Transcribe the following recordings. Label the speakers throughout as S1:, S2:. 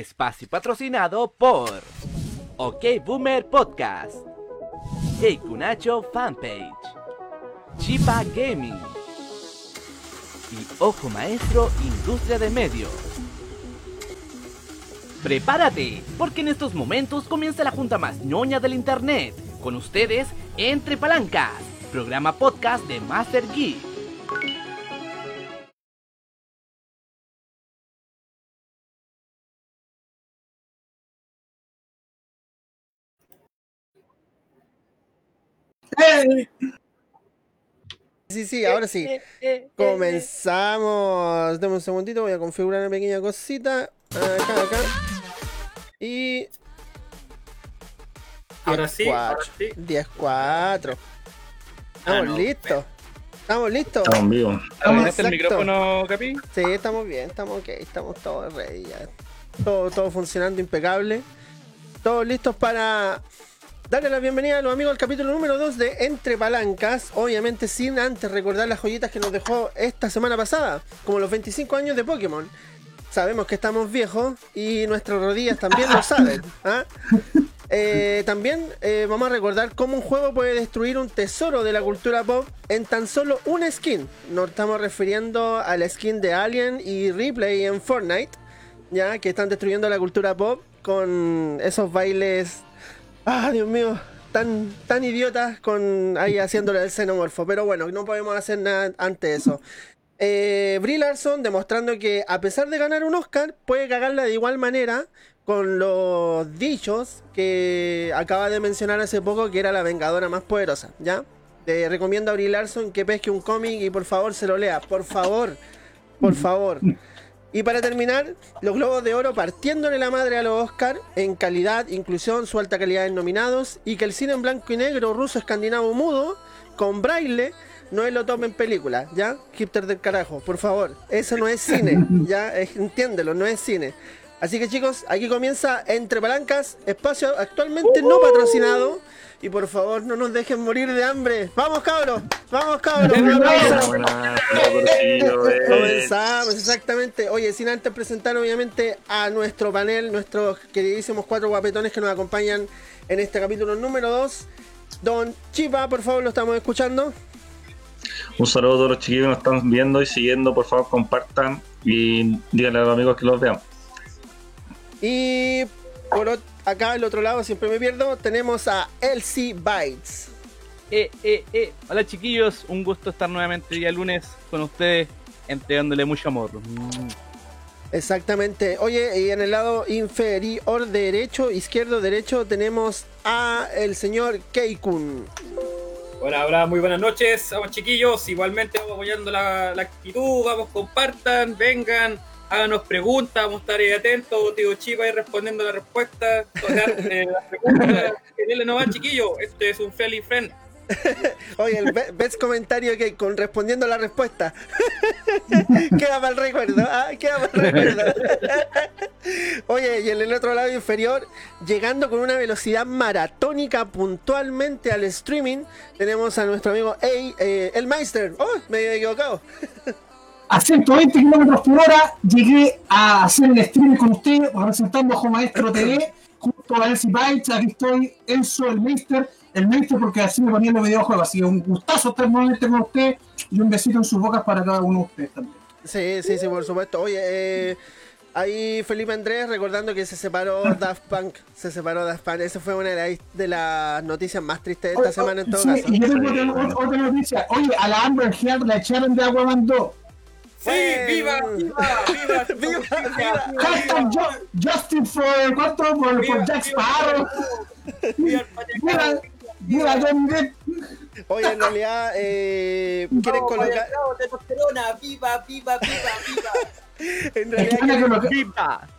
S1: Espacio patrocinado por OK Boomer Podcast, Kunacho Fanpage, Chipa Gaming y Ojo Maestro Industria de Medios. Prepárate, porque en estos momentos comienza la junta más ñoña del internet. Con ustedes, Entre Palancas, programa podcast de Master Geek.
S2: Sí, sí, ahora sí. Comenzamos. Dame un segundito, voy a configurar una pequeña cosita. Acá, acá. Y.
S3: Ahora sí, ahora sí.
S2: 10-4.
S3: Ah,
S2: Estamos
S3: no,
S2: listos. Estamos listos.
S4: Estamos vivos.
S2: Estamos
S3: ¿Tienes el micrófono, Capi?
S2: Sí, estamos bien, estamos ok, estamos todos ready ya. Todo, todo funcionando impecable. Todos listos para darle la bienvenida a los amigos al capítulo número 2 de Entre Palancas. Obviamente sin antes recordar las joyitas que nos dejó esta semana pasada, como los 25 años de Pokémon. Sabemos que estamos viejos y nuestras rodillas también lo saben. ¿ah? Eh, también eh, vamos a recordar cómo un juego puede destruir un tesoro de la cultura pop en tan solo una skin. Nos estamos refiriendo a la skin de Alien y Replay en Fortnite, ya que están destruyendo la cultura pop con esos bailes, ah, Dios mío, tan, tan idiotas con ahí haciéndole el xenomorfo. Pero bueno, no podemos hacer nada ante eso. Eh, Larson demostrando que a pesar de ganar un Oscar, puede cagarla de igual manera con los dichos que acaba de mencionar hace poco que era la vengadora más poderosa, ¿ya? Te recomiendo a Brie Larson que pesque un cómic y por favor se lo lea, por favor, por favor. Y para terminar, los Globos de Oro partiéndole la madre a los Oscar en calidad, inclusión, su alta calidad en nominados y que el cine en blanco y negro ruso escandinavo mudo con braille no es lo tome en película, ¿ya? Hipster del carajo, por favor. Eso no es cine, ¿ya? Entiéndelo, no es cine. Así que chicos, aquí comienza Entre Palancas, espacio actualmente no patrocinado. Y por favor, no nos dejen morir de hambre. ¡Vamos, cabros! ¡Vamos, cabros! Comenzamos, exactamente. Oye, sin antes presentar obviamente a nuestro panel, nuestros queridísimos cuatro guapetones que nos acompañan en este capítulo número 2. Don Chipa, por favor, lo estamos escuchando.
S4: Un saludo a todos los chiquillos que nos están viendo y siguiendo. Por favor, compartan y díganle a los amigos que los vean.
S2: Y por ot- acá al otro lado, siempre me pierdo, tenemos a Elsie Bites.
S1: Eh, eh, eh. Hola chiquillos, un gusto estar nuevamente el día lunes con ustedes, entregándole mucho amor.
S2: Exactamente. Oye, y en el lado inferior derecho, izquierdo derecho, tenemos a el señor Keikun.
S3: Hola, hola, muy buenas noches, vamos chiquillos. Igualmente vamos apoyando la, la actitud, vamos, compartan, vengan, háganos preguntas, vamos a estar ahí atentos, tío Chipa ahí respondiendo la respuesta, tocar eh, las preguntas. Denle nomás, chiquillos, este es un friendly friend.
S2: Oye, el be- ves comentario que con respondiendo la respuesta. queda el recuerdo, ah, queda el recuerdo. Oye, y en el otro lado inferior, llegando con una velocidad maratónica puntualmente al streaming, tenemos a nuestro amigo eh, el Meister. Oh, me había equivocado.
S5: A 120 kilómetros por hora llegué a hacer el streaming con ustedes, representando a Ojo Maestro TV, junto a Elsie Bites, aquí estoy, Enzo, el Meister, el Meister porque así me ponían los videojuegos, así que un gustazo estar nuevamente con ustedes y un besito en sus bocas para cada uno de ustedes también.
S2: Sí, sí, sí, por supuesto. Oye, eh, ahí Felipe Andrés recordando que se separó Daft Punk. Se separó Daft Punk. Esa fue una de las, de las noticias más tristes de esta
S5: Oye,
S2: semana en todo
S5: sí,
S2: caso.
S5: y yo tengo otra, noticia, oye, a la Amber Heard la echaron de agua mandó.
S3: ¡Sí,
S2: Bueno.
S3: viva, viva, viva!
S2: Viva, viva.
S5: Hashtag Ju- Justin for, ¿cuánto? Por, por Jack Sparrow.
S3: ¡Viva
S5: Viva, viva Johnny Depp.
S2: Oye, en realidad, eh, quieren colocar.
S3: testosterona! ¡Viva, viva, viva, viva!
S2: En realidad, quieren,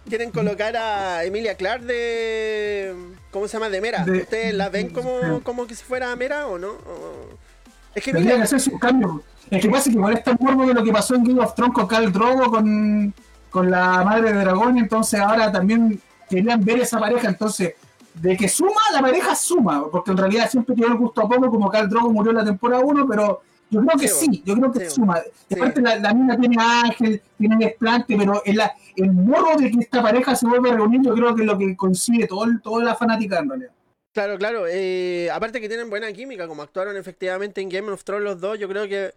S2: quieren colocar a Emilia Clark de. ¿Cómo se llama? De Mera.
S5: De-
S2: ¿Ustedes la ven como, como que si fuera Mera o no? O- Es que
S5: Tendría que
S2: Emilia.
S5: hacer sus cambios. El que pasa es que igual es tan morbo que lo que pasó en Game of Thrones con Khal Drogo con, con la madre de dragón, entonces ahora también querían ver esa pareja, entonces de que suma, la pareja suma, porque en realidad siempre tiene el gusto a poco, como Khal Drogo murió en la temporada 1, pero Yo creo que
S2: Sí,
S5: sí, yo creo que
S2: sí,
S5: suma.
S2: sí.
S5: Aparte, la, la mina tiene ángel, tiene desplante, pero el, el morro de que esta pareja se vuelve a reunir, yo creo que es lo que consigue todo, toda la fanática en realidad.
S2: Claro, claro. eh, aparte que tienen buena química, como actuaron efectivamente en Game of Thrones los dos, yo creo que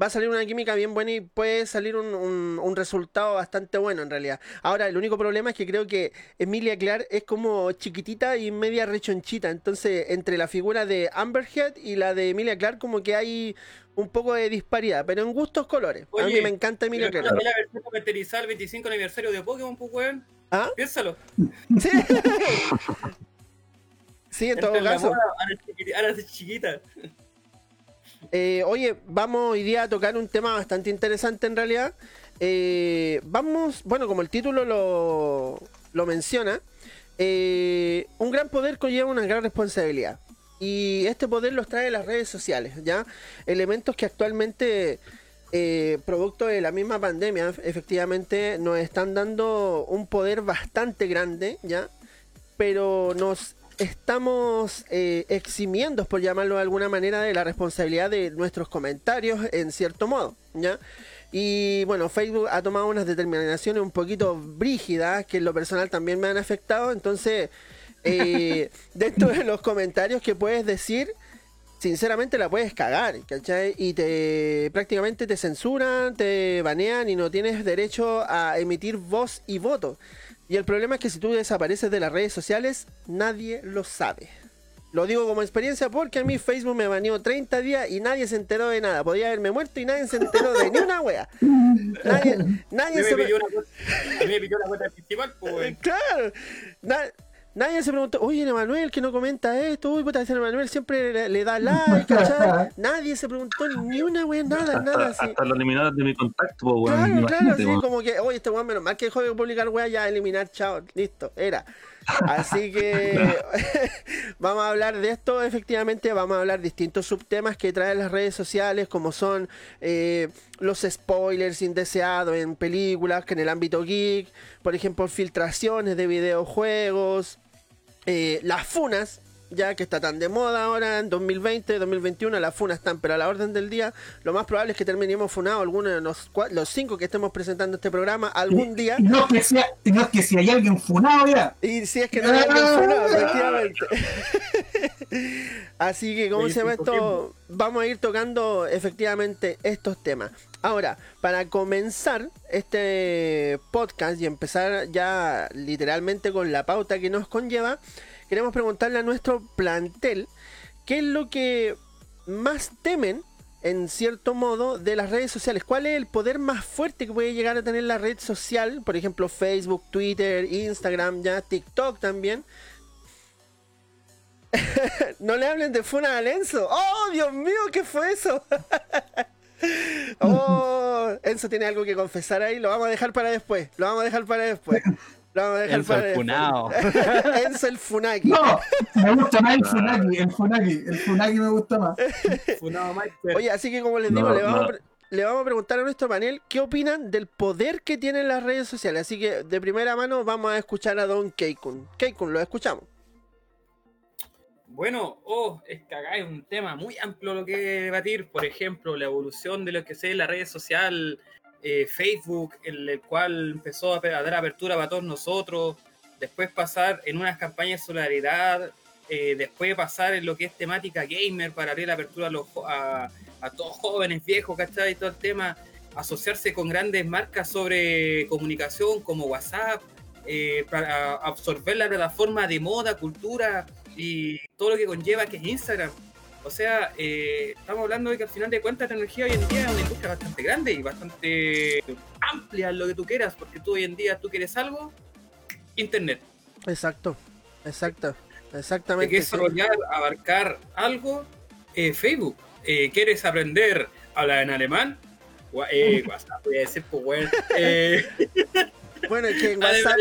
S2: va a salir una química bien buena y puede salir un, un- un resultado bastante bueno en realidad. Ahora, el único problema es que creo que Emilia Clarke es como chiquitita y media rechonchita, entonces entre la figura de Amber Heard y la de Emilia Clarke como que hay un poco de disparidad, pero en gustos colores. a mí me encanta Emilia Clarke.
S3: la versión comercializada el 25 aniversario de Pokémon, pues, weón.
S2: ¿Ah?
S3: Piénsalo.
S2: Sí. Sí, en todo caso.
S3: moda, ahora es chiquiti- ahora es chiquita.
S2: Eh, oye, vamos hoy día a tocar un tema bastante interesante en realidad. Eh, vamos, bueno, como el título lo, lo menciona, eh, un gran poder conlleva una gran responsabilidad. Y este poder los trae las redes sociales, ¿ya? Elementos que actualmente, eh, producto de la misma pandemia, efectivamente nos están dando un poder bastante grande, ¿ya? pero nos estamos eh, eximiendo, por llamarlo de alguna manera, de la responsabilidad de nuestros comentarios, en cierto modo, ¿ya? Y bueno, Facebook ha tomado unas determinaciones un poquito brígidas, que en lo personal también me han afectado, entonces, eh, dentro de los comentarios que puedes decir, sinceramente la puedes cagar, ¿cachai? Y te prácticamente te censuran, te banean y no tienes derecho a emitir voz y voto. Y el problema es que si tú desapareces de las redes sociales, nadie lo sabe. Lo digo como experiencia porque a mí Facebook me baneó 30 días y nadie se enteró de nada. Podía haberme muerto y nadie se enteró de ni una wea. Nadie, nadie
S3: me
S2: se...
S3: me pidió la cuenta principal, pues.
S2: Claro. Na- nadie se preguntó, oye, el Emanuel que no comenta esto, uy, puta, ese Emanuel siempre le, le da like, ¿cachai? Nadie se preguntó ni una wea, nada, nada.
S4: Hasta,
S2: así.
S4: hasta lo eliminaron de mi contacto, weón.
S2: Claro, claro, así como que, oye, este weón menos mal que dejó de publicar weá, ya eliminar, chao, listo, era. Así que vamos a hablar de esto, efectivamente, vamos a hablar distintos subtemas que traen las redes sociales, como son eh, los spoilers indeseados en películas, que en el ámbito geek, por ejemplo, filtraciones de videojuegos, eh, las funas, ya que está tan de moda ahora en 2020, 2021, las funas están pero a la orden del día. Lo más probable es que terminemos funados algunos de los, cua- los cinco que estemos presentando este programa algún día.
S5: Y no es que, sea, y no es que si hay alguien funado ya.
S2: Y si es que no hay alguien funado, efectivamente. Así que, ¿cómo se llama esto? Vamos a ir tocando efectivamente estos temas. Ahora, para comenzar este podcast y empezar ya literalmente con la pauta que nos conlleva, queremos preguntarle a nuestro plantel qué es lo que más temen en cierto modo de las redes sociales. ¿Cuál es el poder más fuerte que puede llegar a tener la red social? Por ejemplo, Facebook, Twitter, Instagram, ya TikTok también. no le hablen de Funa a Enzo. ¡Oh, Dios mío! ¿Qué fue eso? oh, Enzo tiene algo que confesar ahí. Lo vamos a dejar para después. Lo vamos a dejar para después. Lo vamos a dejar
S1: Enzo
S2: para
S1: el
S2: después.
S1: funao.
S2: Enzo el Funaki.
S5: No, me gusta más el Funaki, el Funaki, el Funaki me gusta más.
S3: Funado Meister.
S2: Oye, así que como les
S4: No,
S2: digo, le, vamos
S4: no.
S2: a le vamos a preguntar a nuestro panel qué opinan del poder que tienen las redes sociales. Así que de primera mano vamos a escuchar a Don Keikun. Keikun, lo escuchamos.
S3: Bueno, oh, es que acá hay un tema muy amplio lo que debatir. Por ejemplo, la evolución de lo que sea la red social, eh, Facebook, en el cual empezó a, a dar apertura para todos nosotros. Después pasar en unas campañas de solidaridad. eh, después pasar en lo que es temática gamer para abrir la apertura a, los, todos jóvenes, viejos, ¿cachai? Todo el tema. Asociarse con grandes marcas sobre comunicación como WhatsApp. eh, para absorber la plataforma de moda, cultura y todo lo que conlleva que es Instagram. O sea, eh, estamos hablando de que al final de cuentas la tecnología hoy en día es una industria bastante grande y bastante amplia en lo que tú quieras, porque tú hoy en día tú quieres algo, internet.
S2: Exacto, exacto,
S3: Te
S2: exactamente.
S3: quieres
S2: sí.
S3: desarrollar, abarcar algo, eh, Facebook. Eh, ¿Quieres aprender a hablar en alemán? Eh, WhatsApp, voy a decir, pues, bueno. Eh,
S2: Bueno, es que en WhatsApp.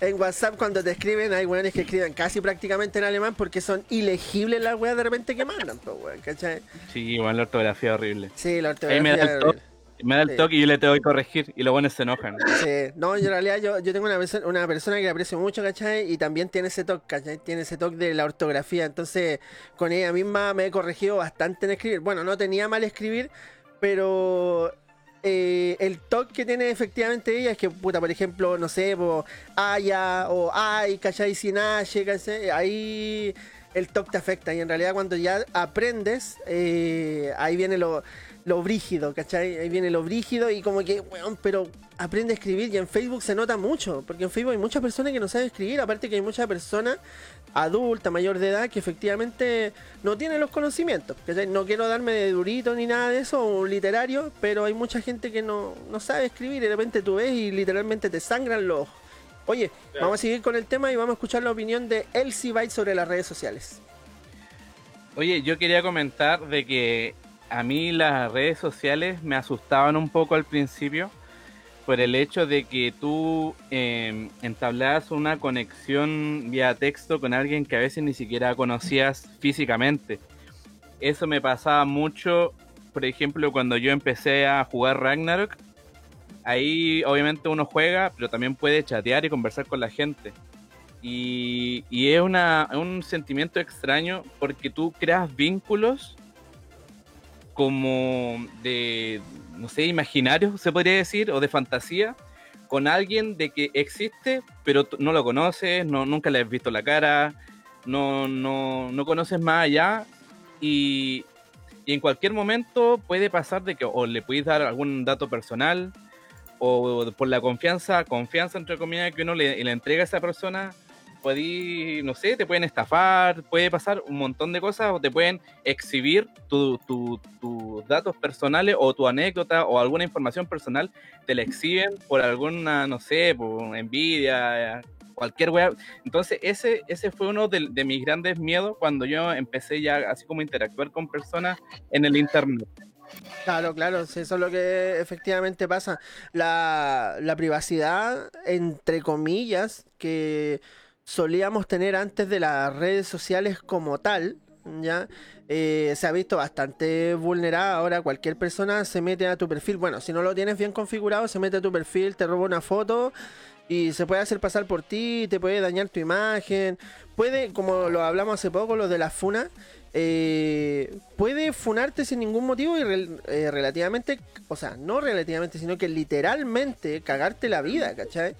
S2: En WhatsApp cuando te escriben hay weones que escriben casi prácticamente en alemán porque son ilegibles las weas de repente que mandan, pues weón, ¿cachai?
S1: Sí, igual la ortografía horrible.
S2: Sí, la
S1: Ahí me da
S2: ortografía.
S1: el toque.
S6: Me da el
S2: Sí.
S6: toque y yo le tengo que corregir y los buenos se enojan.
S2: Sí, no, yo en realidad yo, yo tengo una, perso- una persona que aprecio mucho, ¿cachai? Y también tiene ese toque, ¿cachai? Tiene ese toque de la ortografía. Entonces, con ella misma me he corregido bastante en escribir. Bueno, no tenía mal escribir, pero eh, el toque que tiene efectivamente ella es que, puta, por ejemplo, no sé, po, haya o ay, ¿cachai? Sin H, ¿cachai? Ahí el toque te afecta. Y en realidad cuando ya aprendes, eh, ahí viene lo, lo brígido, ¿cachai? Ahí viene lo brígido y como que, weón, pero aprende a escribir y en Facebook se nota mucho, porque en Facebook hay muchas personas que no saben escribir, aparte que hay muchas personas adulta, mayor de edad, que efectivamente no tienen los conocimientos. ¿cachai? No quiero darme de durito ni nada de eso, o literario, pero hay mucha gente que no, no sabe escribir y de repente tú ves y literalmente te sangran los ojos. Oye,
S3: Claro.
S2: vamos a seguir con el tema y vamos a escuchar la opinión de Elsie Byte sobre las redes sociales.
S6: Oye, yo quería comentar de que a mí las redes sociales me asustaban un poco al principio por el hecho de que tú eh, entablabas una conexión vía texto con alguien que a veces ni siquiera conocías físicamente. Eso me pasaba mucho, por ejemplo, cuando yo empecé a jugar Ragnarok. Ahí obviamente uno juega, pero también puede chatear y conversar con la gente. Y, y es una, un sentimiento extraño porque tú creas vínculos como de, no sé, imaginarios, se podría decir, o de fantasía, con alguien de que existe, pero no lo conoces, no, nunca le has visto la cara, no, no, no conoces más allá, y, y en cualquier momento puede pasar de que o le puedes dar algún dato personal, o por la confianza, confianza entre comillas que uno le, le entrega a esa persona, podí, no sé, te pueden estafar, puede pasar un montón de cosas, o te pueden exhibir tu- tu- tus datos personales o tu anécdota o alguna información personal, te la exhiben por alguna, no sé, por envidia, cualquier wea. Entonces, ese, ese fue uno de, de mis grandes miedos cuando yo empecé ya así como a interactuar con personas en el internet.
S2: Claro, claro, eso es lo que efectivamente pasa. La, la privacidad, entre comillas, que solíamos tener antes de las redes sociales como tal, ¿ya? Eh, se ha visto bastante vulnerada. Ahora cualquier persona se mete a tu perfil. Bueno, si no lo tienes bien configurado, se mete a tu perfil, te roba una foto y se puede hacer pasar por ti, te puede dañar tu imagen. Puede, como lo hablamos hace poco, lo de la funa, eh, puede funarte sin ningún motivo y eh, relativamente, o sea, no relativamente, sino que literalmente cagarte la vida, ¿cachai?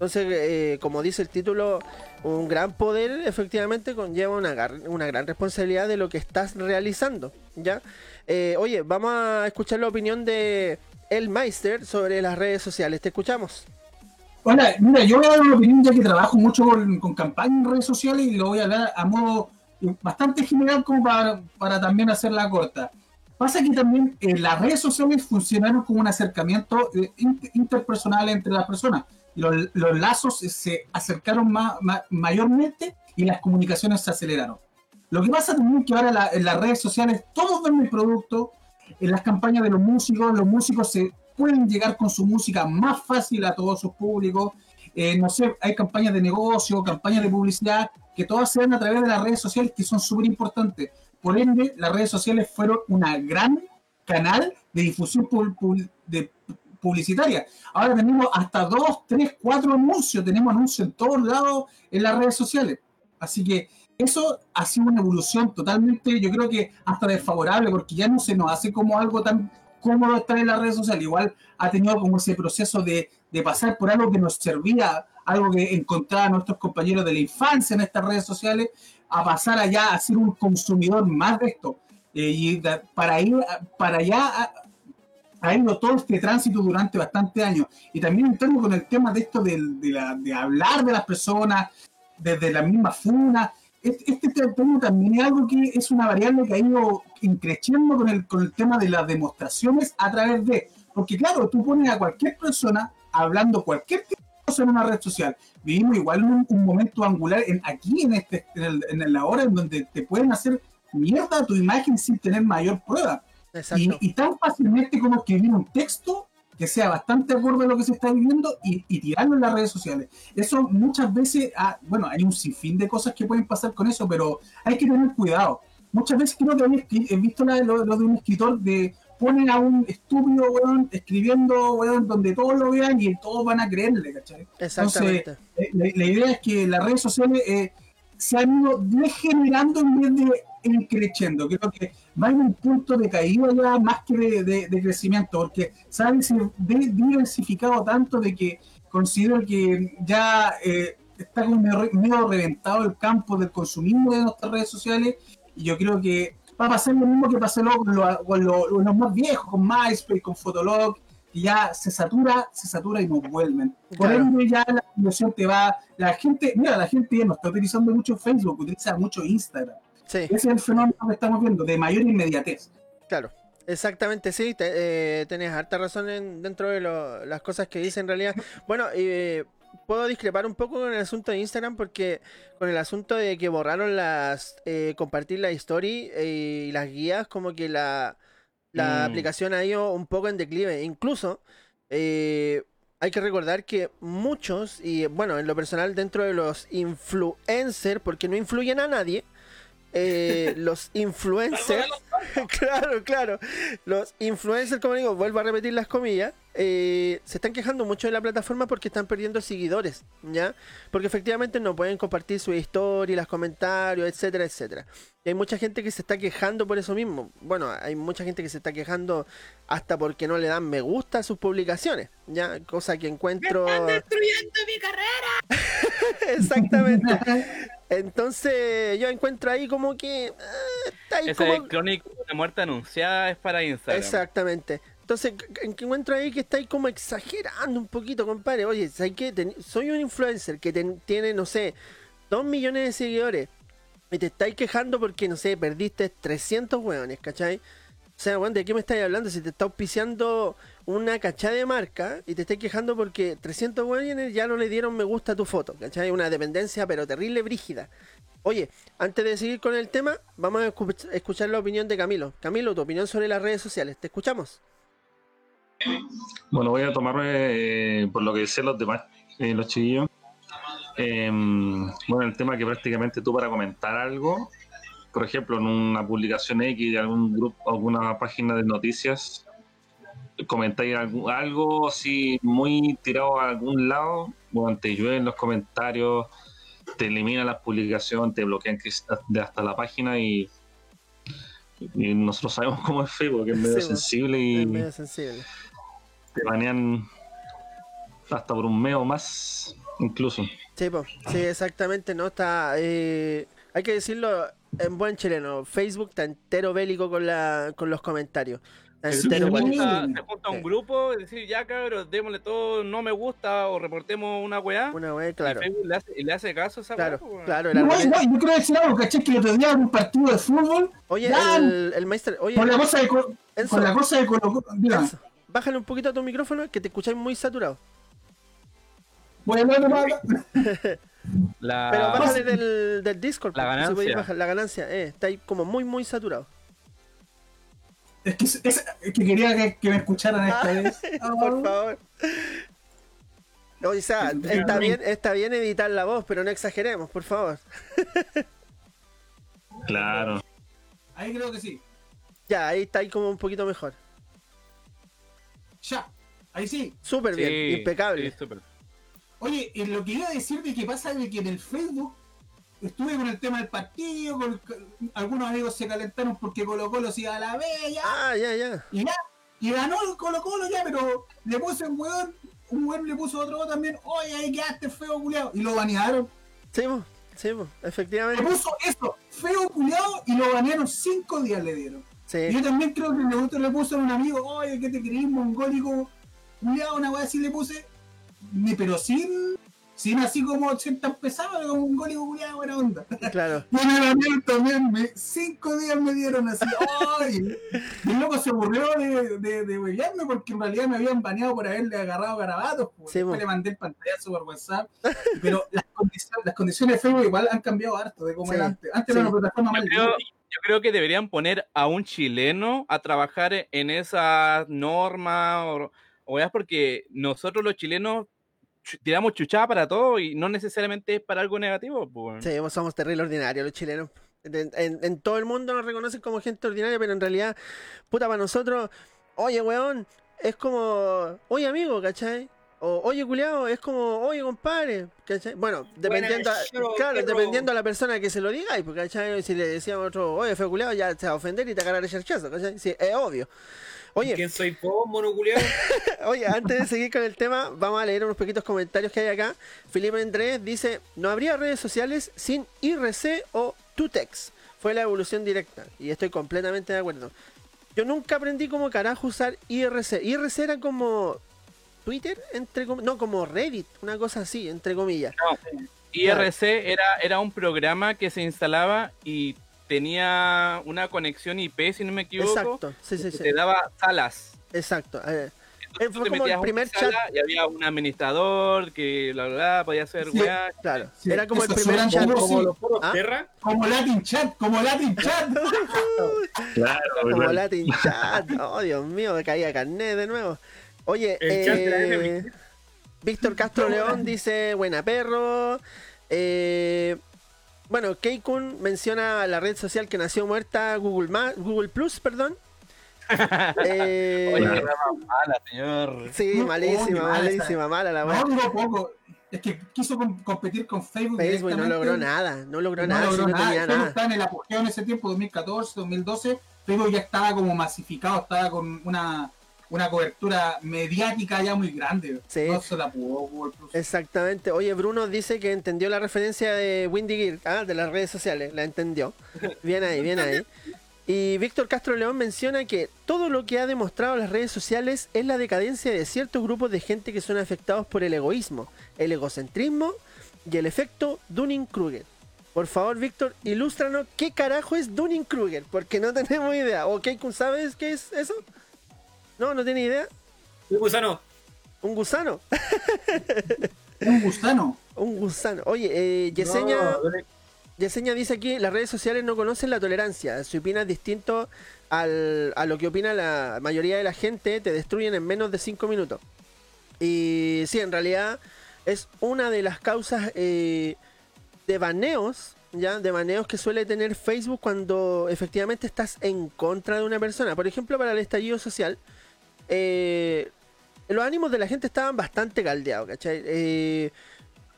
S2: Entonces, eh, como dice el título, un gran poder efectivamente conlleva una, una gran responsabilidad de lo que estás realizando, ¿ya? Eh, oye, vamos a escuchar la opinión de El Meister sobre las redes sociales. Te escuchamos.
S5: Hola, mira, yo voy a dar una opinión ya que trabajo mucho con, con campañas en redes sociales y lo voy a hablar a modo bastante general como para, para también hacerla corta. Pasa que también eh, las redes sociales funcionaron como un acercamiento eh, inter- interpersonal entre las personas. Los, los lazos se acercaron ma- ma- mayormente y las comunicaciones se aceleraron. Lo que pasa también es que ahora la- en las redes sociales todos ven el producto, en las campañas de los músicos, los músicos se pueden llegar con su música más fácil a todos sus públicos. Eh, no sé, hay campañas de negocio, campañas de publicidad, que todas se dan a través de las redes sociales que son súper importantes. Por ende, las redes sociales fueron una gran canal de difusión de publicitaria. Ahora tenemos hasta dos, tres, cuatro anuncios, tenemos anuncios en todos lados en las redes sociales. Así que eso ha sido una evolución totalmente, yo creo que hasta desfavorable, porque ya no se nos hace como algo tan cómodo estar en las redes sociales. Igual ha tenido como ese proceso de, pasar por algo que nos servía, algo que encontraban nuestros compañeros de la infancia en estas redes sociales, a pasar allá a ser un consumidor más de esto. Eh, y para ir para allá ha ido todo este tránsito durante bastantes años. Y también entrando con el tema de esto de, la- de hablar de las personas, desde la misma funa. Este, tema también es algo que es una variable que ha ido creciendo con el, con el tema de las demostraciones a través de. Porque, claro, tú pones a cualquier persona hablando cualquier tipo de cosa en una red social. Vivimos igual un, un momento angular en, aquí, en, este, en, el- en la hora en donde te pueden hacer mierda a tu imagen sin tener mayor prueba. Y, tan fácilmente como escribir un texto que sea bastante acorde a lo que se está viviendo y, y tirarlo en las redes sociales. Eso muchas veces, ah, bueno, hay un sinfín de cosas que pueden pasar con eso, pero hay que tener cuidado. Muchas veces creo que he visto la- lo, lo de un escritor de ponen a un estúpido, weón, escribiendo, weón, donde todos lo vean y todos van a creerle, ¿cachai?
S2: Exactamente.
S5: Eh, La, la idea es que las redes sociales eh, se han ido degenerando en vez de ir creciendo. Creo que va en un punto de caída ya más que de, de- de crecimiento, porque se ha diversificado tanto de que considero que ya eh, está como medio, medio reventado el campo del consumismo de nuestras redes sociales y yo creo que va a pasar lo mismo que pasó con, lo- con lo- con los más viejos, con MySpace, con Fotolog, que ya se satura, se satura y no vuelven. Por
S2: Claro.
S5: ende ya la inversión te va, la gente, mira, la gente ya no está utilizando mucho Facebook, utiliza mucho Instagram.
S2: Sí.
S5: Ese es el fenómeno que estamos viendo, de mayor inmediatez.
S2: Claro, exactamente, sí, te- eh, tenés harta razón en- dentro de lo- las cosas que dice en realidad. Bueno, eh, puedo discrepar un poco con el asunto de Instagram porque con el asunto de que borraron las, eh, compartir la story eh, y las guías, como que la, la
S6: Mm.
S2: aplicación ha ido un poco en declive. Incluso, eh, hay que recordar que muchos, y bueno, en lo personal dentro de los influencers, porque no influyen a nadie, eh, los influencers, claro, claro, los influencers, como digo, vuelvo a repetir las comillas, eh, se están quejando mucho de la plataforma porque están perdiendo seguidores, ¿ya? Porque efectivamente no pueden compartir su historia, los comentarios, etcétera, etcétera. Y hay mucha gente que se está quejando por eso mismo. Bueno, hay mucha gente que se está quejando hasta porque no le dan me gusta a sus publicaciones, ¿ya? Cosa que encuentro...
S3: destruyendo mi carrera!
S2: Exactamente. Entonces yo encuentro ahí como que... ah, está ahí
S6: Ese
S2: como...
S6: crónico de muerte anunciada es para Instagram.
S2: Exactamente. Entonces, encuentro ahí que estáis como exagerando un poquito, compadre. Oye, ¿sabes qué? Ten- soy un influencer que ten- tiene, no sé, 2 millones de seguidores. Y te estáis quejando porque, no sé, perdiste 300 hueones, ¿cachai? O sea, weón, ¿de qué me estáis hablando? Si te está auspiciando una cachada de marca y te estáis quejando porque 300 hueones ya no le dieron me gusta a tu foto, ¿cachai? Una dependencia, pero terrible, brígida. Oye, antes de seguir con el tema, vamos a escu- escuchar la opinión de Camilo. Camilo, tu opinión sobre las redes sociales. ¿Te escuchamos?
S4: Bueno, voy a tomarme eh, por lo que decían los demás, eh, los chiquillos. Eh, bueno, el tema que prácticamente tú para comentar algo, por ejemplo, en una publicación X de algún grupo, alguna página de noticias, comentáis algo, algo así muy tirado a algún lado, bueno, te llueven los comentarios, te eliminan las publicaciones, te bloquean de hasta la página y, y nosotros sabemos cómo es Facebook, que es medio
S2: Sí, bueno,
S4: sensible y
S2: Es medio sensible.
S4: te banean hasta por un mes o más, incluso.
S2: Sí, po. sí, exactamente, no está. eh, hay que decirlo en buen chileno. Facebook está entero bélico con la, con los comentarios. Está
S6: Se
S2: entero bélico.
S6: junta, se junta un grupo y decir, ya cabros, démosle todo, no me gusta o reportemos una weá.
S2: Una wea,
S6: Y
S2: claro.
S6: Facebook le hace, y le hace caso a esa
S2: Claro,
S6: weá,
S2: claro. Argumento-
S5: igual, yo quiero decir algo, ¿cachai? Que el otro día en un partido de fútbol,
S2: Oye, el, el maestro. Oye,
S5: con la cosa de, Co-
S2: Enzo.
S5: con la cosa de Colo Colo- dígame,
S2: Enzo, bájale un poquito a tu micrófono que te escucháis muy saturado.
S5: de más-
S6: La...
S2: Pero bájale del, del Discord.
S6: La
S2: si
S6: ganancia.
S2: bajar la ganancia. Eh, está ahí como muy, muy saturado.
S5: Es que, es, es que quería que, que me escucharan esta vez.
S2: Por favor. Oye, o sea, está bien, está bien editar la voz, pero no exageremos, por favor.
S4: Claro.
S5: Ahí creo que sí.
S2: Ya, ahí está ahí como un poquito mejor.
S5: Ya. Ahí sí.
S2: Súper
S6: Sí,
S2: bien, impecable.
S6: sí, súper.
S5: Oye, eh, lo que iba a decir de que pasa de que en el Facebook estuve con el tema del partido, con, con- algunos amigos se calentaron porque Colo Colo se iba a la bella
S2: Ah, ya, ya.
S5: y ya, y ganó el Colo Colo ya, pero le puse un weón, un weón le puso otro también, oye, ahí quedaste feo culiado, y lo banearon.
S2: Sí, po, sí, po,
S5: Le
S2: efectivamente.
S5: puso eso, feo culiado, y lo banearon cinco días le dieron. Y
S2: Sí,
S5: yo también creo que le, le puso a un amigo, oye, ¿qué te creís, mongólico? Culiado, una weá así le puse, pero sin, sin así como ser tan pesado, como un mongólico culiado, buena onda.
S2: claro.
S5: Y en el amigo también, me, cinco días me dieron así, ¡ay! Y el loco se aburrió de, de, de huevearme porque en realidad me habían baneado por haberle agarrado garabatos. Pues.
S2: Sí,
S5: le mandé el pantallazo por WhatsApp. Pero las condiciones, las condiciones de Facebook igual han cambiado harto de como
S2: Sí,
S5: era antes. Antes
S2: sí.
S5: era una plataforma
S6: Yo
S5: más
S6: yo creo que deberían poner a un chileno a trabajar en esas normas o, o weas, porque nosotros los chilenos tiramos chuchada para todo y no necesariamente es para algo negativo. Pues.
S2: Sí, somos terrible ordinarios los chilenos. En, en- en todo el mundo nos reconocen como gente ordinaria, pero en realidad, puta, para nosotros, oye, weón, es como, oye, amigo, ¿cachai? O, oye, culiao, es como, oye, compadre, ¿cachai? Bueno, dependiendo, a-
S3: show,
S2: claro, dependiendo a la persona que se lo digáis, porque, ¿cachai? Si le decíamos a otro, oye, fue culiao, ya te va a ofender y te va a cagar el ¿cachai? Sí, es obvio. Oye,
S3: ¿Quién soy vos, monoculeado?
S2: Oye, antes de seguir con el tema, vamos a leer unos poquitos comentarios que hay acá. Felipe Andrés dice, no habría redes sociales sin IRC o Tutex. Fue la evolución directa. Y estoy completamente de acuerdo. Yo nunca aprendí cómo carajo usar IRC. IRC era como Twitter, entre com- no, como Reddit, una cosa así, entre comillas.
S6: IRC era, era un programa que se instalaba y tenía una conexión IP, si no me equivoco,
S2: Exacto, sí, sí,
S6: que
S2: sí.
S6: te daba salas.
S2: Exacto. eh,
S6: Entonces
S2: Eh,
S6: tú
S2: fue
S6: te
S2: como el primer chat.
S6: Y había un administrador que bla, bla, bla, podía hacer
S2: Sí,
S6: weá.
S2: claro.
S5: Sí,
S2: era como el primer chat.
S5: como-
S3: Como
S2: ¿Ah?
S5: Como Latin Chat, como Latin Chat.
S4: Claro,
S2: Como
S4: claro.
S2: Latin Chat. Oh, Dios mío, me caía carnet de nuevo. Oye, eh. Víctor Castro León dice, buena perro. Eh, bueno, Keikun menciona la red social que nació muerta, Google, Ma- Google Plus, perdón. Eh,
S6: Oye, qué mala, señor.
S2: sí,
S5: No,
S2: malísima,
S5: oh,
S2: malísima, mala la
S5: No,
S2: weá.
S5: duró poco. Es que quiso com- competir con Facebook.
S2: Facebook no logró nada, no logró
S5: No
S2: nada,
S5: logró
S2: si no
S5: nada.
S2: tenía
S5: Facebook
S2: nada.
S5: estaba en el apogeo en ese tiempo, 2014, 2012. Facebook ya estaba como masificado, estaba con una, una cobertura mediática ya muy grande.
S2: Sí.
S5: No se la pudo Google Plus.
S2: Exactamente. Oye, Bruno dice que entendió la referencia de Windy Gear, ah, de las redes sociales, la entendió. Bien ahí, bien ahí. Y Víctor Castro León menciona que todo lo que ha demostrado las redes sociales es la decadencia de ciertos grupos de gente que son afectados por el egoísmo, el egocentrismo y el efecto Dunning-Kruger. Por favor, Víctor, ilústranos qué carajo es Dunning-Kruger, porque no tenemos idea. ¿O Keikun sabes qué es eso? No, no tiene idea.
S3: Uy, gusano.
S2: Un gusano.
S5: Un gusano.
S2: Un gusano. Oye, eh, Yesenia,
S3: No.
S2: Yesenia dice aquí, las redes sociales no conocen la tolerancia. Si opinas distinto al- a lo que opina la mayoría de la gente, te destruyen en menos de 5 minutos. Y sí, en realidad es una de las causas eh, de baneos, ¿ya? De baneos que suele tener Facebook cuando efectivamente estás en contra de una persona. Por ejemplo, para el estallido social, eh, los ánimos de la gente estaban bastante caldeados, ¿cachai? Eh,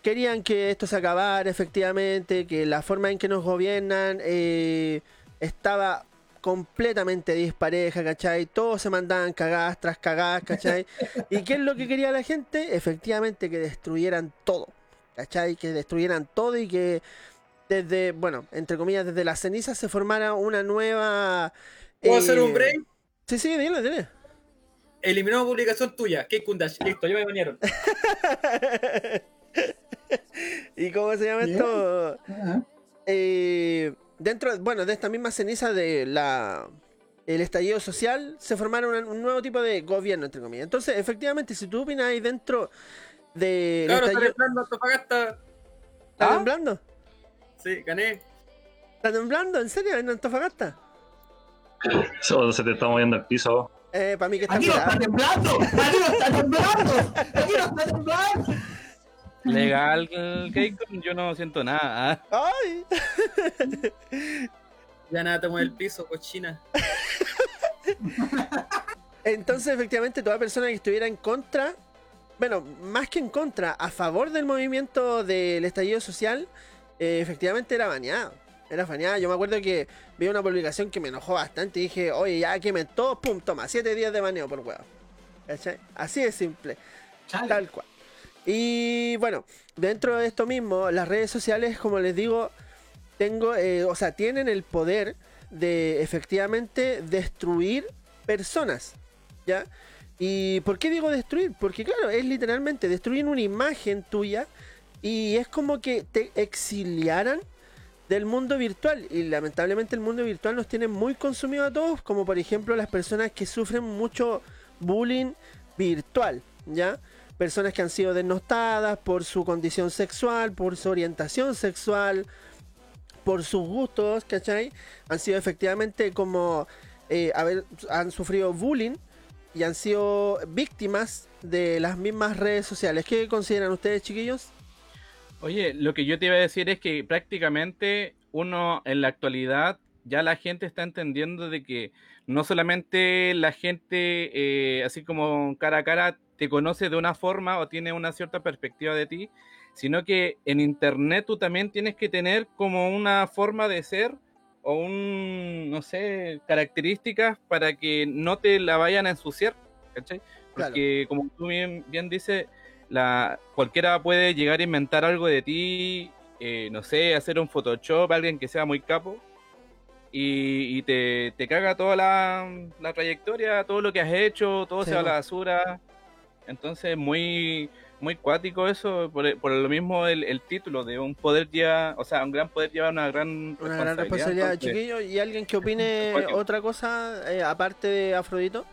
S2: querían que esto se acabara efectivamente, que la forma en que nos gobiernan eh, estaba completamente dispareja, ¿cachai? Todos se mandaban cagadas tras cagadas, ¿cachai? ¿Y qué es lo que quería la gente? Efectivamente que destruyeran todo, ¿cachai? Que destruyeran todo y que desde, bueno, entre comillas, desde las cenizas se formara una nueva...
S3: ¿Puedo
S2: eh,
S3: hacer un break?
S2: Sí, sí, dile, dile.
S3: Eliminó publicación tuya. ¿Qué Kundash? Listo, ya me bañaron.
S2: ¿Y cómo se llama esto? Eh, dentro, bueno, de esta misma ceniza de la el estallido social, se formaron un, un nuevo tipo de gobierno, entre comillas. Entonces, efectivamente, si tú opinas ahí dentro del
S3: Claro, está
S2: estallido...
S3: temblando Antofagasta.
S2: ¿Está
S6: ¿Ah?
S2: temblando?
S3: Sí, gané.
S2: ¿Está temblando? ¿En serio? ¿En Antofagasta?
S4: O se te está moviendo el piso.
S2: Eh, para mí que está
S5: Aquí no está temblando. Aquí no está temblando. Aquí no está temblando.
S6: Legal, Keikon, yo no siento nada. ¿ah?
S2: ¡Ay!
S3: Ya nada, te mueve el piso, cochina.
S2: Entonces, efectivamente, toda persona que estuviera en contra, bueno, más que en contra, a favor del movimiento del estallido social, eh, efectivamente era baneado. Era baneado. Yo me acuerdo que vi una publicación que me enojó bastante y dije, oye, ya quemen todo, pum, toma, siete días de baneo por huevo. ¿Cachai? Así de simple.
S5: Chale.
S2: Tal cual. Y bueno, dentro de esto mismo, las redes sociales, como les digo, tengo, eh, o sea, tienen el poder de efectivamente destruir personas, ¿ya? ¿Y por qué digo destruir? Porque claro, es literalmente destruir una imagen tuya y es como que te exiliaran del mundo virtual y lamentablemente el mundo virtual nos tiene muy consumido a todos, como por ejemplo las personas que sufren mucho bullying virtual, ¿ya? Personas que han sido denostadas por su condición sexual, por su orientación sexual, por sus gustos, ¿cachai? Han sido efectivamente como, eh, han sufrido bullying y han sido víctimas de las mismas redes sociales. ¿Qué consideran ustedes, chiquillos?
S6: Oye, lo que yo te iba a decir es que prácticamente uno en la actualidad ya la gente está entendiendo de que no solamente la gente, eh, así como cara a cara, te conoce de una forma o tiene una cierta perspectiva de ti, sino que en internet tú también tienes que tener como una forma de ser o un, no sé, características para que no te la vayan a ensuciar, ¿cachai? Porque como tú bien, bien dices, la, cualquiera puede llegar a inventar algo de ti, eh, no sé, hacer un Photoshop, alguien que sea muy capo, y, y te, te, caga toda la, la, trayectoria, todo lo que has hecho, todo
S2: Sí,
S6: se va a la basura. Entonces, muy muy cuático eso, por, por lo mismo el, el título de un poder ya, o sea, un gran poder lleva una gran
S2: Una gran responsabilidad,
S6: entonces,
S2: chiquillo. ¿Y alguien que opine otra cosa eh, aparte de Afrodito?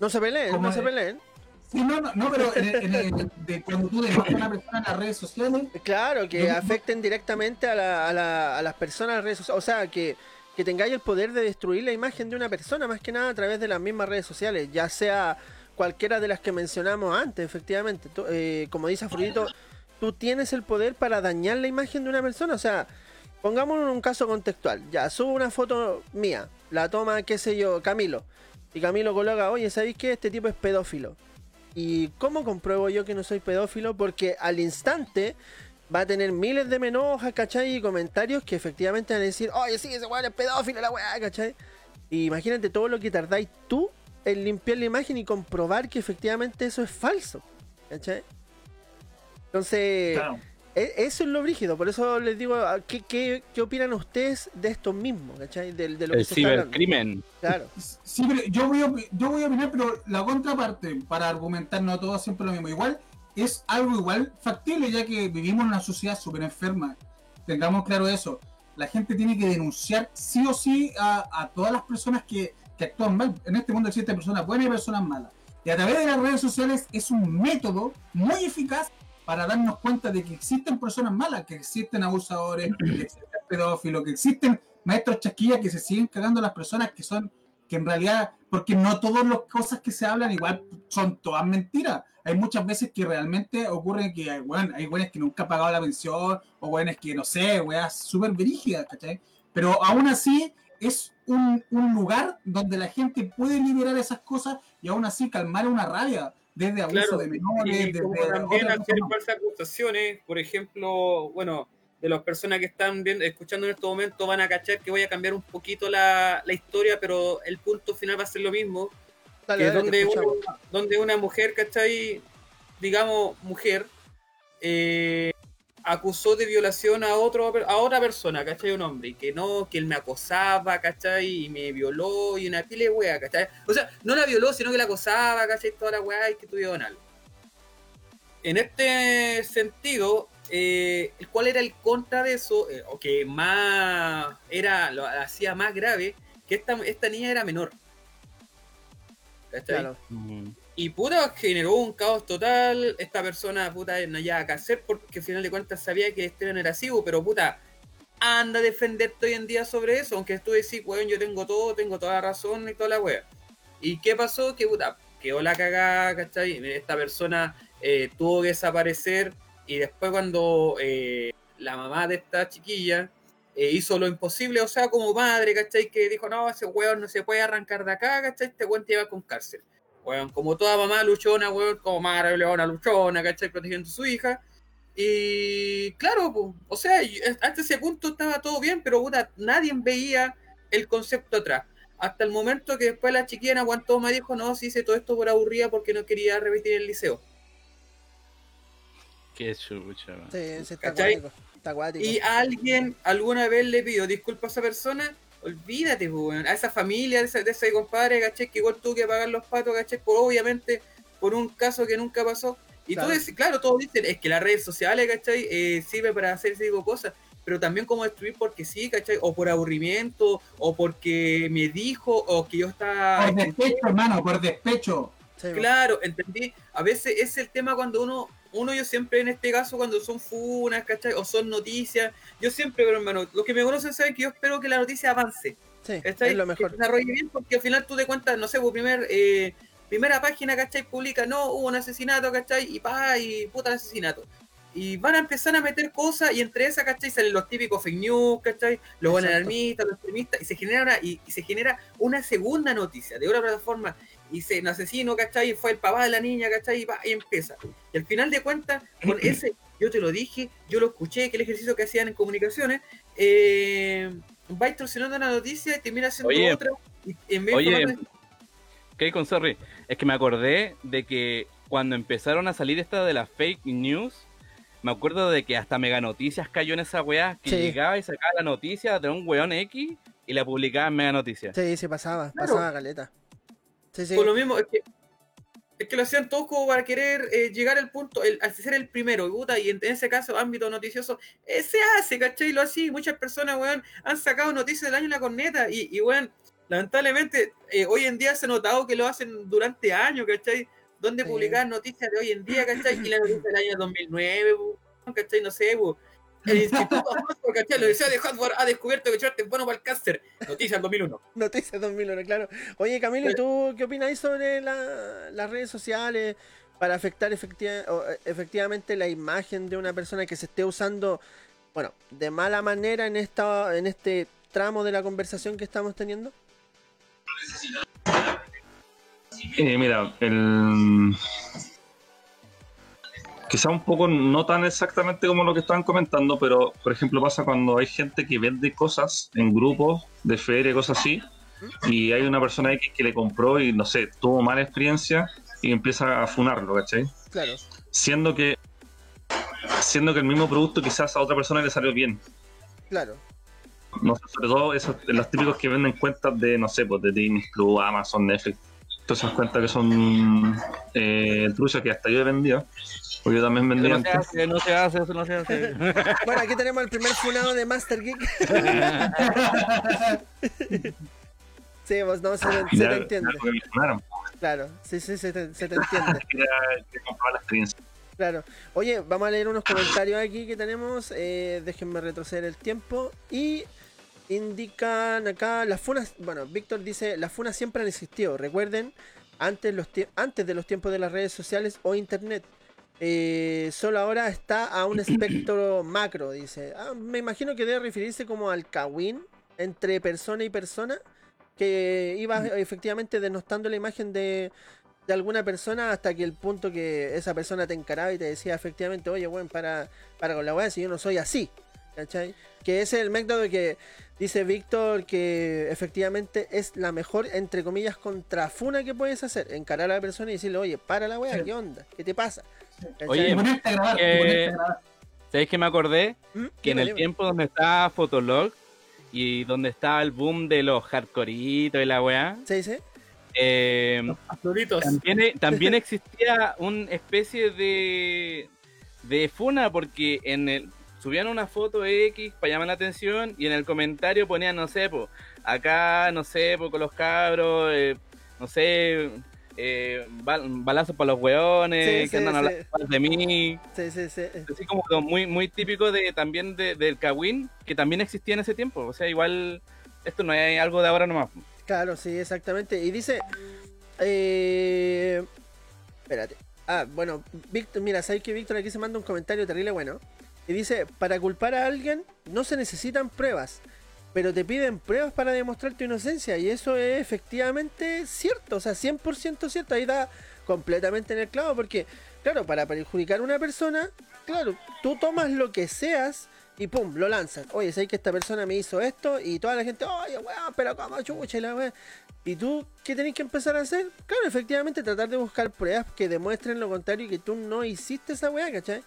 S2: No se peleen,
S5: ¿Cómo
S2: no
S5: es?
S2: se peleen.
S5: Sí, no, no, no, pero en el- en de cuando tú denuncias a una persona en las redes sociales,
S2: Claro, que afecten directamente a, la- a la- a las personas en las redes sociales. O sea, que, que tengáis el poder de destruir la imagen de una persona, más que nada a través de las mismas redes sociales, ya sea cualquiera de las que mencionamos antes, efectivamente. Tú, eh, como dice Afrodito, tú tienes el poder para dañar la imagen de una persona. O sea, pongámonos en un caso contextual. Ya, subo una foto mía, la toma, qué sé yo, Camilo. Y Camilo coloca, oye, ¿sabéis qué? Este tipo es pedófilo. ¿Y cómo compruebo yo que no soy pedófilo? Porque al instante va a tener miles de me enoja, ¿cachai? Y comentarios que efectivamente van a decir, oye, sí, ese weón es pedófilo, la weá, ¿cachai? Y imagínate todo lo que tardáis tú en limpiar la imagen y comprobar que efectivamente eso es falso, ¿cachai? Entonces,
S5: claro,
S2: eso es lo brígido, por eso les digo, ah, ¿qué, qué, qué opinan ustedes de esto mismo, ¿cachai? De, de lo que se está
S6: cibercrimen.
S2: Claro,
S5: Sí, pero yo voy, a, yo voy a opinar, pero la contraparte, para argumentar no todo siempre lo mismo, igual es algo igual factible, ya que vivimos en una sociedad súper enferma. Tengamos claro eso. La gente tiene que denunciar sí o sí a, a todas las personas que, que actúan mal. En este mundo existen personas buenas y personas malas. Y a través de las redes sociales es un método muy eficaz para darnos cuenta de que existen personas malas, que existen abusadores, que existen pedófilos, que existen maestros chasquillas que se siguen cagando a las personas que son que en realidad, porque no todas las cosas que se hablan igual son todas mentiras. Hay muchas veces que realmente ocurre que hay, bueno, hay güeyes que nunca han pagado la pensión, o güeyes que no sé, weas súper brígidas, ¿cachai? Pero aún así es un, un lugar donde la gente puede liberar esas cosas y aún así calmar una rabia, desde abuso
S3: Claro,
S5: de menores,
S3: Y
S5: desde
S3: como también hacer falsas acusaciones, por ejemplo, bueno, de las personas que están viendo, escuchando en este momento van a cachar que voy a cambiar un poquito la, la historia, pero el punto final va a ser lo mismo,
S2: dale,
S3: que es
S2: dale,
S3: donde, una, donde una mujer, ¿cachai? Digamos, mujer, eh, acusó de violación a otro a otra persona, ¿cachai? Un hombre, y que no, que él me acosaba, ¿cachai? Y me violó, y una pila de wea, ¿cachai? O sea, no la violó, sino que la acosaba, ¿cachai? Toda la wea y que tuvieron algo. En este sentido, eh, ¿cuál era el contra de eso? Eh, o que más era, lo hacía más grave, que esta, esta niña era menor. ¿Cachai?
S2: Claro.
S6: Mm.
S3: Y puta, generó un caos total. Esta persona, puta, no había que hacer porque al final de cuentas sabía que este era así, pero puta, anda a defenderte hoy en día sobre eso. Aunque tú decís, weón, yo tengo todo, tengo toda la razón y toda la wea. ¿Y qué pasó? Que puta, quedó la cagada, ¿cachai? Esta persona eh, tuvo que desaparecer y después cuando eh, la mamá de esta chiquilla eh, hizo lo imposible, o sea, como madre, ¿cachai? Que dijo, no, ese weón no se puede arrancar de acá, ¿cachai? Este weón te lleva con cárcel. Weón, como toda mamá luchona, weón, como madre leona luchona, ¿cachai? Protegiendo a su hija. Y claro, po, o sea, hasta ese punto estaba todo bien, pero puta, nadie veía el concepto atrás. Hasta el momento que después la chiquilla aguantó, me dijo, no, si hice todo esto por aburrida porque no quería repetir el liceo.
S6: Qué chucha.
S2: Sí, sí, está. Está acuático.
S3: Y a alguien alguna vez le pidió disculpas a esa persona, olvídate, pues, weón. a esa familia, de ese, de ese compadre, ¿cachai? Que igual tuvo que pagar los patos, ¿cachai? Por obviamente, por un caso que nunca pasó. Y
S2: Claro.
S3: tú decís, claro, todos dicen, es que las redes sociales, ¿cachai? Eh, sirve para hacer ese tipo de cosas, pero también como destruir porque sí, ¿cachai? O por aburrimiento, o porque me dijo, o que yo estaba...
S5: Por despecho, hermano, por despecho.
S2: Sí,
S3: Claro, entendí. A veces es el tema cuando uno, uno yo siempre en este caso cuando son funas, ¿cachai? O son noticias, yo siempre, pero hermano, los que me conocen saben que yo espero que la noticia avance,
S2: sí,
S3: ¿cachai?
S2: es lo
S3: Que
S2: mejor.
S3: desarrolle bien porque al final tú te cuentas, no sé, por primer, eh, primera página, ¿cachai? Publica, no, hubo un asesinato, ¿cachai? Y pa, y puta el asesinato. y van a empezar a meter cosas y entre esas, ¿cachai? Salen los típicos fake news, ¿cachai? Los alarmistas, los extremistas y se genera una, y, y se genera una segunda noticia de otra plataforma y se un asesino, ¿cachai? Fue el papá de la niña, ¿cachai? Y, va, y empieza. Y al final de cuentas, con ese, yo te lo dije, yo lo escuché, que el ejercicio que hacían en comunicaciones, eh, va distorsionando la noticia y termina haciendo
S6: Oye.
S3: otra. Y en vez de
S6: Oye,
S3: informar-
S6: ¿Qué con sorry? Es que me acordé de que cuando empezaron a salir esta de las fake news, me acuerdo de que hasta Mega Noticias cayó en esa weá que
S2: Sí.
S6: llegaba y sacaba la noticia de un weón X y la publicaba en Mega Noticias.
S2: Sí, sí, pasaba,
S3: Claro.
S2: pasaba caleta. Sí, sí.
S3: Por lo mismo, es que, es que lo hacían todos como para querer eh, llegar al punto, el, al ser el primero, y, puta, y en, en ese caso, ámbito noticioso, eh, se hace, ¿cachai? Lo así, muchas personas, weón, han sacado noticias del año en la corneta, y, y weón, lamentablemente, eh, hoy en día se ha notado que lo hacen durante años, ¿cachai? Donde
S2: Sí.
S3: publicar noticias de hoy en día, ¿cachai? Y la noticia del año 2009, weón, ¿cachai? No sé, weón. El Instituto ¿cachai? La Universidad de Hotspot ha descubierto que Chart es bueno para el cáncer. Noticias 2001.
S2: Noticias 2001, claro. Oye, Camilo, ¿y tú qué opinas sobre la- las redes sociales para afectar efectiva- eh, efectivamente la imagen de una persona que se esté usando, bueno, de mala manera en, esta, en este tramo de la conversación que estamos teniendo?
S4: Eh, mira, el... quizá un poco no tan exactamente como lo que estaban comentando, pero por ejemplo pasa cuando hay gente que vende cosas en grupos de feria, cosas así, y hay una persona X que le compró y no sé, tuvo mala experiencia y empieza a funarlo, ¿cachai?
S2: Claro,
S4: Siendo que siendo que el mismo producto quizás a otra persona le salió bien.
S2: claro.
S4: No sé, sobre todo esos, los típicos que venden cuentas de, no sé, pues de Disney Plus, Amazon, Netflix. Todas esas cuentas que son eh, truchas que hasta yo he vendido. Porque yo también vendí
S6: No se hace, no se hace, eso no se hace.
S2: Bueno, aquí tenemos el primer funado de Master Geek. sí, pues no, se, te- se
S4: Ya-
S2: te
S4: ya
S2: entiende. Claro, sí, sí, se te, se te entiende. Claro. Oye, vamos a leer unos comentarios aquí que tenemos. eh, déjenme retroceder el tiempo. Y indican acá las funas. Bueno, Víctor dice: las funas siempre han existido. Recuerden, antes, los antes de los tiempos de las redes sociales o internet. Eh, solo ahora está a un espectro macro, dice. Ah, me imagino que debe referirse como al kawin entre persona y persona. Que iba efectivamente denostando la imagen de, de alguna persona hasta que el punto que esa persona te encaraba y te decía efectivamente, oye, bueno, para, para con la weá, si yo no soy así. ¿Cachai? Que ese es el método que dice Víctor que efectivamente es la mejor, entre comillas, contrafuna que puedes hacer. Encarar a la persona y decirle, oye, para la weá, ¿qué onda? ¿Qué te pasa?
S6: Oye,
S5: ponerte a grabar,
S6: Eh,
S5: ponerte a grabar.
S6: ¿Sabéis que me acordé?
S2: ¿Mm?
S6: Que en el tiempo donde estaba Fotolog y donde estaba el boom de los hardcoreitos y la weá,
S2: ¿Se dice?
S6: eh, también, e- también existía una especie de, de funa porque en el subían una foto X para llamar la atención y en el comentario ponían, no sé, po, acá, no sé, po, con los cabros, eh, no sé, eh, bal- balazos para los weones,
S2: Sí,
S6: que andan hablando mal de mí.
S2: Sí, sí, sí.
S6: Así como muy, muy típico de también de- del Kawin, que también existía en ese tiempo. O sea, igual esto no es algo de ahora nomás.
S2: Claro, sí, exactamente. Y dice. Eh, espérate. Ah, bueno, Víctor, mira, sabes que Víctor aquí se manda un comentario terrible bueno. Y dice: Para culpar a alguien no se necesitan pruebas, pero te piden pruebas para demostrar tu inocencia. Y eso es efectivamente cierto, o sea, 100% cierto. Ahí da completamente en el clavo, porque, claro, para perjudicar a una persona, claro, tú tomas lo que seas y pum, lo lanzas. Oye, sabes que esta persona me hizo esto y toda la gente, oye, weón, pero como chucha y la weón. ¿Y tú qué tenés que empezar a hacer? Claro, efectivamente, tratar de buscar pruebas que demuestren lo contrario y que tú no hiciste esa weá, ¿cachai?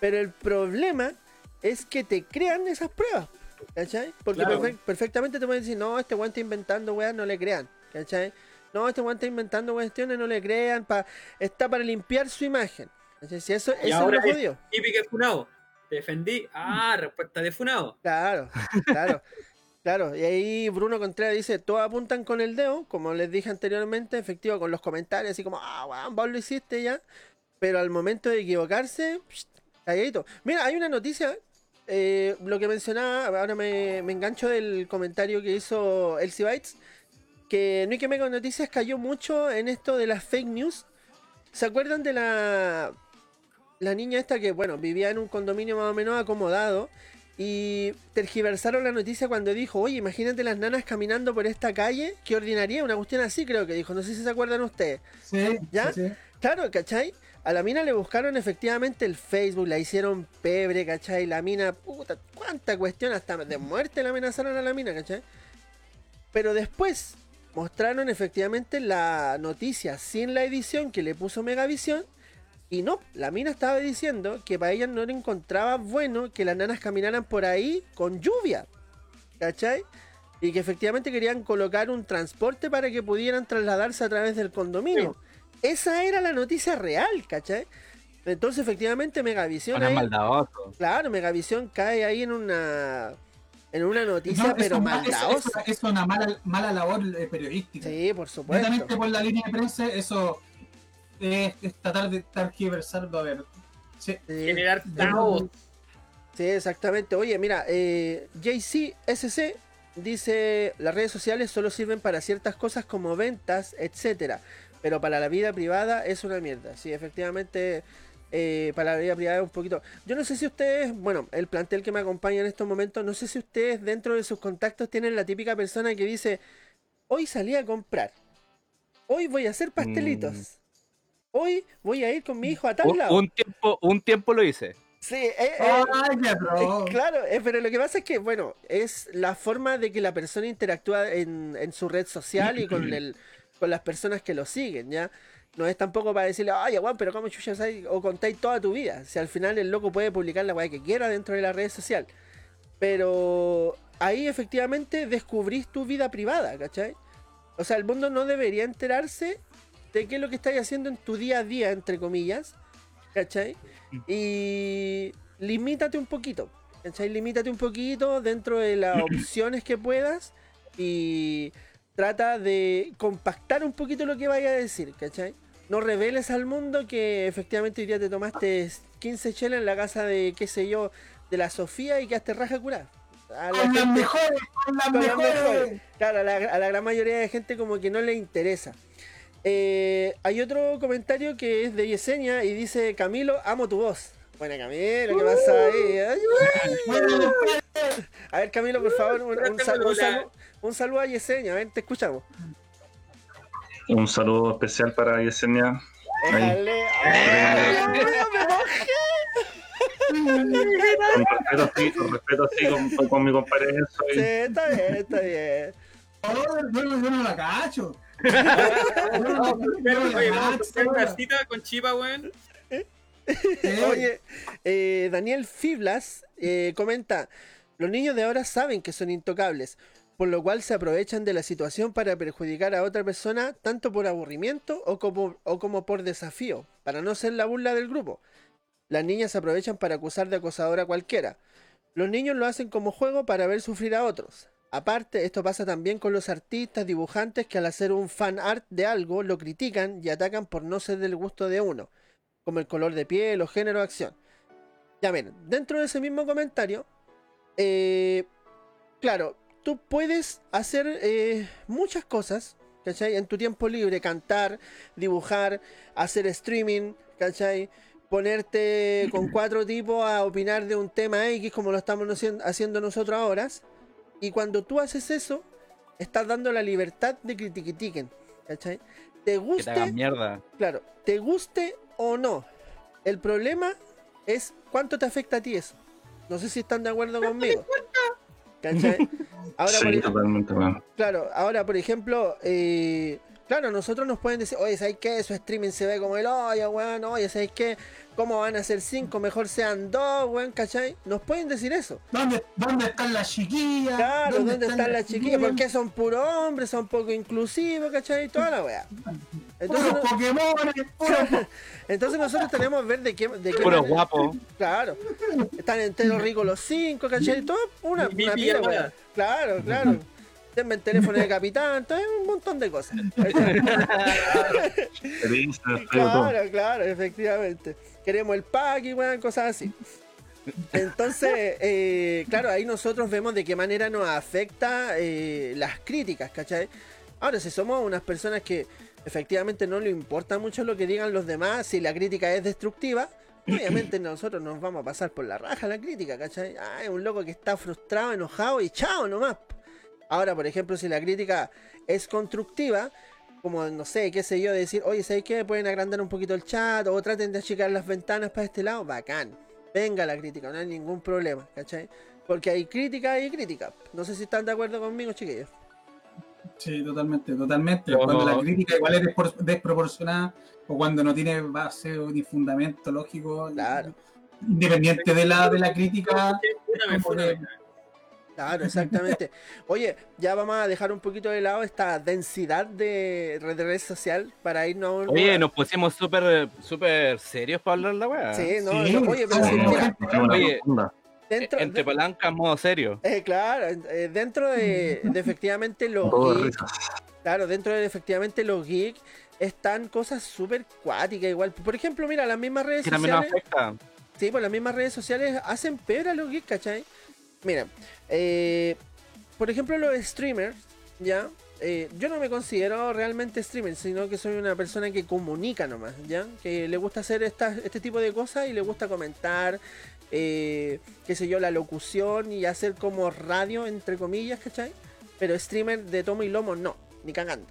S2: Pero el problema es que te crean esas pruebas, ¿cachai? Porque
S3: Claro.
S2: perfectamente te pueden decir, no, este weón está inventando weá, no le crean, ¿cachai? No, este weón está inventando cuestiones, no le crean, pa, está para limpiar su imagen. ¿cachai? Si eso,
S3: Y
S2: eso
S3: ahora
S2: es jodido.
S3: Típica de Funado. Te defendí. Ah, respuesta de Funado.
S2: Claro, claro. Claro, y ahí Bruno Contreras dice, todos apuntan con el dedo, como les dije anteriormente, efectivo, con los comentarios, así como, ah, weón, vos lo hiciste ya, pero al momento de equivocarse, calladito. Mira, hay una noticia, eh, lo que mencionaba, ahora me, me engancho del comentario que hizo Elsie Bytes, que no hay que me con noticias cayó mucho en esto de las fake news. ¿Se acuerdan de la la niña esta que, bueno, vivía en un condominio más o menos acomodado. Y tergiversaron la noticia cuando dijo, oye, imagínate las nanas caminando por esta calle, qué ordinaria, una cuestión así creo que dijo, no sé si se acuerdan ustedes.
S5: Sí,
S2: ¿Ya?
S5: sí, sí.
S2: Claro, ¿cachai? A la mina le buscaron efectivamente el Facebook, la hicieron pebre, ¿cachai? La mina, puta, cuánta cuestión, hasta de muerte la amenazaron a la mina, ¿cachai? Pero después mostraron efectivamente la noticia sin la edición que le puso Megavisión. Y no, la mina estaba diciendo que para ella no le encontraba bueno que las nanas caminaran por ahí con lluvia. ¿Cachai? Y que efectivamente querían colocar un transporte para que pudieran trasladarse a través del condominio. Esa era la noticia real, ¿cachai? Entonces efectivamente Megavisión... Ahí-. Claro, Megavisión cae ahí en una en una noticia,
S5: No,
S2: pero
S5: es-
S2: maldadosa.
S5: eso es una mala, mala labor eh, periodística.
S2: Sí, por supuesto.
S5: Netamente por la línea de prensa, eso es, es tratar de tergiversarlo. A ver, sí.
S2: Sí,
S3: Generar caos.
S2: sí, exactamente. Oye, mira, eh, JCSC dice las redes sociales solo sirven para ciertas cosas como ventas, etcétera, pero para la vida privada es una mierda. Sí, efectivamente. eh, para la vida privada es un poquito. Yo no sé si ustedes, bueno, el plantel que me acompaña en estos momentos, no sé si ustedes dentro de sus contactos tienen la típica persona que dice: Hoy salí a comprar, hoy voy a hacer pastelitos,
S6: Mm.
S2: hoy voy a ir con mi hijo a tal
S6: Un,
S2: lado.
S6: un tiempo, un tiempo lo hice.
S2: Sí, eh, eh, eh, claro, eh, pero lo que pasa es que, bueno, es la forma de que la persona interactúa en, en su red social y con, el, con las personas que lo siguen, ¿ya? No es tampoco para decirle, ay, Juan, pero ¿cómo chucha sabes o contáis toda tu vida? Si al final el loco puede publicar la weá que quiera dentro de la red social. Pero ahí efectivamente descubrís tu vida privada, ¿cachai? O sea, el mundo no debería enterarse de qué es lo que estáis haciendo en tu día a día, entre comillas, ¿cachai? Y limítate un poquito, ¿cachai? Limítate un poquito dentro de las opciones que puedas y trata de compactar un poquito lo que vaya a decir, ¿cachai? No reveles al mundo que efectivamente hoy día te tomaste 15 chelas en la casa de, qué sé yo, de la Sofía y quedaste raja curada. A la
S5: Con las mejores, con las
S2: con
S5: mejores.
S2: mejores. Claro, a la, a la gran mayoría de gente como que no le interesa. Eh, hay otro comentario que es de Yesenia y dice, Camilo, amo tu voz. Buena Camilo, ¿qué pasa ahí? Ay,
S5: Bueno,
S2: A ver Camilo, por favor, un, un, un
S3: Hola.
S2: Un saludo a Yesenia, a ver, te escuchamos.
S4: Un saludo especial para Yesenia.
S2: Déjale.
S4: Con respeto así, con, respeto así con, con- con mi compadre Enzo y-
S2: Sí, está bien, está bien.
S5: yo, no- yo no la cacho.
S3: Oye, vamos a una cita con Chipa, weón.
S2: Oye, eh, Daniel Fiblas eh, comenta, los niños de ahora saben que son intocables, por lo cual se aprovechan de la situación para perjudicar a otra persona tanto por aburrimiento o como, o como por desafío, para no ser la burla del grupo. Las niñas se aprovechan para acusar de acosadora a cualquiera. Los niños lo hacen como juego para ver sufrir a otros. Aparte, esto pasa también con los artistas, dibujantes que al hacer un fan art de algo lo critican y atacan por no ser del gusto de uno como el color de piel o género de acción. Ya ven, dentro de ese mismo comentario, eh, claro, tú puedes hacer eh, muchas cosas, ¿cachai? En tu tiempo libre, cantar, dibujar, hacer streaming, ¿cachai? Ponerte con cuatro tipos a opinar de un tema X como lo estamos haci- haciendo nosotros ahora. Y cuando tú haces eso, estás dando la libertad de que te critiquen, ¿cachai? Te
S6: Que te
S2: guste,
S6: hagan mierda.
S2: Claro, te guste o no. El problema es cuánto te afecta a ti eso. No sé si están de acuerdo conmigo. ¿Cachai? Ahora,
S4: Sí,
S2: por, ej-
S4: totalmente, weón.
S2: claro, ahora, por ejemplo, eh, claro, nosotros nos pueden decir, oye, ¿sabes qué? Su streaming se ve como el hoyo, weón. Oye, ¿sabes qué? ¿Cómo van a ser cinco? Mejor sean dos, weón, ¿cachai? Nos pueden decir eso.
S5: ¿Dónde, ¿Dónde están las chiquillas?
S2: Claro, ¿dónde, están las chiquillas? ¿Por qué son puros hombres? Son poco inclusivos, ¿cachai? Toda la weá. Entonces,
S5: Puros Pokémon, puros
S2: entonces nosotros tenemos que ver de qué, de qué
S6: Puro
S2: manera-
S6: guapo.
S2: Claro. Están enteros ricos los cinco, ¿cachai? Todo una, una pila,
S3: mierda.
S2: weón. Claro, claro. Denme el teléfono de capitán, todo un montón de cosas. claro, claro, efectivamente. Queremos el pack y weón, cosas así. Entonces, eh, claro, ahí nosotros vemos de qué manera nos afecta eh, las críticas, ¿cachai? Ahora, si somos unas personas que efectivamente no le importa mucho lo que digan los demás, si la crítica es destructiva, obviamente nosotros nos vamos a pasar por la raja la crítica, ¿cachai? Ah, es un loco que está frustrado, enojado y chao nomás. Ahora, por ejemplo, si la crítica es constructiva, como no sé, qué sé yo, decir, oye, ¿sabes qué? Pueden agrandar un poquito el chat o traten de achicar las ventanas para este lado, bacán. Venga la crítica, no hay ningún problema, ¿cachai? Porque hay crítica y crítica. No sé si están de acuerdo conmigo, chiquillos.
S5: Sí, totalmente, totalmente. Cuando la crítica igual es despror- desproporcionada o cuando no tiene base ni fundamento lógico,
S2: Claro.
S5: independiente de la, de la crítica,
S2: Claro, exactamente. Oye, ya vamos a dejar un poquito de lado esta densidad de red, de red social para irnos a un
S6: Oye,
S2: lugar-
S6: nos pusimos súper súper serios para hablar la weá.
S2: Sí, no,
S5: Sí,
S2: no, oye, pero
S5: sí,
S2: sí,
S5: no,
S2: mira,
S4: Es una
S6: Oye.
S2: Dentro,
S6: Entre
S2: de-
S6: palancas, modo serio.
S2: eh, claro, eh, dentro de, de efectivamente los geeks, claro, dentro de efectivamente los geeks están cosas súper cuáticas igual. Por ejemplo, mira, las mismas redes
S6: Que
S2: sociales,
S6: afecta.
S2: sí, pues las mismas redes sociales hacen peor a los geeks, ¿cachai? Mira, eh, por ejemplo, los streamers, ¿ya? Eh, yo no me considero realmente streamer, sino que soy una persona que comunica nomás, ¿ya? Que le gusta hacer estas- este tipo de cosas y le gusta comentar, eh, qué sé yo, la locución y hacer como radio, entre comillas, ¿cachai? Pero streamer de tomo y lomo, no, ni cagando.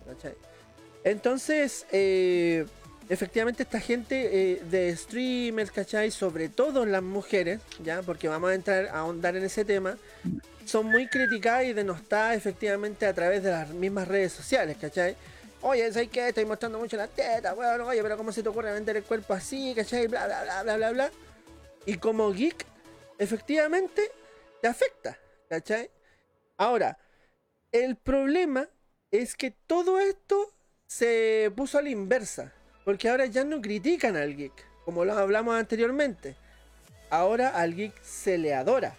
S2: Entonces, eh, efectivamente esta gente eh, de streamers, ¿cachai? Sobre todo las mujeres, ¿ya? Porque vamos a entrar a ahondar en ese tema. Son muy criticadas y denostadas efectivamente a través de las mismas redes sociales, ¿cachai? Oye, ¿sabes qué? Estoy mostrando mucho las tetas, weón. Oye, pero ¿cómo se te ocurre vender el cuerpo así, ¿cachai? Bla, bla, bla, bla, bla, bla. Y como geek, efectivamente, te afecta, ¿cachai? Ahora, el problema es que todo esto se puso a la inversa. Porque ahora ya no critican al geek, como lo hablamos anteriormente. Ahora al geek se le adora.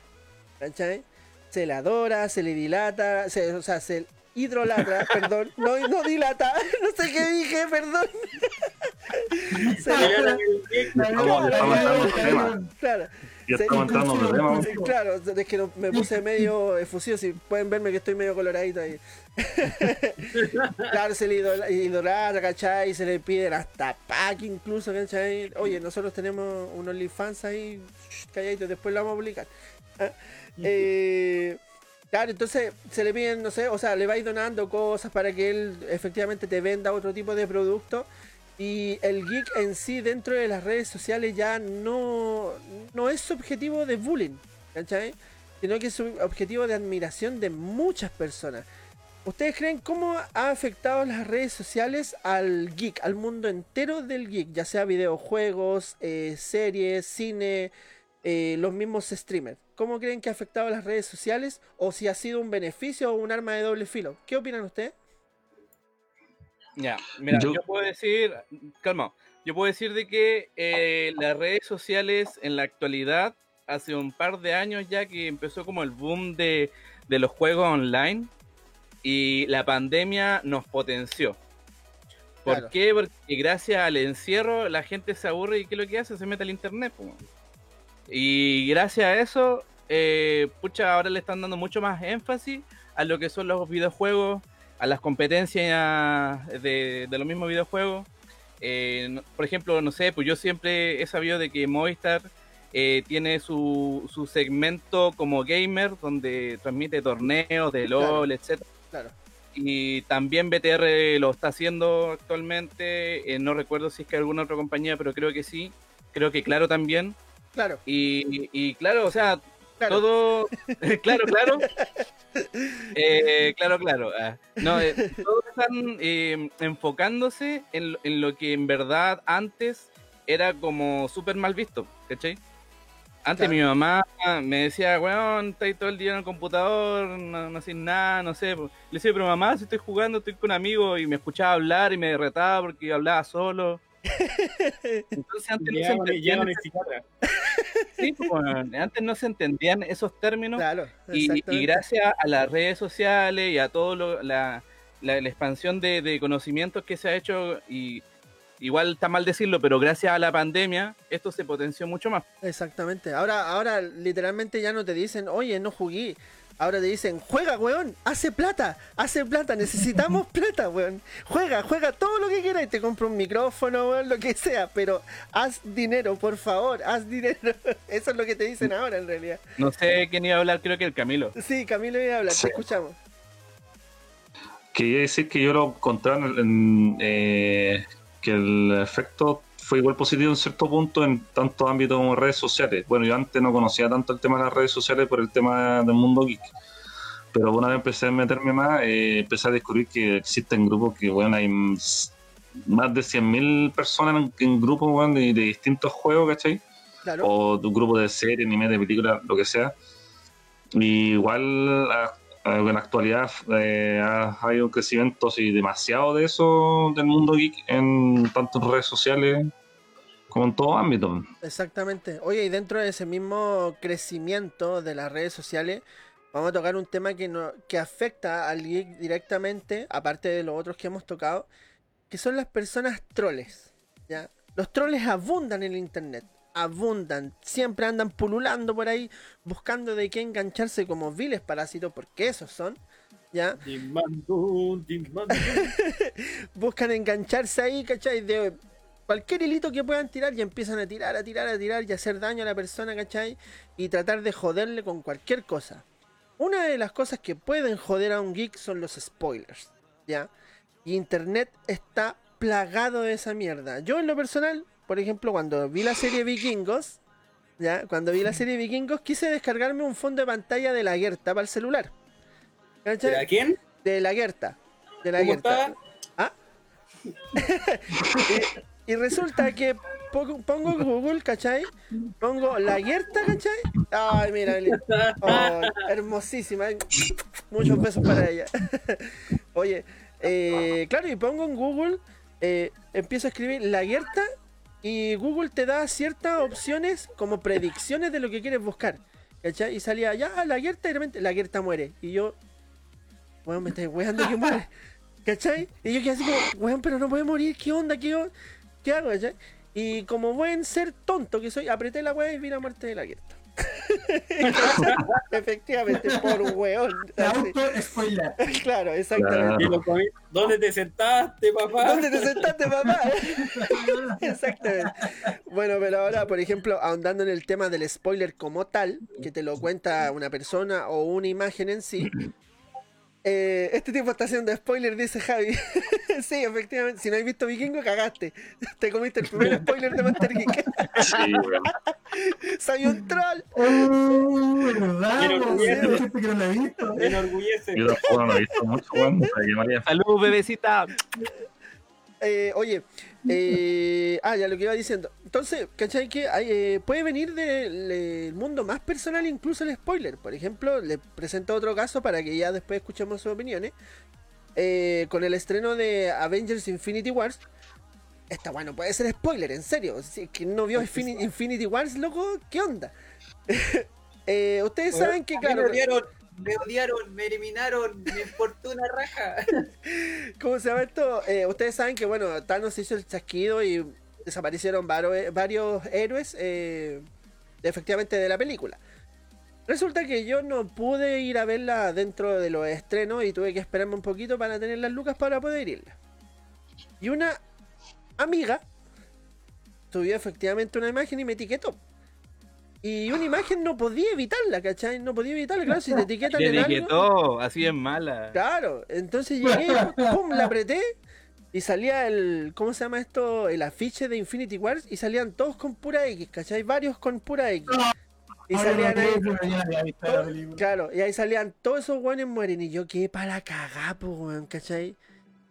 S2: ¿Cachai? Se le adora, se le dilata, se- o sea, se hidrolatra, perdón, no, no dilata, no sé qué dije, perdón. Claro,
S4: Ya
S2: Se- Claro, es que no- me puse medio efusivo, si pueden verme que estoy medio coloradito ahí. claro, se le idol- idolatra, ¿cachai? Se le piden hasta pack incluso, ¿cachai? Oye, nosotros tenemos un OnlyFans ahí, calladito, después lo vamos a publicar. Ah, eh, claro, entonces se le piden, no sé, o sea, le vais donando cosas para que él efectivamente te venda otro tipo de producto. Y el geek en sí dentro de las redes sociales ya no, no es objetivo de bullying, ¿cachai? Sino que es su objetivo de admiración de muchas personas. ¿Ustedes creen cómo ha afectado las redes sociales al geek, al mundo entero del geek? Ya sea videojuegos, eh, series, cine, eh, los mismos streamers. ¿Cómo creen que ha afectado las redes sociales? O si ha sido un beneficio o un arma de doble filo. ¿Qué opinan ustedes?
S6: Ya, mira,
S4: Yo-
S6: yo, puedo decir, calma, yo puedo decir de que eh, las redes sociales en la actualidad, hace un par de años ya que empezó como el boom de, de los juegos online y la pandemia nos potenció. ¿Por
S2: Claro.
S6: qué? Porque gracias al encierro la gente se aburre y ¿qué es lo que hace? Se mete al internet. po. Y gracias a eso, eh, pucha, ahora le están dando mucho más énfasis a lo que son los videojuegos, a las competencias de, de los mismos videojuegos. Eh, por ejemplo, no sé, pues yo siempre he sabido de que Movistar eh, tiene su, su segmento como gamer, donde transmite torneos de LOL, etcétera
S2: Claro.
S6: y también BTR lo está haciendo actualmente. eh, no recuerdo si es que alguna otra compañía, pero creo que sí. Creo que Claro también.
S2: Claro,
S6: Y, y claro, o sea,
S2: claro.
S6: todo. claro, claro. Eh, claro, claro. ah. No, eh, todos están eh, enfocándose en, lo- en lo que en verdad antes era como súper mal visto, ¿cachai? Antes
S2: Claro.
S6: mi mamá me decía, weón, estáis todo el día en el computador, no, no haces nada, no sé. Le decía, pero mamá, si estoy jugando, estoy con amigos y me escuchaba hablar y me derretaba porque hablaba solo. Entonces antes no se entendían, sí, pues, weón, antes no se entendían esos términos
S2: Claro,
S6: y, gracias a las redes sociales y a todo lo- la, la, la expansión de, de conocimientos que se ha hecho y igual está mal decirlo, pero gracias a la pandemia esto se potenció mucho más.
S2: Exactamente. Ahora, ahora literalmente ya no te dicen, oye, no jugué. Ahora te dicen, juega, weón, hace plata, hace plata, necesitamos plata, weón. Juega, juega todo lo que quieras y te compro un micrófono, weón, lo que sea, pero haz dinero, por favor, haz dinero. Eso es lo que te dicen ahora en realidad.
S6: No sé quién iba a hablar, creo que el Camilo.
S2: Sí, Camilo iba a hablar,
S4: Sí.
S2: te escuchamos.
S4: Quería decir que yo lo encontraba en, en, eh, que el efecto fue igual positivo en cierto punto en tantos ámbitos como redes sociales. Bueno, yo antes no conocía tanto el tema de las redes sociales por el tema del mundo geek. Pero una vez empecé a meterme más, eh, empecé a descubrir que existen grupos que, bueno, hay más de 100.000 personas en, en grupos, bueno, de, de distintos juegos, ¿cachai?
S2: Claro.
S4: o de un grupo de serie, anime, de película, lo que sea. Y igual a- a- en la actualidad eh, ha ha habido un crecimiento demasiado de eso del mundo geek en tanto en redes sociales como en todo ámbito.
S2: Exactamente. Oye, y dentro de ese mismo crecimiento de las redes sociales, vamos a tocar un tema que, no, que afecta al geek directamente, aparte de los otros que hemos tocado, que son las personas troles. ¿ya? Los troles abundan en el internet. Abundan, siempre andan pululando por ahí, buscando de qué engancharse como viles parásitos, porque esos son, ¿ya? Buscan engancharse ahí, ¿cachai? De cualquier hilito que puedan tirar y empiezan a tirar, a tirar, a tirar y hacer daño a la persona, ¿cachai? Y tratar de joderle con cualquier cosa. Una de las cosas que pueden joder a un geek son los spoilers, ¿ya? Y internet está plagado de esa mierda. Yo en lo personal, por ejemplo, cuando vi la serie Vikingos, ¿ya? Cuando vi la serie Vikingos, quise descargarme un fondo de pantalla de la Gerta para el celular. ¿Cachai?
S3: ¿De quién?
S2: De la Gerta. De la
S3: ¿Cómo está?
S2: Ah. y, y resulta que pongo, Google, ¿cachai? Pongo la Gerta, ¿cachai? Ay, mira, oh, hermosísima. Muchos besos para ella. Oye, eh, claro, y pongo en Google, eh, empiezo a escribir la Gerta y Google te da ciertas opciones como predicciones de lo que quieres buscar. ¿Cachai? Y salía, ya, la Gerta, y de repente, la Gerta muere. Y yo, weón, me estáis weando que muere. ¿Cachai? Y yo quedé así como, weón, pero no puede morir, ¿qué onda? ¿Qué, qué hago? ¿Cachai? Y como buen ser tonto que soy, apreté la weá y vi la muerte de la Gerta. Efectivamente, por un weón.
S5: Auto-spoiler.
S2: Claro, exactamente.
S3: ¿Dónde te sentaste, papá?
S2: ¿Dónde te sentaste, papá? Exactamente. Bueno, pero ahora, por ejemplo, ahondando en el tema del spoiler como tal, que te lo cuenta una persona o una imagen en sí. Eh, este tipo está haciendo spoiler, dice Javi. sí, efectivamente. Si no has visto Vikingo, cagaste. Te comiste el primer spoiler de Master Geek.
S4: Sí, weón.
S2: Soy un troll.
S5: Oh, ¿verdad? Que no la visto.
S3: Enorgullece.
S4: Yo tampoco no lo he visto mucho, weón. Para que María
S6: Salud, bebecita.
S2: Eh, oye, eh, ah, ya lo que iba diciendo. Entonces, ¿cachai? Que eh, puede venir del mundo más personal, incluso el spoiler. Por ejemplo, le presento otro caso para que ya después escuchemos sus opiniones. Eh, con el estreno de Avengers Infinity Wars. Esta bueno puede ser spoiler, en serio. Si es que no vio Infini- Infinity Wars, loco, ¿qué onda? Eh, ustedes saben que, claro,
S3: Me me odiaron, me eliminaron, me importó raja.
S2: ¿Cómo se llama esto? Eh, ustedes saben que, bueno, Thanos hizo el chasquido y desaparecieron varo- varios héroes, eh, efectivamente, de la película. Resulta que yo no pude ir a verla dentro de los estrenos y tuve que esperarme un poquito para tener las lucas para poder irla. Y una amiga subió efectivamente una imagen y me etiquetó. Y una imagen no podía evitarla, ¿cachai? No podía evitarla, claro, si te etiquetan
S6: Le
S2: en algo...
S6: etiquetó, así es mala.
S2: Claro, entonces llegué, pum, la apreté y salía el, ¿cómo se llama esto? El afiche de Infinity Wars y salían todos con pura X, ¿cachai? Varios con pura X. Y
S5: Ahora
S2: salían
S5: no
S2: ahí, claro, y ahí salían todos esos buenos mueren y yo quedé para cagar, pues, weón, ¿cachai?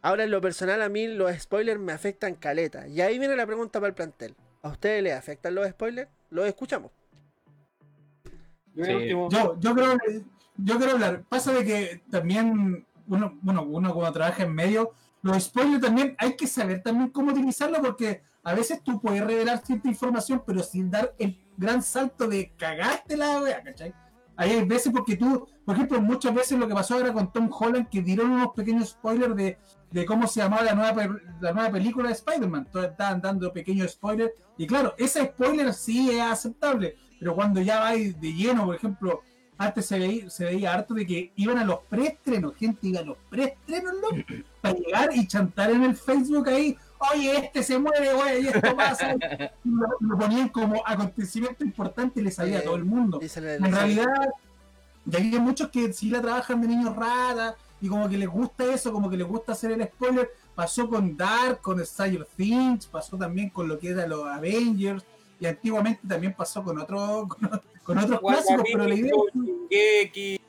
S2: Ahora en lo personal a mí los spoilers me afectan caleta. Y ahí viene la pregunta para el plantel. ¿A ustedes les afectan los spoilers? Los escuchamos.
S3: Yo,
S6: Sí.
S5: Yo, yo creo yo quiero hablar. Pasa de que también uno, bueno, uno cuando trabaja en medio, los spoilers también hay que saber también cómo utilizarlo porque a veces tú puedes revelar cierta información, pero sin dar el gran salto de cagarte la wea, ¿cachai? Ahí hay veces porque tú, por ejemplo, muchas veces lo que pasó ahora con Tom Holland, que dieron unos pequeños spoilers de, de cómo se llamaba la nueva, la nueva película de Spider-Man. Estaban dando pequeños spoilers. Y claro, ese spoiler sí es aceptable, pero cuando ya va de lleno, por ejemplo, antes se veía, se veía harto de que iban a los preestrenos, gente iba a los preestrenos, ¿no? Para llegar y chantar en el Facebook ahí, oye, este se muere, güey, y esto pasa. Lo, lo ponían como acontecimiento importante y le salía a todo el mundo.
S2: Le-
S5: En
S2: le
S5: realidad, y hay muchos que sí la trabajan de niños raras y como que les gusta eso, como que les gusta hacer el spoiler. Pasó con Dark, con Stranger Things, pasó también con lo que era los Avengers y antiguamente también pasó con otro con, con otros clásicos, pero la idea es
S3: Shingeki,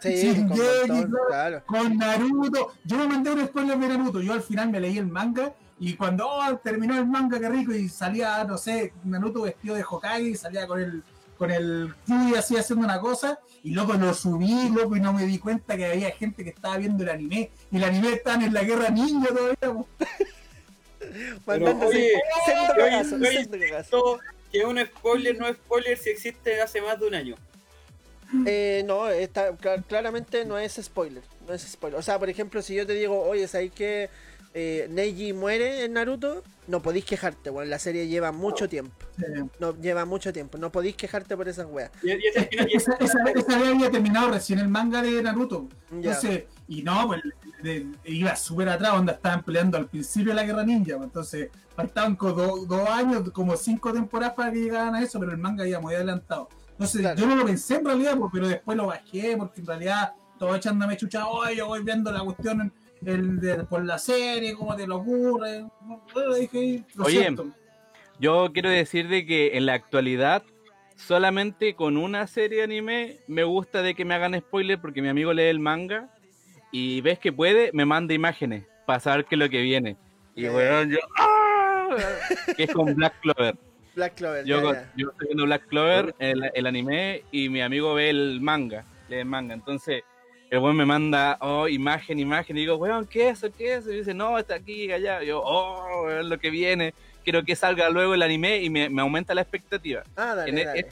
S2: Sí, con montón,
S5: claro. con Naruto. Yo me mandé un spoiler de Naruto. Yo al final me leí el manga y cuando oh, terminó el manga, qué rico, y salía, no sé, Naruto vestido de Hokage y salía con el con el Kyuubi así haciendo una cosa y loco lo subí, loco, y no me di cuenta que había gente que estaba viendo el anime y el anime estaba en la guerra ninja todavía.
S3: Oye,
S2: sendo cagazo, sendo
S3: que un spoiler no es spoiler si existe hace más de un año.
S2: Eh, no, está, cla- claramente no es spoiler. No es spoiler. O sea, por ejemplo, si yo te digo, oye, ¿sabéis que eh, Neji muere en Naruto? No podéis quejarte, bueno, la serie lleva mucho tiempo. No, lleva mucho tiempo. No podéis quejarte por esas weas.
S3: Y, y
S5: esa, esa, había terminado recién el manga de Naruto.
S2: Ya.
S5: Entonces, y no, pues de- iba súper atrás, donde estaban peleando al principio de la guerra ninja. pues, Entonces, faltaban como do- dos años, como cinco temporadas para que llegaran a eso, pero el manga ya muy adelantado. Entonces,
S2: Claro.
S5: yo no lo pensé en realidad, pues, pero después lo bajé, porque en realidad todo echándome chucha, hoy yo voy viendo la cuestión en- el de- por la serie, cómo te lo ocurre. Bueno, dije, lo
S6: Oye,
S5: siento.
S6: Yo quiero decir de que en la actualidad solamente con una serie de anime me gusta de que me hagan spoiler porque mi amigo lee el manga y ves que puede, me manda imágenes para saber qué es lo que viene. Y weón, yo ¡ah! que es con Black Clover.
S2: Black Clover.
S6: Yo,
S2: ya, ya.
S6: yo estoy viendo Black Clover, el, el anime, y mi amigo ve el manga, lee el manga. Entonces, el weón me manda, oh, imagen, imagen, y digo, weón, ¿qué es eso? ¿Qué es eso? Y dice, no, está aquí, allá. Y yo, oh, weón, lo que viene. Quiero que salga luego el anime y me, me aumenta la expectativa.
S2: Ah, dale,
S6: en e-
S2: dale.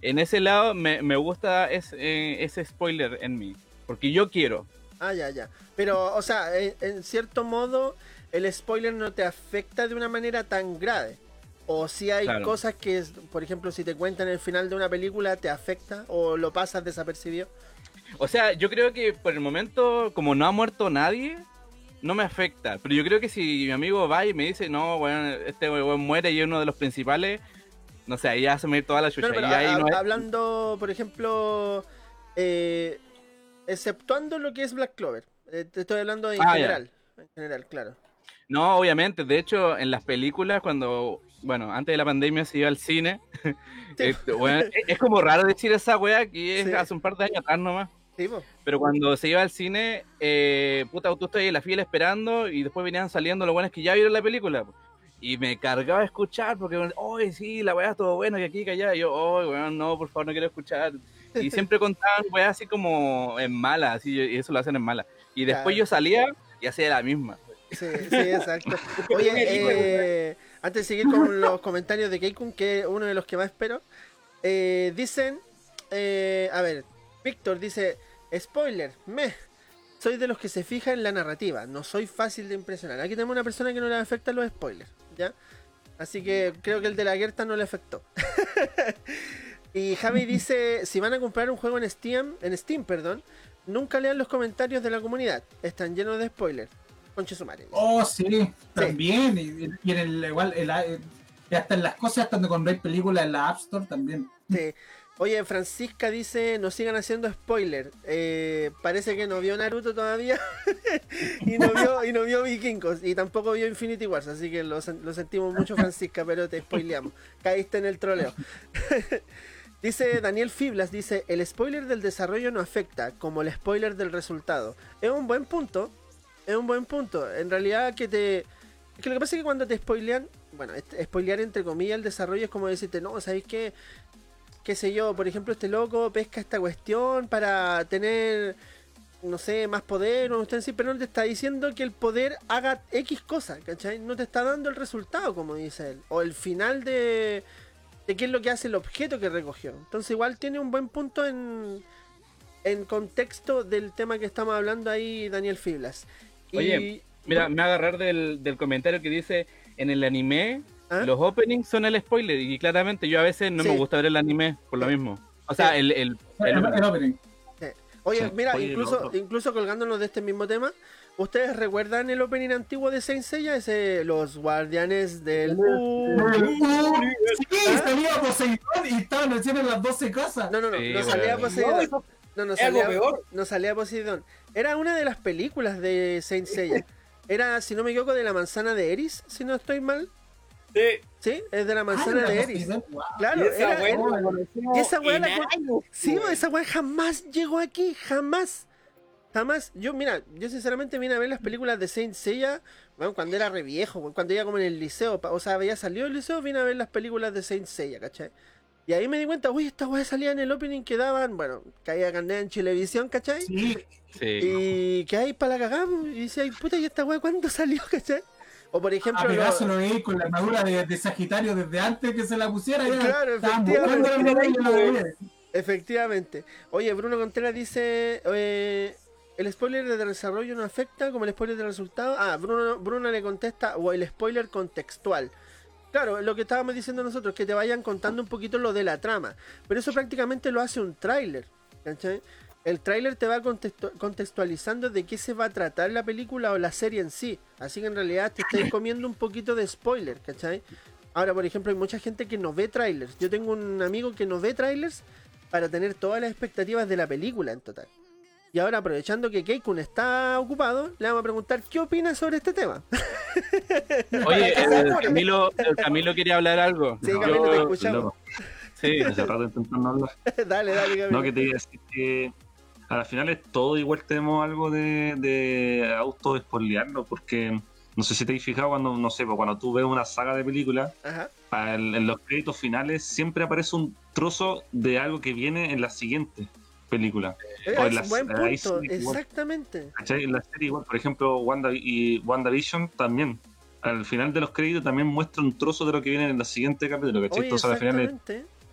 S6: En ese lado me, me gusta ese, eh, ese spoiler en mí, porque yo quiero.
S2: Ah, ya, ya. Pero, o sea, en, en cierto modo, el spoiler no te afecta de una manera tan grave. O si hay
S6: Claro.
S2: cosas que, es- por ejemplo, si te cuentan el final de una película, te afecta o lo pasas desapercibido.
S6: O sea, yo creo que por el momento, como no ha muerto nadie, no me afecta. Pero yo creo que si mi amigo va y me dice, no, bueno, este weón muere y es uno de los principales, no sé, ahí ya se me toda la chucha.
S2: Pero
S6: y ahí
S2: a-
S6: no es-
S2: hablando, por ejemplo, eh, exceptuando lo que es Black Clover. Eh, te estoy hablando en
S6: Ah, ya.
S2: general. En general, claro.
S6: No, obviamente. De hecho, en las películas, cuando, bueno, antes de la pandemia se iba al cine, este, es, es como raro decir esa weá que es
S2: Sí.
S6: hace un par de años atrás nomás.
S2: Sí.
S6: Pero cuando se iba al cine, eh, puta, tú estás ahí en la fila esperando y después venían saliendo los buenos que ya vieron la película. po. Y me cargaba a escuchar porque, oye, sí, la weá todo bueno, y aquí, que allá. Y yo, oh, weón, no, por favor, no quiero escuchar. Y siempre contaban weá así como en mala, así, y eso lo hacen en mala. Y después
S2: Claro.
S6: yo salía y hacía la misma.
S2: Sí, sí, exacto. Oye, eh, antes de seguir con los comentarios de Keikun, que es uno de los que más espero, eh, dicen, eh, a ver, Víctor dice, spoiler, me, soy de los que se fija en la narrativa, no soy fácil de impresionar. Aquí tenemos una persona que no le afectan los spoilers, ¿ya? Así que creo que el de la Gerta no le afectó. y Javi dice, si van a comprar un juego en Steam, en Steam, perdón, nunca lean los comentarios de la comunidad, están llenos de spoilers. Conche.
S5: Oh, sí, también. Y, y en el igual, el, y hasta en las cosas, hasta cuando hay películas en la App Store también.
S2: Sí. Oye, Francisca dice, no sigan haciendo spoiler. Eh, parece que no vio Naruto todavía y, no vio, y no vio Vikingos y tampoco vio Infinity Wars, así que lo, sen- lo sentimos mucho Francisca, pero te spoileamos. Caíste en el troleo. dice Daniel Fiblas, dice, el spoiler del desarrollo no afecta como el spoiler del resultado. Es un buen punto, es un buen punto. En realidad que te... Que lo que pasa es que cuando te spoilean, bueno, spoilear entre comillas el desarrollo es como decirte, no, ¿sabéis qué? Qué sé yo, por ejemplo, este loco pesca esta cuestión para tener, no sé, más poder, o usted sí, pero no te está diciendo que el poder haga X cosa, ¿cachai? No te está dando el resultado, como dice él, o el final de, de qué es lo que hace el objeto que recogió. Entonces igual tiene un buen punto en, en contexto del tema que estamos hablando ahí, Daniel Fiblas. Y-
S6: Oye, Mira, me voy a agarrar del, del comentario que dice, en el anime,
S2: ¿Ah?
S6: los openings son el spoiler. Y claramente yo a veces no
S2: Sí.
S6: me gusta ver el anime por lo
S2: Sí.
S6: mismo. O sea, el, el, el-
S5: El, el opening.
S2: Oye,
S4: Sí,
S2: mira,
S4: oye,
S2: incluso,
S4: lo otro.
S2: incluso colgándonos de este mismo tema, ¿ustedes recuerdan el opening antiguo de Saint Seiya? Ese, los guardianes del... Uh,
S5: Sí, salía Poseidón y estaban recién en las 12 casas.
S2: no, no, no,
S6: Sí,
S2: no salía
S3: No,
S2: Poseidón. No, no salía, no salía Poseidón. Era una de las películas de Saint Seiya. Era, si no me equivoco, de la manzana de Eris, si no estoy mal.
S3: Sí.
S2: Sí, es de la
S5: Ah,
S2: manzana
S5: era
S2: de Eris.
S5: Wow.
S2: Claro,
S3: y esa
S2: era-
S3: weá
S5: era-
S3: la
S2: y esa weá la
S3: años,
S2: Sí, esa weá jamás llegó aquí, jamás. Jamás. Yo, mira, yo sinceramente vine a ver las películas de Saint Seiya weón, cuando era re viejo, cuando iba como en el liceo. O sea, había salido del liceo, vine a ver las películas de Saint Seiya, ¿cachai? Y ahí me di cuenta, uy, esta weá salía en el opening que daban, bueno, caía carnet en Chilevisión, ¿cachai?
S5: Sí,
S6: sí.
S2: Y que hay para la cagada, y decía, puta, ¿y esta weá cuándo salió, cachai? O por
S5: a
S2: ejemplo,
S5: Pegaso
S2: lo-
S5: lo veí con la armadura de, de Sagitario desde antes que se la pusiera. ya
S2: Claro. Efectivamente. Oye, Bruno Contreras dice, eh, el spoiler de desarrollo no afecta como el spoiler del resultado. Ah, Bruno, Bruno le contesta, o el spoiler contextual. Claro, lo que estábamos diciendo nosotros, que te vayan contando un poquito lo de la trama. Pero eso prácticamente lo hace un tráiler. El tráiler te va contextu- contextualizando de qué se va a tratar la película o la serie en sí. Así que en realidad te estáis comiendo un poquito de spoiler, ¿cachai? Ahora, por ejemplo, hay mucha gente que no ve trailers. Yo tengo un amigo que no ve trailers para tener todas las expectativas de la película en total. Y ahora, aprovechando que Keikun está ocupado, le vamos a preguntar qué opina sobre este tema.
S6: Oye, el. Camilo, el Camilo quería hablar algo.
S2: Sí, Camilo, te escuchamos.
S4: loco,
S6: sí,
S4: Hace rato intentando hablar.
S2: dale, dale, Camilo.
S4: No, que te iba a decir que a la final es todo igual tenemos algo de, de auto porque no sé si te has fijado cuando, no sé, pues cuando tú ves una saga de películas, en los créditos finales siempre aparece un trozo de algo que viene en la siguiente película.
S2: Eh,
S4: O en
S2: es
S4: las-
S2: buen punto, exactamente.
S4: En la serie igual, por ejemplo, Wanda y WandaVision también. Al final de los créditos también muestra un trozo de lo que viene en el siguiente capítulo, ¿cachai? Entonces al final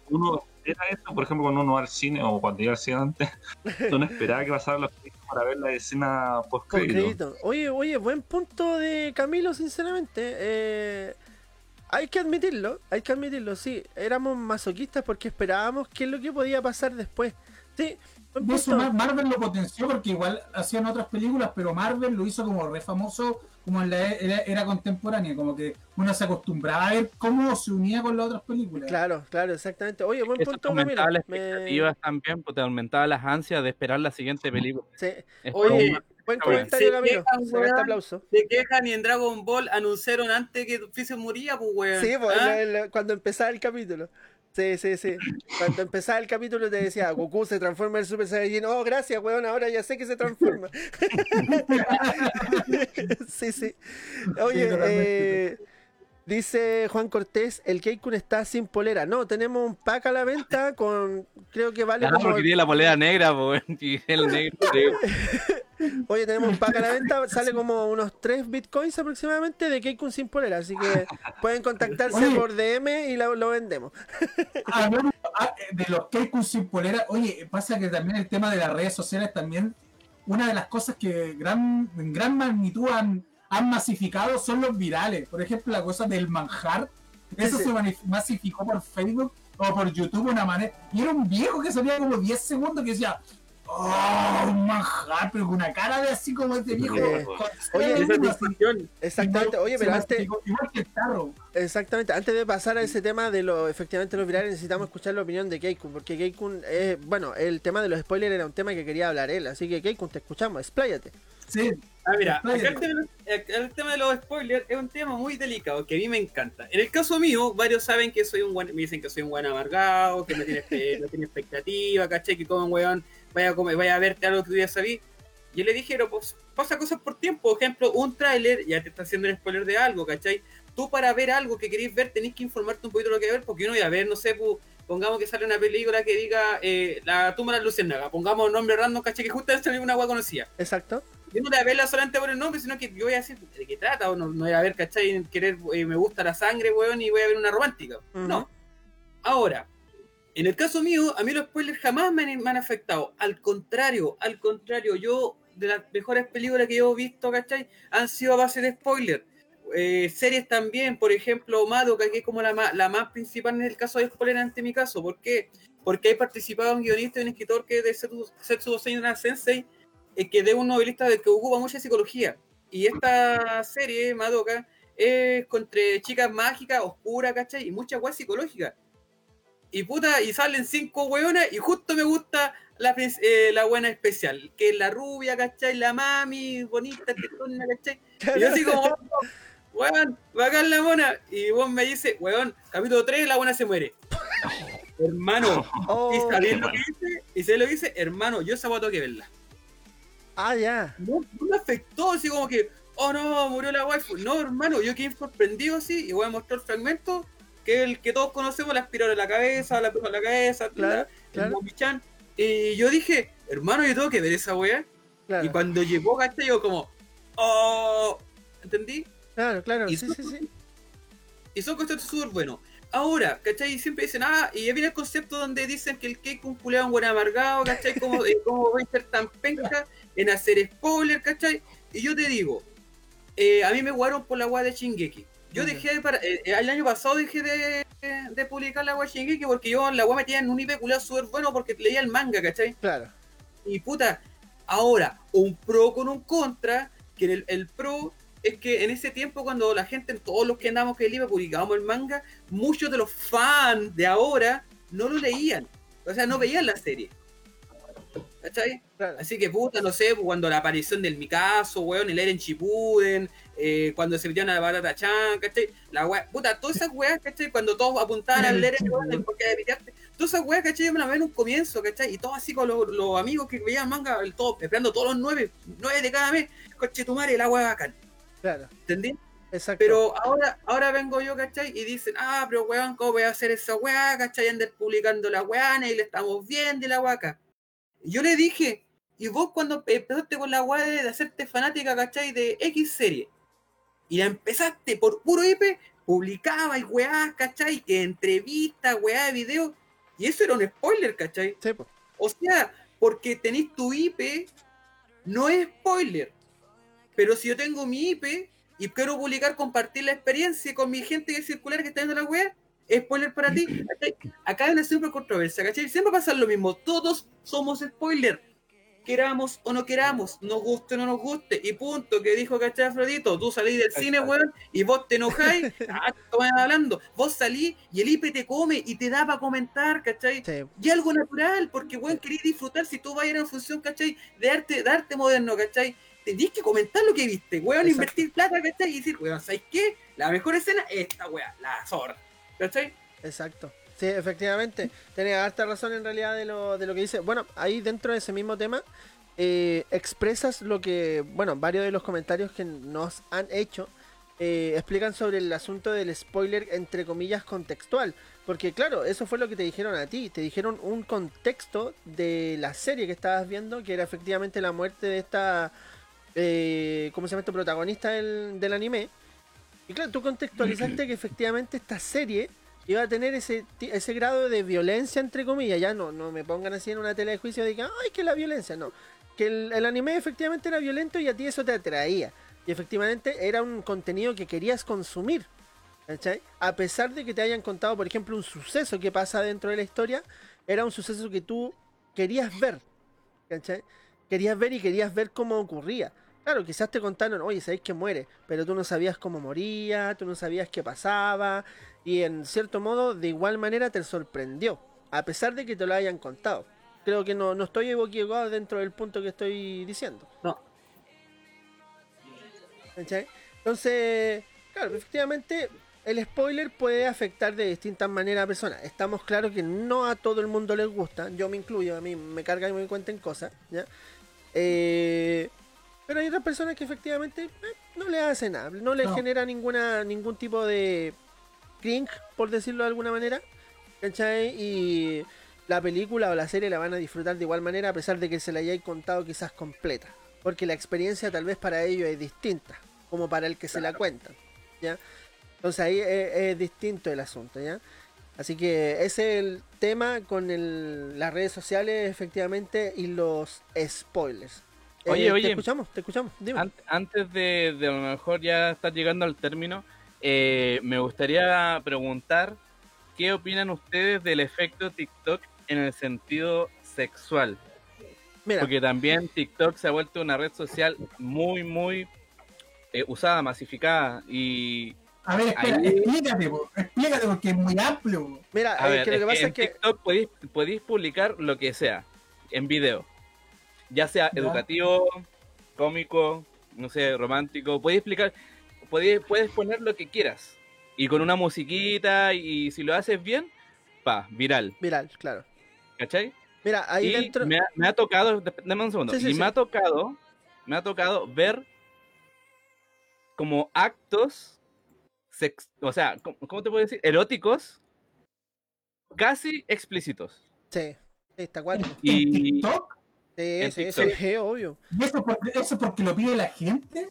S4: uno espera esto, por ejemplo, cuando uno va al cine o cuando iba al cine antes, uno esperaba que pasaran los para ver la escena post crédito.
S2: Oye, oye, buen punto de Camilo, sinceramente. Eh, hay que admitirlo, hay que admitirlo, sí. Éramos masoquistas porque esperábamos qué es lo que podía pasar después. Sí,
S5: eso Marvel lo potenció porque igual hacían otras películas, pero Marvel lo hizo como re famoso como en la e- era, era contemporánea, como que uno se acostumbraba a ver cómo se unía con las otras películas.
S2: Claro, claro, exactamente. Oye, buen
S6: Eso
S2: punto,
S6: aumentaba las
S2: Me-
S6: expectativas también, pues te aumentaba las ansias de esperar la siguiente película.
S2: Sí.
S6: Es
S3: Oye,
S6: como-
S2: Buen comentario,
S3: Se
S2: Camilo. este
S3: weón.
S2: aplauso.
S3: Se quejan y en Dragon Ball anunciaron antes que Freezer moría, pues, weón.
S2: Sí, pues,
S3: ¿Ah?
S2: cuando empezaba el capítulo. Sí, sí, sí. Cuando empezaba el capítulo te decía, Goku se transforma en Super Saiyajin. Oh, gracias, weón, ahora ya sé que se transforma. sí, sí. Oye,
S5: Sí,
S2: eh, dice Juan Cortés, el Keikun está sin polera. No, tenemos un pack a la venta con, creo que vale
S6: Ah,
S2: como...
S6: porque tiene la polera negra, pues, y el negro.
S2: Oye, tenemos un pack a la venta, sale como unos 3 bitcoins aproximadamente de Keikun sin polera. Así que pueden contactarse
S5: Oye.
S2: por DM y lo, lo vendemos.
S5: Hablando ah, de los Keikun sin polera, oye, pasa que también el tema de las redes sociales también, una de las cosas que gran, en gran magnitud han, han masificado son los virales. Por ejemplo, la cosa del manjar, eso
S2: Sí, sí.
S5: se masificó por Facebook o por YouTube una manera. Y era un viejo que salía como 10 segundos que decía, oh, manjar, pero con una cara de así como este viejo.
S2: Eh, oye,
S3: Esa discusión.
S2: Exactamente. Oye, pero antes,
S5: masificó, Igual que el tarro.
S2: exactamente, antes de pasar a ese tema de lo efectivamente los virales, necesitamos escuchar la opinión de Keikun, porque Keikun es, bueno, el tema de los spoilers era un tema que quería hablar él, así que Keikun, te escuchamos, expláyate.
S5: Sí,
S3: Ah, mira, acá el, tema, acá el tema de los spoilers es un tema muy delicado que a mí me encanta. En el caso mío, varios saben que soy un buen, me dicen que soy un buen amargado, que no tiene, no tiene expectativa, ¿cachai? Que como un weón vaya a, comer, vaya a verte algo que tú ya sabí. Yo le dije, pues pasa cosas por tiempo. Por ejemplo, un tráiler ya te está haciendo un spoiler de algo, ¿cachai? Tú para ver algo que queréis ver tenés que informarte un poquito de lo que ver, porque uno voy a ver, no sé, pu- pongamos que sale una película que diga eh, La tumba de la luciérnaga, pongamos un nombre random, ¿cachai? Que justo salió una agua conocida
S2: Exacto.
S3: yo no voy a verla solamente por el nombre, sino que yo voy a decir de qué trata, o no, no voy a ver, ¿cachai? Querer, eh, me gusta la sangre, weón, y voy a ver una romántica. No. Ahora, en el caso mío, a mí los spoilers jamás me han, me han afectado. Al contrario, al contrario, yo, de las mejores películas que yo he visto, ¿cachai? Han sido a base de spoilers. Eh, series también, por ejemplo, Madoka, que es como la la más principal en el caso de spoiler ante mi caso. ¿Por qué? porque hay participado un guionista y un escritor que es de Setsu, Setsu Seinen Sensei, eh, que es un novelista de que ocupa mucha psicología. Y esta serie, Madoka, es contra chicas mágicas, oscuras, ¿cachai? Y muchas weas psicológicas. Y puta, y salen cinco weonas y justo me gusta la, eh, la buena especial, que es la rubia, ¿cachai? La mami, bonita, tetona, ¿cachai? Y yo así como, weón, bacán la mona. Y vos me dice, weón, capítulo 3, la buena se muere. Hermano,
S2: Oh,
S3: ¿y sabés lo que dice? ¿Y sabés lo que dice? Hermano, yo esa tengo que verla.
S2: ah, ya.
S3: No, no me afectó, así como que, oh no, murió la waifu. No, hermano, yo quedé sorprendido así y voy a mostrar fragmentos que el que todos conocemos, la aspiradora en la cabeza, la pluma en la cabeza,
S2: Claro,
S3: la-
S2: claro.
S3: el. Y yo dije, hermano, yo tengo que ver esa weá.
S2: Claro,
S3: Y cuando llegó, ¿cachai? Yo como, oh, ¿entendí?
S2: claro, claro.
S3: y
S2: Sí,
S3: tú-
S2: sí, sí.
S3: Y son conceptos súper buenos. Ahora, ¿cachai? Siempre dicen, ah, y ya viene el concepto donde dicen que el cake es un culeado un buen amargado, ¿cachai? ¿Cómo, eh, cómo va a ser tan penca en hacer spoiler, ¿cachai? Y yo te digo, eh, a mí me guardaron por la weá de Shingeki. Yo dejé de para, eh, el año pasado dejé de, de publicar la Shingeki porque yo la weá metía en un IP súper bueno porque leía el manga, ¿cachai?
S2: Claro.
S3: Y puta, ahora, un pro con un contra, que el, el pro es que en ese tiempo cuando la gente, todos los que andamos que iba publicábamos el manga, muchos de los fans de ahora no lo leían. O sea, no veían la serie. ¿Cachai?
S2: Claro.
S3: Así que puta, no sé, pues, cuando la aparición del Mikazo, weón, el Eren Chipuden, eh, cuando se metieron a la Barata Chan, ¿cachai? La wea, puta, todas esas weas, ¿cachai? Cuando todos apuntaban al Eren, weón, porque de pitearte. Todas esas weas, ¿cachai? Yo me las en un comienzo, ¿cachai? Y todos así con los, los amigos que veían manga, el todo, esperando todos los nueve, nueve de cada mes, coche tu madre, la wea bacán.
S2: Claro.
S3: ¿Entendí?
S2: Exacto.
S3: Pero ahora, ahora vengo yo, ¿cachai? Y dicen, ah, pero weón, ¿cómo voy a hacer esa weá? ¿cachai? Andar publicando la weá y le estamos viendo y la. Y yo le dije, y vos cuando empezaste con la weá de hacerte fanática, ¿cachai? De X serie. Y la empezaste por puro IP, publicaba y weá, ¿cachai? Que entrevistas, weá de video. Y eso era un spoiler, ¿cachai?
S2: Sí.
S3: O sea, porque tenéis tu IP, no es spoiler. Pero si yo tengo mi IP y quiero publicar, compartir la experiencia con mi gente que es circular que está viendo la web, spoiler para ti. ¿cachai? Acá hay una super controversia, ¿cachai? Siempre pasa lo mismo. Todos somos spoiler. Queramos o no queramos, nos guste o no nos guste, y punto, que dijo, ¿cachai, Afrodito? Tú salís del cine, weón, y vos te enojáis, ah, hablando, vos salís y el IP te come y te da para comentar, ¿cachai?
S2: Sí.
S3: y algo natural, porque weón querés disfrutar si tú vas a ir a una función, ¿cachai? De arte, de arte moderno, ¿cachai? Tenés que comentar lo que viste, weón,
S2: Exacto.
S3: invertir plata, ¿cachai? Y decir, weón, ¿sabes qué? La mejor escena es esta, weón, la zorra, ¿cachai?
S2: Exacto. Sí, efectivamente. Tiene harta razón en realidad de lo, de lo que dice. Bueno, ahí dentro de ese mismo tema, eh, expresas lo que, bueno, varios de los comentarios que nos han hecho eh, explican sobre el asunto del spoiler, entre comillas, contextual. Porque claro, eso fue lo que te dijeron a ti. Te dijeron un contexto de la serie que estabas viendo, que era efectivamente la muerte de esta, eh, ¿cómo se llama esto? Protagonista del, del anime. Y claro, tú contextualizaste que efectivamente esta serie iba a tener ese, ese grado de violencia, entre comillas. Ya no, no me pongan así en una tele de juicio de que, ay, que la violencia. No, que el, el anime efectivamente era violento y a ti eso te atraía. Y efectivamente era un contenido que querías consumir. ¿cachai? A pesar de que te hayan contado, por ejemplo, un suceso que pasa dentro de la historia, era un suceso que tú querías ver. ¿cachai? Querías ver y querías ver cómo ocurría. Claro, quizás te contaron, oye, sabéis que muere, pero tú no sabías cómo moría, tú no sabías qué pasaba, y en cierto modo, de igual manera te sorprendió, a pesar de que te lo hayan contado. Creo que no, no estoy equivocado dentro del punto que estoy diciendo.
S3: No.
S2: Entonces, claro, efectivamente, el spoiler puede afectar de distintas maneras a personas. Estamos claros que no a todo el mundo les gusta, yo me incluyo, a mí me carga y me cuenten cosas, ¿ya? Eh, pero hay otras personas que efectivamente eh, no le hacen nada, no les
S5: No.
S2: genera ninguna ningún tipo de cringe, por decirlo de alguna manera, ¿cachai? Y la película o la serie la van a disfrutar de igual manera a pesar de que se la hayáis contado quizás completa. Porque la experiencia tal vez para ellos es distinta, como para el que se la cuentan, ¿ya? Entonces ahí es, es distinto el asunto, ¿ya? Así que ese es el tema con el- las redes sociales, efectivamente, y los spoilers. Eh,
S6: Oye,
S2: Te
S6: oye.
S2: escuchamos, te escuchamos, dime.
S6: An- antes de, de a lo mejor ya estar llegando al término, eh, me gustaría preguntar qué opinan ustedes del efecto TikTok en el sentido sexual.
S2: Mira,
S6: Porque también TikTok se ha vuelto una red social muy, muy eh, usada, masificada. Y
S5: A ver, espera,
S6: Ahí-
S5: explícate, po, explícate porque es muy amplio. po.
S2: mira,
S6: a
S2: es
S6: ver,
S2: que lo que
S6: es
S2: pasa
S6: que
S2: es
S6: en
S2: que.
S6: TikTok podéis, podéis publicar lo que sea en video. Ya sea
S5: Ya.
S6: educativo, cómico, no sé, romántico. Podéis explicar, podéis, puedes poner lo que quieras. Y con una musiquita, y si lo haces bien, pa, viral.
S2: Viral, claro.
S6: ¿Cachai?
S2: Mira, ahí
S6: y
S2: dentro.
S6: me, ha, me ha tocado, dame un segundo,
S2: Sí, sí,
S6: y
S2: sí.
S6: me ha tocado, me ha tocado ver como actos, sex, o sea, ¿cómo, cómo te puedo decir? Eróticos, casi explícitos.
S2: Sí, sí, está cual.
S5: En
S6: Y-
S5: TikTok,
S2: Sí, sí, obvio.
S5: ¿y eso porque, eso porque lo pide la gente?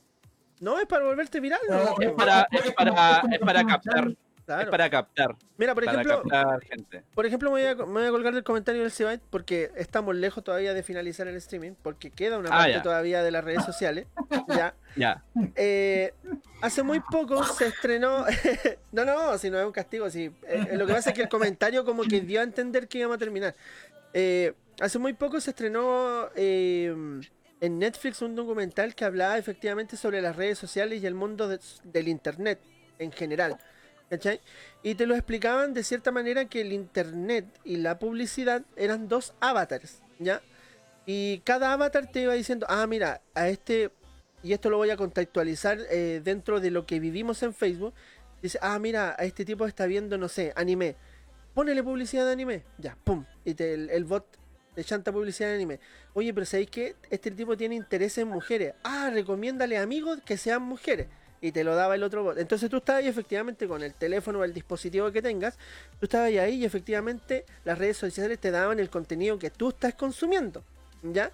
S2: No, es para volverte viral.
S5: No,
S2: ¿no?
S6: Es para,
S5: es
S6: es captar,
S2: Claro.
S6: es para captar,
S2: Mira, por
S6: para
S2: ejemplo,
S6: captar gente.
S2: por ejemplo, me voy, a, me voy a colgar del comentario del Cibite porque estamos lejos todavía de finalizar el streaming, porque queda una
S6: Ah,
S2: parte
S6: ya.
S2: todavía de las redes sociales. ya.
S6: Ya,
S2: Eh, hace muy poco se estrenó. no, no, si no es un castigo. Si, eh, lo que pasa es que el comentario como que dio a entender que íbamos a terminar. Eh, hace muy poco se estrenó eh, en Netflix un documental que hablaba efectivamente sobre las redes sociales y el mundo de- del Internet en general. ¿Cachai? Y te lo explicaban de cierta manera que el Internet y la publicidad eran dos avatars, ¿ya? Y cada avatar te iba diciendo, ah, mira, a este y esto lo voy a contextualizar eh, dentro de lo que vivimos en Facebook. Dice, ah, mira, a este tipo está viendo, no sé, anime. Ponele publicidad de anime. Ya, pum. Y te- el bot te chanta publicidad de anime. Oye, pero ¿sabéis qué? Este tipo tiene interés en mujeres. Ah, recomiéndale amigos que sean mujeres. Y te lo daba el otro bot. Entonces tú estabas ahí efectivamente con el teléfono o el dispositivo que tengas. Tú estabas ahí y efectivamente las redes sociales te daban el contenido que tú estás consumiendo. ¿Ya?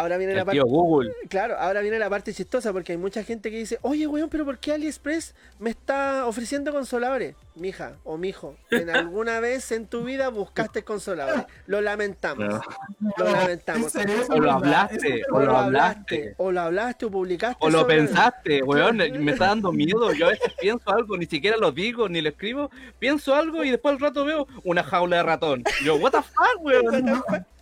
S2: Ahora viene la parte...
S6: Google.
S2: Claro, ahora viene la parte chistosa porque hay mucha gente que dice, oye weón, pero ¿por qué AliExpress me está ofreciendo consoladores? Mija o mijo, en alguna vez en tu vida buscaste consoladores. Lo lamentamos. Lo lamentamos.
S6: O lo hablaste, o lo
S2: hablaste,
S6: hablaste.
S2: o lo hablaste, o publicaste.
S6: O lo
S2: sobre-
S6: pensaste, weón, me está dando miedo. Yo a veces pienso algo, ni siquiera lo digo, ni lo escribo. Pienso algo y después al rato veo una jaula de ratón. Yo, what the fuck, weón.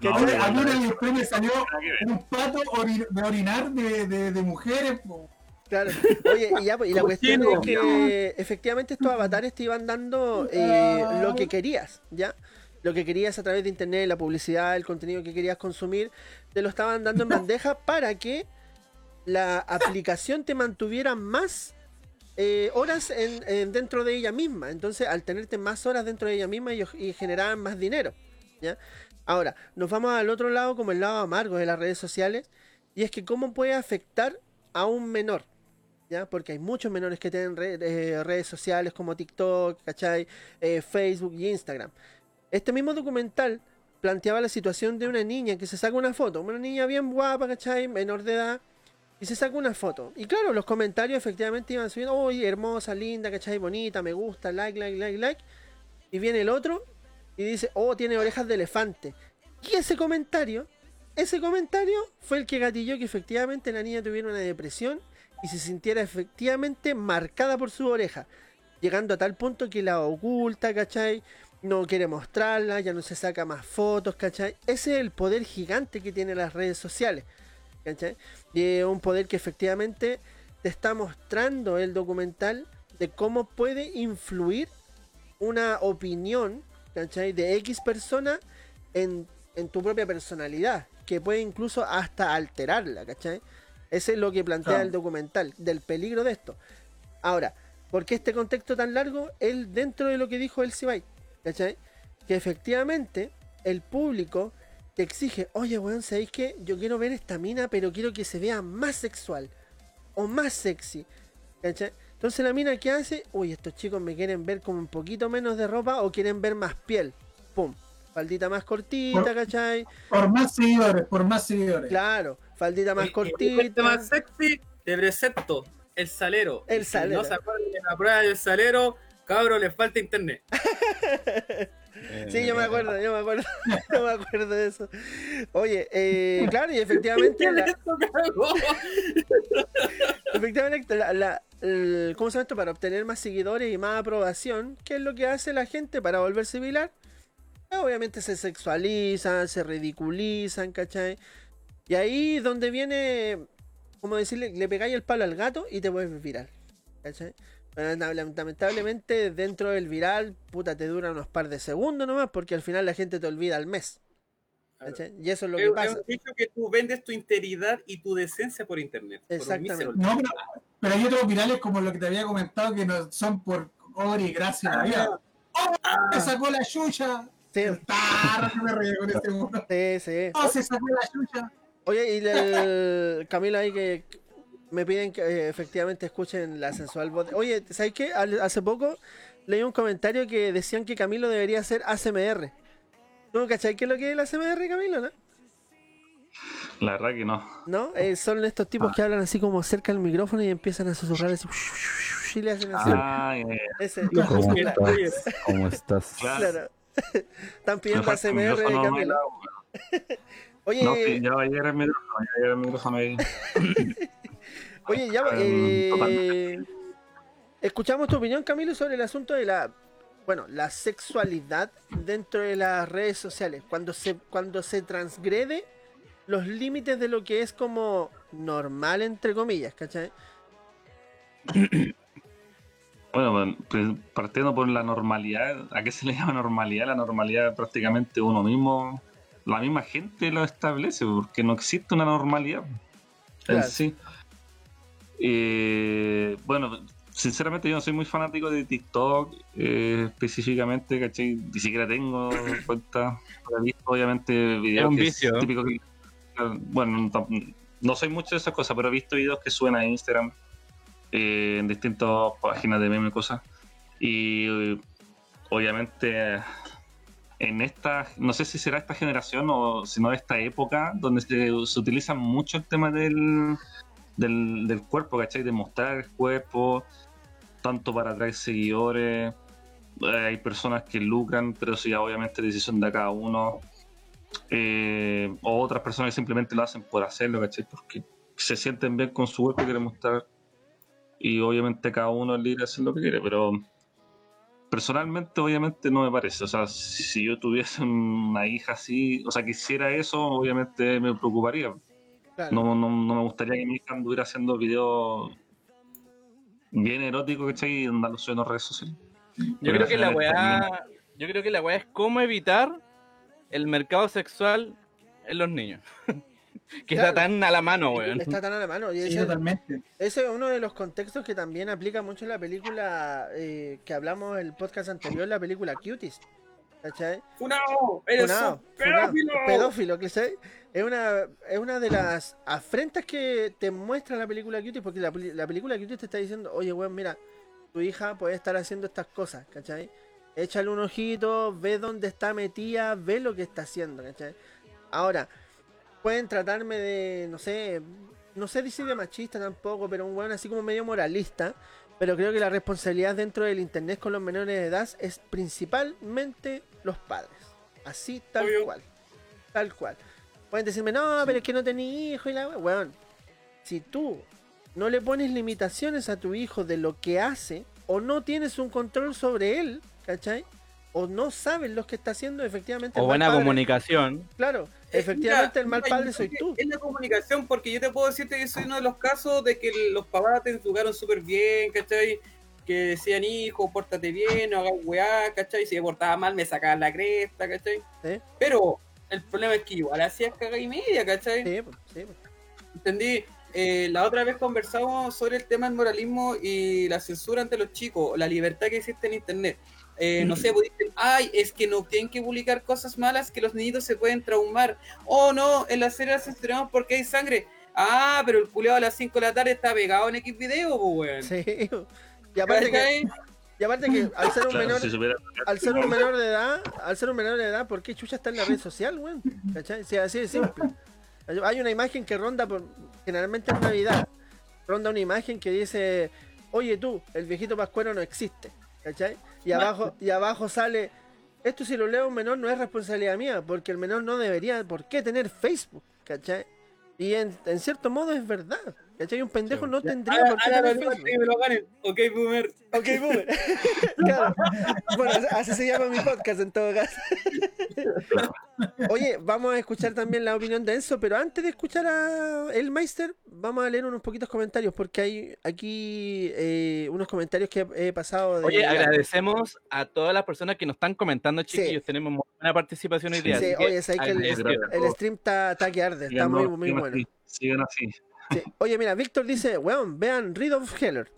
S2: ¿Qué
S4: No,
S5: a mí- una me salió
S4: que
S5: un pato ori- de orinar de, de, de mujeres. po.
S2: Claro. Oye, y, ya, pues, y la cuestión es que efectivamente estos avatares te iban dando eh, lo que querías, ¿ya? Lo que querías a través de internet, la publicidad, el contenido que querías consumir, te lo estaban dando en bandeja para que la aplicación te mantuviera más eh, horas en, en- dentro de ella misma. Entonces, al tenerte más horas dentro de ella misma, ellos y generaban más dinero, ¿ya? Ahora, nos vamos al otro lado, como el lado amargo de las redes sociales, y es que cómo puede afectar a un menor. ¿Ya? Porque hay muchos menores que tienen eh, redes sociales como TikTok, ¿cachai? Eh, Facebook y Instagram. Este mismo documental planteaba la situación de una niña que se saca una foto, una niña bien guapa, ¿cachai? Menor de edad, y se saca una foto. Y claro, los comentarios efectivamente iban subiendo, oye, hermosa, linda, ¿cachai? Bonita, me gusta, like, like, like, like. Y viene el otro y dice, oh, tiene orejas de elefante. Y ese comentario, ese comentario fue el que gatilló que efectivamente la niña tuviera una depresión y se sintiera efectivamente marcada por su oreja, llegando a tal punto que la oculta, ¿cachai? No quiere mostrarla, ya no se saca más fotos, ¿cachai? Ese es el poder gigante que tienen las redes sociales, ¿cachai? Y es un poder que efectivamente te está mostrando el documental de cómo puede influir una opinión, ¿cachai? De X persona en, en tu propia personalidad, que puede incluso hasta alterarla, ¿cachai? Ese es lo que plantea el documental, del peligro de esto. Ahora, ¿por qué este contexto tan largo? Él dentro de lo que dijo el Cibay, ¿cachai? Que efectivamente el público te exige, oye, weón, ¿sabéis qué? Yo quiero ver esta mina, pero quiero que se vea más sexual o más sexy, ¿cachai? Entonces la mina que hace, uy, estos chicos me quieren ver con un poquito menos de ropa o quieren ver más piel. Pum, faldita más cortita,
S5: Por-
S2: ¿cachai?
S5: Por más seguidores, por más seguidores.
S2: Claro, faldita más
S3: Y- y el
S2: cortita.
S3: más sexy, te presento el salero.
S2: El
S3: si
S2: salero.
S3: no se acuerdan de la prueba del salero, cabro, les falta internet.
S2: Sí, yo me acuerdo, yo me acuerdo, yo me acuerdo de eso. Oye, eh, claro, y efectivamente, la, efectivamente la, la- ¿cómo se llama esto? Para obtener más seguidores y más aprobación, ¿qué es lo que hace la gente para volverse viral? obviamente se sexualizan, se ridiculizan, ¿cachai? Y ahí es donde viene, como decirle, le pegáis el palo al gato y te vuelves viral, ¿cachai? Na- lamentablemente dentro del viral, puta, te dura unos par de segundos nomás porque al final la gente te olvida al mes. ¿Cachai? Y eso es lo que
S3: Es-
S2: pasa.
S3: es un dicho que tú vendes tu integridad y tu decencia por internet.
S2: Exactamente.
S5: No, pero, pero hay otros virales como lo que te había comentado que no son por obra y gracia vida. ¡Oh! Se sacó la chucha.
S2: Sí,
S5: me reí con ese uno.
S2: sí, sí.
S5: ¡Oh, se sacó la chucha!
S2: Oye, y el Camilo ahí que me piden que eh, efectivamente escuchen la sensual voz. Oye, ¿sabes qué? Hace poco leí un comentario que decían que Camilo debería hacer ASMR. ¿Tú cachai qué es lo que es el ASMR, Camilo, no?
S4: La verdad que no.
S2: ¿No? Eh, son estos tipos que hablan así como cerca del micrófono y empiezan a susurrar así. Y le hacen así.
S4: Ah,
S2: Ese.
S7: ¿Cómo
S2: Claro,
S7: estás? ¿Cómo estás?
S4: claro.
S2: claro. Están pidiendo
S4: un
S2: ASMR de Camilo. Oye,
S4: No, sí, ya va a llegar el micrófono, ya va a llegar el micrófono ahí.
S2: Oye, ya, eh, escuchamos tu opinión, Camilo, sobre el asunto de la, bueno, la sexualidad dentro de las redes sociales, cuando se, cuando se transgrede los límites de lo que es como normal, entre comillas, ¿cachai?
S4: Bueno, pues, partiendo por la normalidad, ¿a qué se le llama normalidad? La normalidad prácticamente uno mismo, la misma gente lo establece, porque no existe una normalidad en sí. Eh, bueno, sinceramente yo no soy muy fanático de TikTok eh, específicamente, ¿cachai? Ni siquiera tengo cuenta. He visto obviamente videos
S6: Es un
S4: que
S6: vicio.
S4: típico que- bueno, no soy mucho de esas cosas, pero he visto videos que suenan a Instagram eh, en distintas páginas de meme y cosas. Y obviamente en esta, no sé si será esta generación o si no esta época, donde se, se utiliza mucho el tema del, del, del cuerpo, ¿cachai? De mostrar el cuerpo, tanto para atraer seguidores. Eh, hay personas que lucran, pero eso ya obviamente es decisión de cada uno. Eh, o otras personas que simplemente lo hacen por hacerlo, ¿cachai? Porque se sienten bien con su cuerpo y quieren mostrar. Y obviamente cada uno es libre de hacer lo que quiere, pero personalmente obviamente no me parece. O sea, si yo tuviese una hija así, o sea, quisiera eso, obviamente me preocuparía.
S2: Claro.
S4: No, no, no me gustaría que mi hija anduviera haciendo videos bien eróticos, ¿cachai? Y andarlos subiendo a redes sociales.
S6: Yo
S4: Pero
S6: creo que la weá. Yo creo que la weá es cómo evitar el mercado sexual en los niños. que
S2: Claro.
S6: está tan a la mano, weón.
S2: Está tan a la mano. Y
S5: Sí,
S2: ese,
S5: totalmente.
S2: ese es uno de los contextos que también aplica mucho en la película eh, que hablamos en el podcast anterior, la película Cuties. ¿Cachai?
S3: ¡Funao! ¡Eres
S2: Funao,
S3: un
S2: funao,
S3: pedófilo!
S2: pedófilo, que sé. Es una, es una de las afrentas que te muestra la película Cuties, porque la, película Cuties te está diciendo, oye, weón, mira, tu hija puede estar haciendo estas cosas, ¿cachai? Échale un ojito, ve dónde está metida, ve lo que está haciendo, ¿cachai? Ahora, pueden tratarme de, no sé, no sé decir de machista tampoco, pero un weón así como medio moralista. Pero creo que la responsabilidad dentro del internet con los menores de edad es principalmente los padres. Así, tal
S3: Obvio.
S2: cual. Tal cual. Pueden decirme, no, pero es que no tenés hijo y la we-". weón. Si tú no le pones limitaciones a tu hijo de lo que hace, o no tienes un control sobre él, ¿cachai? O no sabes lo que está haciendo, efectivamente.
S6: O
S2: el mal
S6: buena
S2: padre-
S6: comunicación.
S2: Claro,
S3: Eh,
S2: efectivamente
S3: mira,
S2: el mal
S3: mira,
S2: padre soy tú.
S3: Es la comunicación, porque yo te puedo decirte que soy uno de los casos de que los papás te educaron súper bien, ¿cachai? Que decían, hijo, pórtate bien, no hagas weá, ¿cachai? Si me portaba mal, me sacaban la cresta, ¿cachai?
S2: Sí.
S3: Pero el problema es que igual hacías caga y media, ¿cachai?
S2: Sí, pues, sí, pues.
S3: Entendí. Eh, la otra vez conversamos sobre el tema del moralismo y la censura ante los chicos, la libertad que existe en internet. Eh, no sé, pues dicen, ay, es que no tienen que publicar cosas malas que los niñitos se pueden traumar. Oh, no, en la serie la censuramos porque hay sangre. Ah, pero el culeado a las 5 de la tarde está pegado en X video, pues, weón.
S2: Sí. Y aparte que,
S3: ¿Cachai?
S2: Y aparte que al ser un
S4: Claro,
S2: menor,
S4: si supiera-
S2: al ser un menor de edad, al ser un menor de edad, ¿por qué chucha está en la red social, weón? ¿Cachai? Sí, así de simple. Hay una imagen que ronda por, generalmente en Navidad, ronda una imagen que dice, oye tú, el viejito pascuero no existe, ¿cachai? Y abajo, y abajo sale, esto si lo leo un menor no es responsabilidad mía, porque el menor no debería por qué tener Facebook, ¿cachai? Y en, en cierto modo es verdad, ¿cachai? Un pendejo no tendría
S3: Ahora,
S2: por qué tener
S3: que me lo ganen. Ok, boomer.
S2: Ok, boomer. claro. Bueno, así se llama mi podcast en todo caso. Oye, vamos a escuchar también la opinión de Enzo, pero antes de escuchar a el Meister, vamos a leer unos poquitos comentarios, porque hay aquí eh, unos comentarios que he pasado de.
S6: Oye, agradecemos a todas las personas que nos están comentando, chiquillos. Tenemos muy buena participación hoy día.
S2: Sí,
S6: que
S2: oye, sabes que el, stream está, que arde, está muy, muy bueno.
S4: sigan así.
S2: Sí. Oye, mira, Víctor dice, weón, vean Read of Heller.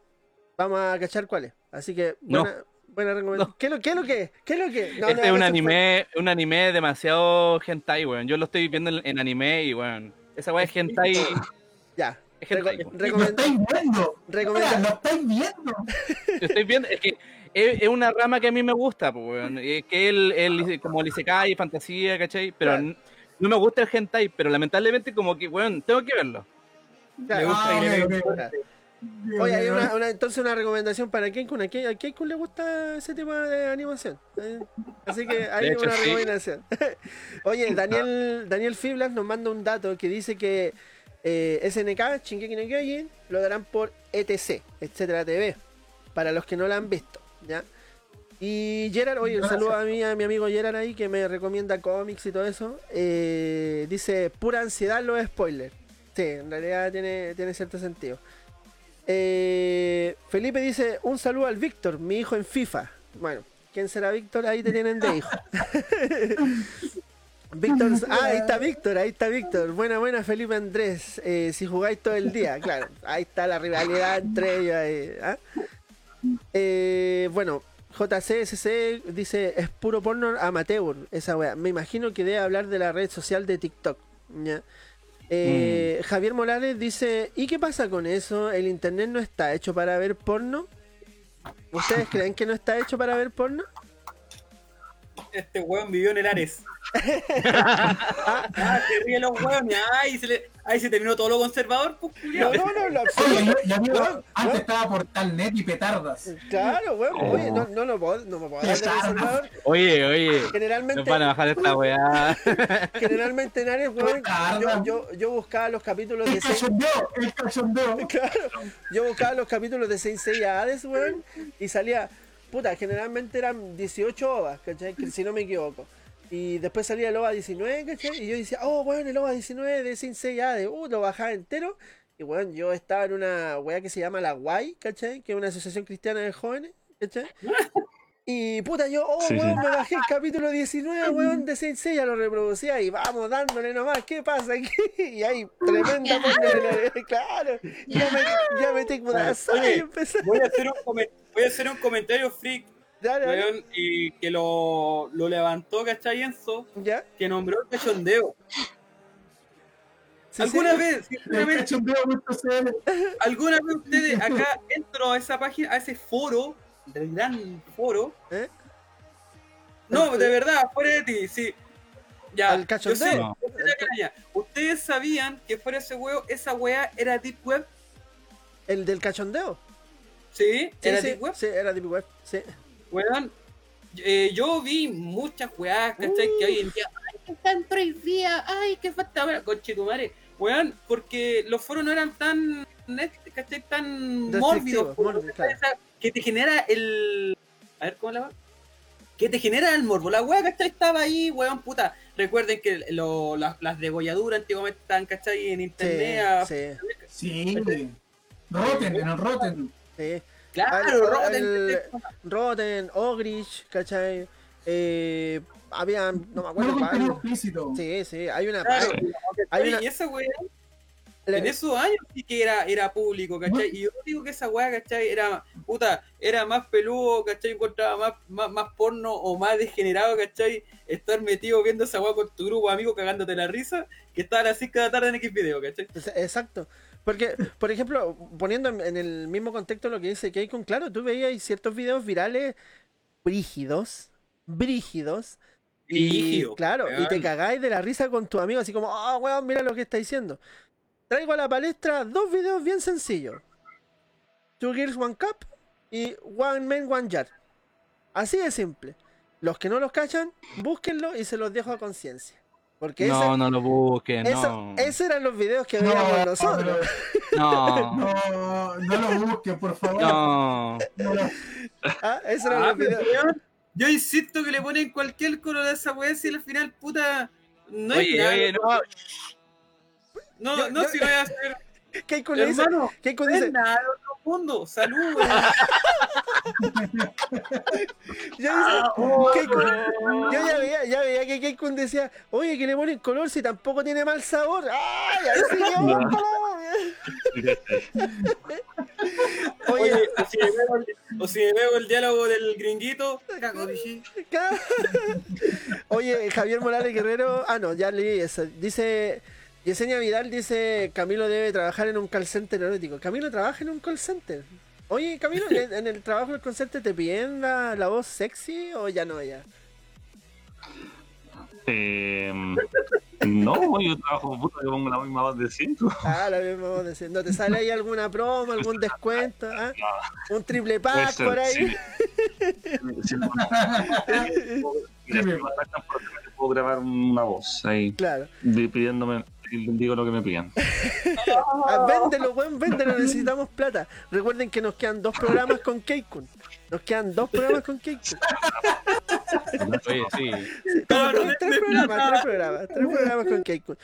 S2: Vamos a cachar cuál es. Así que,
S6: No.
S2: buena, buena recomendación. ¿Qué, es lo, ¿Qué es lo que? ¿Qué es lo que? No,
S6: este
S2: no,
S6: es un anime, un anime demasiado hentai, weón. Yo lo estoy viendo en, en anime y weón. Esa weá es hentai.
S2: Ya.
S6: Es hentai,
S2: Reco-
S6: weón.
S5: Lo estáis viendo.
S2: recomenda-
S5: Lo estáis viendo.
S6: Estoy viendo, es que es, es una rama que a mí me gusta, pues, weón. Es que el, el, como el isekai, fantasía, ¿cachai? Pero
S2: Claro.
S6: no me gusta el hentai, pero lamentablemente como que, weón, tengo que verlo.
S2: Claro.
S3: Le gusta
S5: Ah,
S3: que le
S5: ok,
S3: dé-
S5: ok.
S2: Claro. Oye, hay una, una- entonces una recomendación para Kenkun. ¿A Kenkun le gusta ese tema de animación? Eh, Así que hay
S6: hecho,
S2: una
S6: sí.
S2: recomendación. Oye, Daniel, Daniel Fiblas nos manda un dato que dice que eh, SNK, Shingeki no Kyojin, lo darán por ETC, etcétera TV, para los que no la han visto, ¿ya? Y Gerard, oye, un saludo a mí, a mi amigo Gerard ahí, que me recomienda cómics y todo eso. Eh, dice, pura ansiedad los spoilers. Sí, en realidad tiene, tiene cierto sentido. Eh, Felipe dice, un saludo al Víctor, mi hijo en FIFA. Bueno, ¿quién será Víctor? Ahí te tienen de hijo. Víctor, ah, ahí está Víctor, ahí está Víctor. Buena, buena, Felipe Andrés. Eh, si jugáis todo el día, claro. Ahí está la rivalidad entre ellos. ahí, ¿ah? Eh, bueno, JCSC dice, es puro porno amateur esa wea. Me imagino que debe hablar de la red social de TikTok. ¿ya? Eh, Javier Morales dice, ¿y qué pasa con eso? ¿El internet no está hecho para ver porno? ¿Ustedes creen que no está hecho para ver porno?
S3: Este weón vivió en el Ares. ah, se ríen los weones. Ay, se le... Ay, se terminó todo lo conservador, pues,
S2: No, no, no, no,
S5: Oye, yo, yo amigo,
S2: Weón,
S5: antes
S2: weón.
S5: estaba Portalnet y petardas.
S2: Claro, weón. Oye, no, no, lo puedo, no me puedo dar de conservador.
S6: Oye, oye,
S2: Generalmente,
S6: nos van a bajar esta weá.
S2: generalmente en Ares, weón, yo, yo, yo buscaba los capítulos de
S5: cachondeo, el cachondeo.
S2: Claro, yo buscaba los capítulos de Saint Seiya Hades, weón, y salía, puta, generalmente eran 18 ovas, ¿cachai? Que si no me equivoco. Y después salía el OVA 19, ¿cachai? Y yo decía, oh, weón, el OVA 19 de Saint Seiya Hades, uh, lo bajaba entero. Y weón, yo estaba en una weá que se llama La Guay, ¿cachai? Que es una asociación cristiana de jóvenes, ¿cachai? Y puta, yo, oh,
S4: Sí, sí.
S2: weón, me bajé el capítulo 19, weón, de Saint Seiya, lo reproducía y vamos dándole nomás, ¿qué pasa aquí? Y ahí, tremenda porno, claro. Ya me, ya me tengo una y empecé.
S3: Voy a hacer un, comen- voy a hacer un comentario freak,
S2: Dale, dale.
S3: weón, y que lo, lo levantó, ¿cachai, Enzo?
S2: ¿Ya?
S3: Que nombró el cachondeo.
S2: Sí,
S3: ¿Alguna
S2: sí.
S3: vez,
S5: cachondeo.cl.
S3: alguna vez ustedes acá entro a esa página, a ese foro, del gran foro?
S2: ¿Eh?
S3: No, de verdad, fuera de ti, sí. Ya,
S2: ¿Al
S3: yo
S2: cachondeo?
S3: sé,
S6: No.
S3: ¿Ustedes sabían que fuera ese huevo, esa wea era Deep Web?
S2: ¿El del cachondeo?
S3: ¿Sí?
S2: Sí,
S3: ¿Era
S2: sí,
S3: Deep Web?
S2: sí, era Deep Web, sí.
S3: Weón, eh, yo vi muchas weas, ¿cachai? Que hoy en día, ay, que están prohibidas, ay, que falta, bueno, conche tu madre. Weón, porque los foros no eran tan, net- ¿cachai? Tan mórbidos, po,
S2: mórbidos,
S3: ¿cachai?
S2: claro.
S3: O sea, que te genera el... A ver, ¿cómo la va? Que te genera el morbo. La wea, ¿cachai? Estaba ahí, weón, puta. Recuerden que lo- las, las degolladuras antiguamente estaban, ¿cachai? En
S2: Sí,
S3: internet. a-
S2: sí,
S5: Sí. Roten, en el Roten.
S2: sí.
S3: Claro,
S2: Al-
S3: Rotten,
S2: el-
S3: ¿cachai?
S2: Rotten, Ogrich, ¿cachai? Eh, había, no me acuerdo
S5: explícito.
S2: Sí, sí, hay una.
S3: Claro,
S2: hay- una-
S3: y esa
S2: la-
S3: En esos años sí que era, era público, ¿cachai? Y yo digo que esa weá, ¿cachai? Era, puta, era más peludo, ¿cachai? Encontraba más, más, más porno o más degenerado, ¿cachai? Estar metido viendo esa weá con tu grupo de amigos cagándote la risa, que estaban así cada tarde en X video, ¿cachai?
S2: Ex- Exacto. Porque, por ejemplo, poniendo en- en el mismo contexto lo que dice Keikon, claro, tú veías ciertos videos virales brígidos, brígidos, y claro, y te cagáis de la risa con tu amigo, así como, ah, weón, mira lo que está diciendo. Traigo a la palestra dos videos bien sencillos. Two Girls One Cup y One Man One Jar. Así de simple. Los que no los cachan, búsquenlo y se los dejo a conciencia. Porque ese-
S6: No, no lo busquen,
S2: eso-
S6: no.
S2: esos eran los videos que veíamos nosotros.
S6: No,
S5: No, no lo busquen, por favor.
S6: no.
S5: No
S2: Ah, esos eran
S3: Ah,
S2: los videos.
S3: Yo insisto que le ponen cualquier color a esa weá si al final, puta. No hay
S6: Oye,
S3: nada.
S6: oye, no,
S3: no,
S2: Yo-
S3: no,
S2: yo-
S3: si voy a hacer.
S2: Keiko dice, Keiko
S3: no
S2: dice,
S3: nada otro mundo. Salud, weón.
S2: yo,
S3: Ah, oh,
S2: yo ya veía, ya veía que Keiko decía, oye, que le ponen color si tampoco tiene mal sabor. ¡Ay! Ahí sí. Oye,
S3: Oye, o si, me veo el, o si me veo el diálogo del gringuito, cago,
S2: Oye, Javier Morales Guerrero. Ah, no, ya leí eso. Dice. Yesenia Vidal dice: Camilo debe trabajar en un call center erótico. Camilo trabaja en un call center. Oye, Camilo, ¿en en el trabajo del center te piden la, la voz sexy o ya no ya?
S4: Eh, no, yo trabajo puta, yo pongo la misma voz de siempre.
S2: Ah, la misma voz de decir, ¿No te sale ahí alguna promo, algún descuento? ah? ¿Un triple pack
S4: ser,
S2: por ahí?
S4: sí. Si no- teléfono, puedo grabar una voz ahí
S2: Claro.
S4: di- pidiéndome, digo lo que me pidan.
S2: Ah, véndelo, weón, véndelo, necesitamos plata. Recuerden que nos quedan dos programas con Keikun. Nos quedan dos programas con Keikun.
S6: oye, sí.
S3: No, no,
S2: tres, tres programas, tres programas, tres programas con Keikun.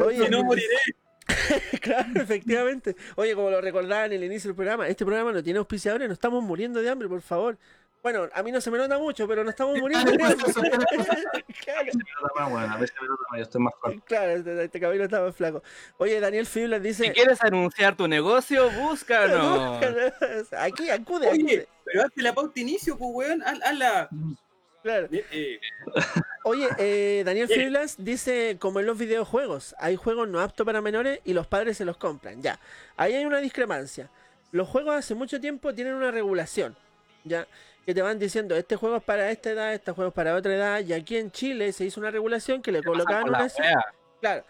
S2: Oye,
S3: Si no moriré.
S2: claro, efectivamente. Oye, como lo recordaba en el inicio del programa, este programa no tiene auspiciadores, no estamos muriendo de hambre, por favor. Bueno, a mí no se me nota mucho, pero no estamos muriendo claro,
S4: Se me nota más, bueno, a veces me nota más, yo estoy más fuerte.
S2: claro, este, este cabello está más flaco. Oye, Daniel Fiblas dice...
S6: Si quieres anunciar tu negocio, búscanos.
S2: Aquí, acude,
S3: Oye,
S2: acude.
S3: pero hazte la pauta inicio, pues, weón. Haz- Hazla.
S2: Claro.
S3: Eh,
S2: Oye, eh, Daniel. Fiblas dice, como en los videojuegos, hay juegos no aptos para menores y los padres se los compran. Ya, ahí hay una discrepancia. Los juegos hace mucho tiempo tienen una regulación, ya, que te van diciendo, este juego es para esta edad, este juego es para otra edad, y aquí en Chile se hizo una regulación que le colocaban una... Claro.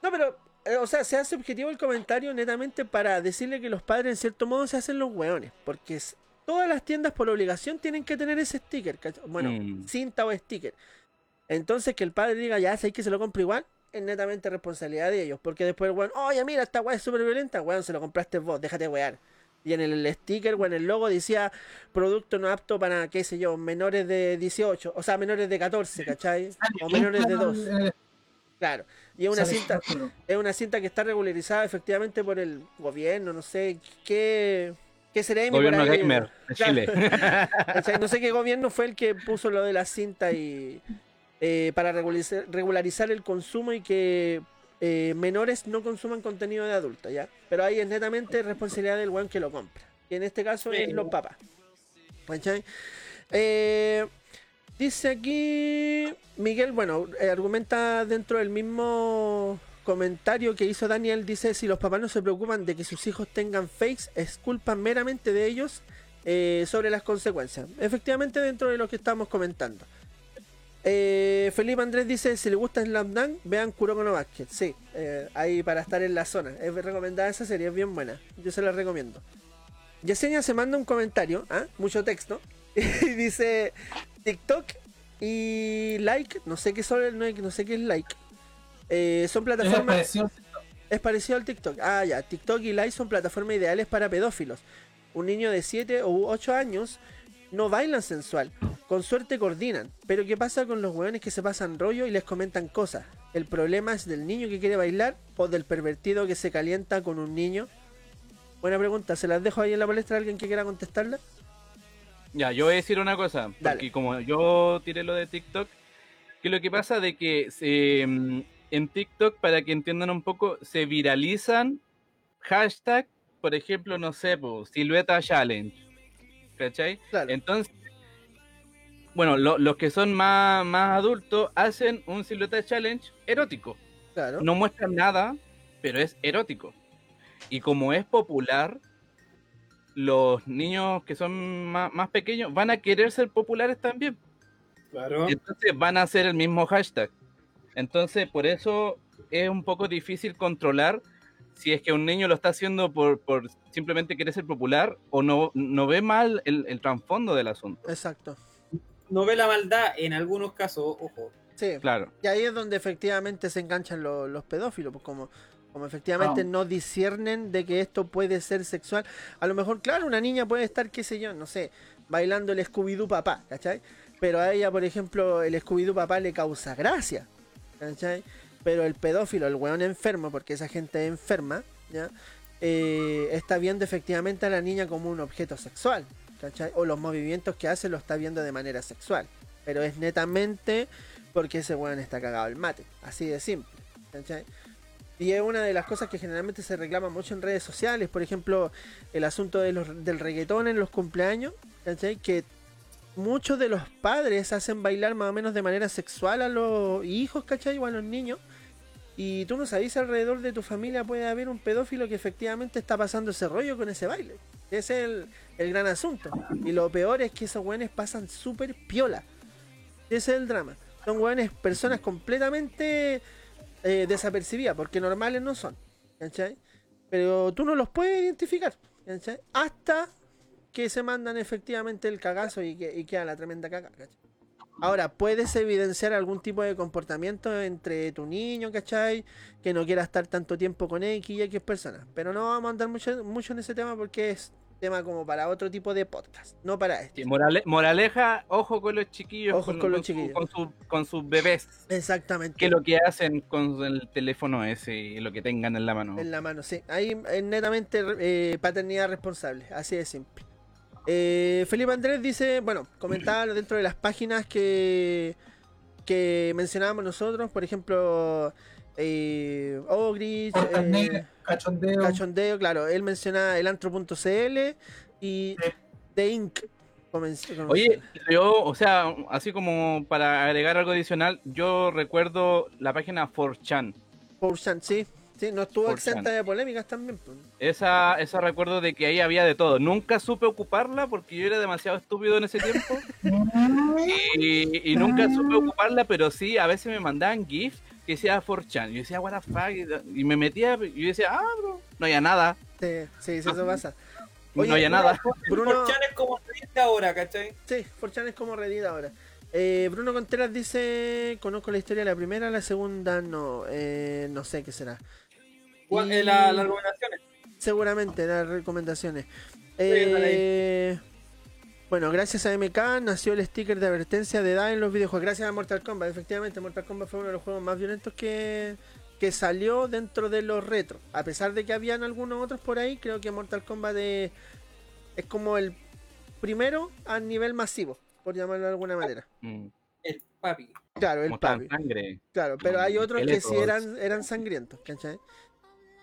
S2: No, pero, eh, o sea, se hace objetivo el comentario netamente para decirle que los padres en cierto modo se hacen los hueones, porque todas las tiendas por obligación tienen que tener ese sticker, bueno,
S6: Mm.
S2: cinta o sticker. Entonces que el padre diga, ya sé que se lo compro igual, es netamente responsabilidad de ellos, porque después el weón, oye, mira, esta weá es súper violenta, weón, se lo compraste vos, déjate wear. Y en el sticker o en el logo decía producto no apto para, qué sé yo, menores de 18, o sea, menores de 14, ¿cachai? O menores de 2. Claro. Y es una cinta, es una cinta que está regularizada efectivamente por el gobierno, no sé qué, qué será por
S6: Gobierno
S2: ahí.
S6: gamer de
S2: Claro.
S6: Chile.
S2: ¿Cachai? No sé qué gobierno fue el que puso lo de la cinta y eh, para regularizar, regularizar el consumo y que eh, menores no consuman contenido de adultos, ¿ya? Pero ahí es netamente responsabilidad del weón que lo compra. Y en este caso es los papás. ¿Cachai? Eh, dice aquí Miguel, bueno, eh, argumenta dentro del mismo comentario que hizo Daniel, dice, si los papás no se preocupan de que sus hijos tengan fakes, es culpa meramente de ellos eh, sobre las consecuencias. Efectivamente, dentro de lo que estamos comentando. Eh, Felipe Andrés dice, si le gusta Slam Dunk, vean Kuroko no Basket. Sí, eh, ahí para estar en la zona. Es recomendada esa serie, es bien buena. Yo se la recomiendo. Yesenia se manda un comentario, ¿ah? mucho texto, y dice TikTok y like, no sé qué son, no, no sé qué es like. Eh, son plataformas es parecido al TikTok. Ah, ya. TikTok y Live son plataformas ideales para pedófilos. Un niño de 7 u 8 años no bailan sensual. Con suerte coordinan. Pero ¿qué pasa con los hueones que se pasan rollo y les comentan cosas? ¿El problema es del niño que quiere bailar o del pervertido que se calienta con un niño? Buena pregunta. Se las dejo ahí en la palestra a alguien que quiera contestarla.
S6: Ya, yo voy a decir una cosa,
S2: Dale.
S6: porque como yo tiré lo de TikTok, que lo que pasa de que mm, en TikTok, para que entiendan un poco, se viralizan hashtag, por ejemplo, no sé, po, silueta challenge, ¿cachai?
S2: Claro.
S6: Entonces, bueno, lo- los que son más, más adultos hacen un silueta challenge erótico.
S2: Claro.
S6: No muestran nada, pero es erótico. Y como es popular, los niños que son más, más pequeños van a querer ser populares también.
S3: claro.
S6: Entonces van a hacer el mismo hashtag. Entonces, por eso es un poco difícil controlar si es que un niño lo está haciendo por, por simplemente querer ser popular o no, no ve mal el, el trasfondo del asunto.
S2: Exacto.
S3: No ve la maldad en algunos casos, ojo.
S2: Sí.
S6: Claro.
S2: Y ahí es donde efectivamente se enganchan lo- los pedófilos, pues como, como efectivamente
S5: Ah.
S2: no disciernen de que esto puede ser sexual. A lo mejor, claro, una niña puede estar, qué sé yo, no sé, bailando el Scooby-Doo papá, ¿cachai? Pero a ella, por ejemplo, el Scooby-Doo papá le causa gracia, ¿cachai? Pero el pedófilo, el weón enfermo, porque esa gente es enferma, ¿ya? Eh, está viendo efectivamente a la niña como un objeto sexual, ¿cachai? O los movimientos que hace lo está viendo de manera sexual. Pero es netamente porque ese weón está cagado el mate, así de simple, ¿cachai? Y es una de las cosas que generalmente se reclama mucho en redes sociales, por ejemplo, el asunto de los, del reggaetón en los cumpleaños, ¿cachai? Que muchos de los padres hacen bailar más o menos de manera sexual a los hijos, ¿cachai? O a los niños. Y tú no sabes alrededor de tu familia puede haber un pedófilo que efectivamente está pasando ese rollo con ese baile. Ese es el, el gran asunto. Y lo peor es que esos weones pasan súper piola. Ese es el drama. Son weones, personas completamente eh, desapercibidas, porque normales no son. ¿Cachai? Pero tú no los puedes identificar. Hasta que se mandan efectivamente el cagazo y, que, queda la tremenda caga. ¿cachai? Ahora, puedes evidenciar algún tipo de comportamiento entre tu niño, ¿cachai? Que no quiera estar tanto tiempo con X y X personas. Pero no vamos a andar mucho, mucho en ese tema porque es tema como para otro tipo de podcast, no para este.
S6: Sí, morale- moraleja, ojo con los chiquillos.
S2: Ojos con los chiquillos.
S6: Con, su- con sus bebés.
S2: Exactamente.
S6: Que lo que hacen con el teléfono ese y lo que tengan en la mano.
S2: En la mano, sí. Ahí es netamente eh, paternidad responsable, así de simple. Eh, Felipe Andrés dice, bueno, comentaba dentro de las páginas que, que mencionábamos nosotros, por ejemplo, eh, eh,
S5: cachondeo.
S2: Cachondeo, claro, él menciona el antro.cl y
S5: Sí.
S2: The Inc.
S6: Oye, yo, o sea, así como para agregar algo adicional, yo recuerdo la página 4chan.
S2: 4chan, sí, sí, no estuvo
S6: 4chan.
S2: exenta de polémicas también. pues.
S6: Esa, esa recuerdo de que ahí había de todo. Nunca supe ocuparla porque yo era demasiado estúpido en ese tiempo. y, y nunca supe ocuparla, pero sí, a veces me mandaban GIFs que decía 4chan. Yo decía, what the fuck, y me metía y yo decía, ah, bro, no había nada.
S2: Sí, sí, sí, eso pasa.
S6: no había nada.
S2: Bruno,
S3: Por Chan es como triste ahora, ¿cachai?
S2: Sí, Forchan es como Reddit ahora. Eh, Bruno Contreras dice, conozco la historia de la primera, la segunda no, eh, no sé qué será.
S3: Igual,
S2: Y-
S3: eh, la- las recomendaciones.
S2: Seguramente las recomendaciones. Eh, bueno, gracias a MK nació el sticker de advertencia de edad en los videojuegos. Gracias a Mortal Kombat, efectivamente, Mortal Kombat fue uno de los juegos más violentos que, que salió dentro de los retros. A pesar de que habían algunos otros por ahí, creo que Mortal Kombat es, es como el primero a nivel masivo, por llamarlo de alguna manera.
S6: Mm,
S3: El papi.
S2: Claro, el
S6: mostraban
S2: papi.
S6: sangre.
S2: Claro, pero hay otros que sí eran, eran sangrientos, ¿cachai?